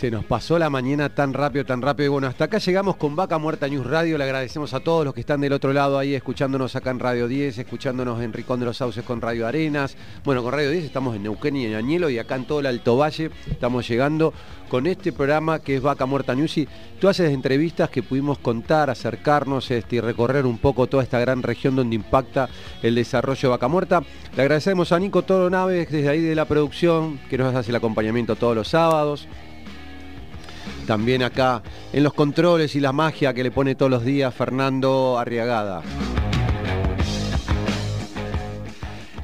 se nos pasó la mañana tan rápido, tan rápido. Y bueno, hasta acá llegamos con Vaca Muerta News Radio. Le agradecemos a todos los que están del otro lado ahí, escuchándonos acá en Radio 10, escuchándonos en Ricón de los Sauces con Radio Arenas. Bueno, con Radio 10 estamos en Neuquén y en Añelo y acá en todo el Alto Valle estamos llegando con este programa que es Vaca Muerta News. Y tú haces entrevistas que pudimos contar, acercarnos este, y recorrer un poco toda esta gran región donde impacta el desarrollo de Vaca Muerta. Le agradecemos a Nico Toro Naves desde ahí de la producción que nos hace el acompañamiento todos los sábados también acá en los controles y la magia que le pone todos los días Fernando Arriagada.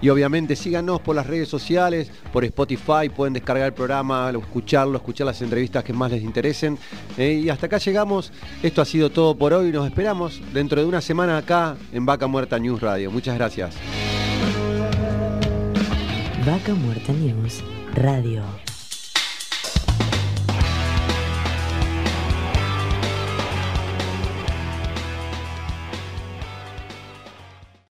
Y obviamente síganos por las redes sociales, por Spotify, pueden descargar el programa, escucharlo, escuchar las entrevistas que más les interesen. Eh, y hasta acá llegamos. Esto ha sido todo por hoy. Nos esperamos dentro de una semana acá en Vaca Muerta News Radio. Muchas gracias. Vaca Muerta News Radio.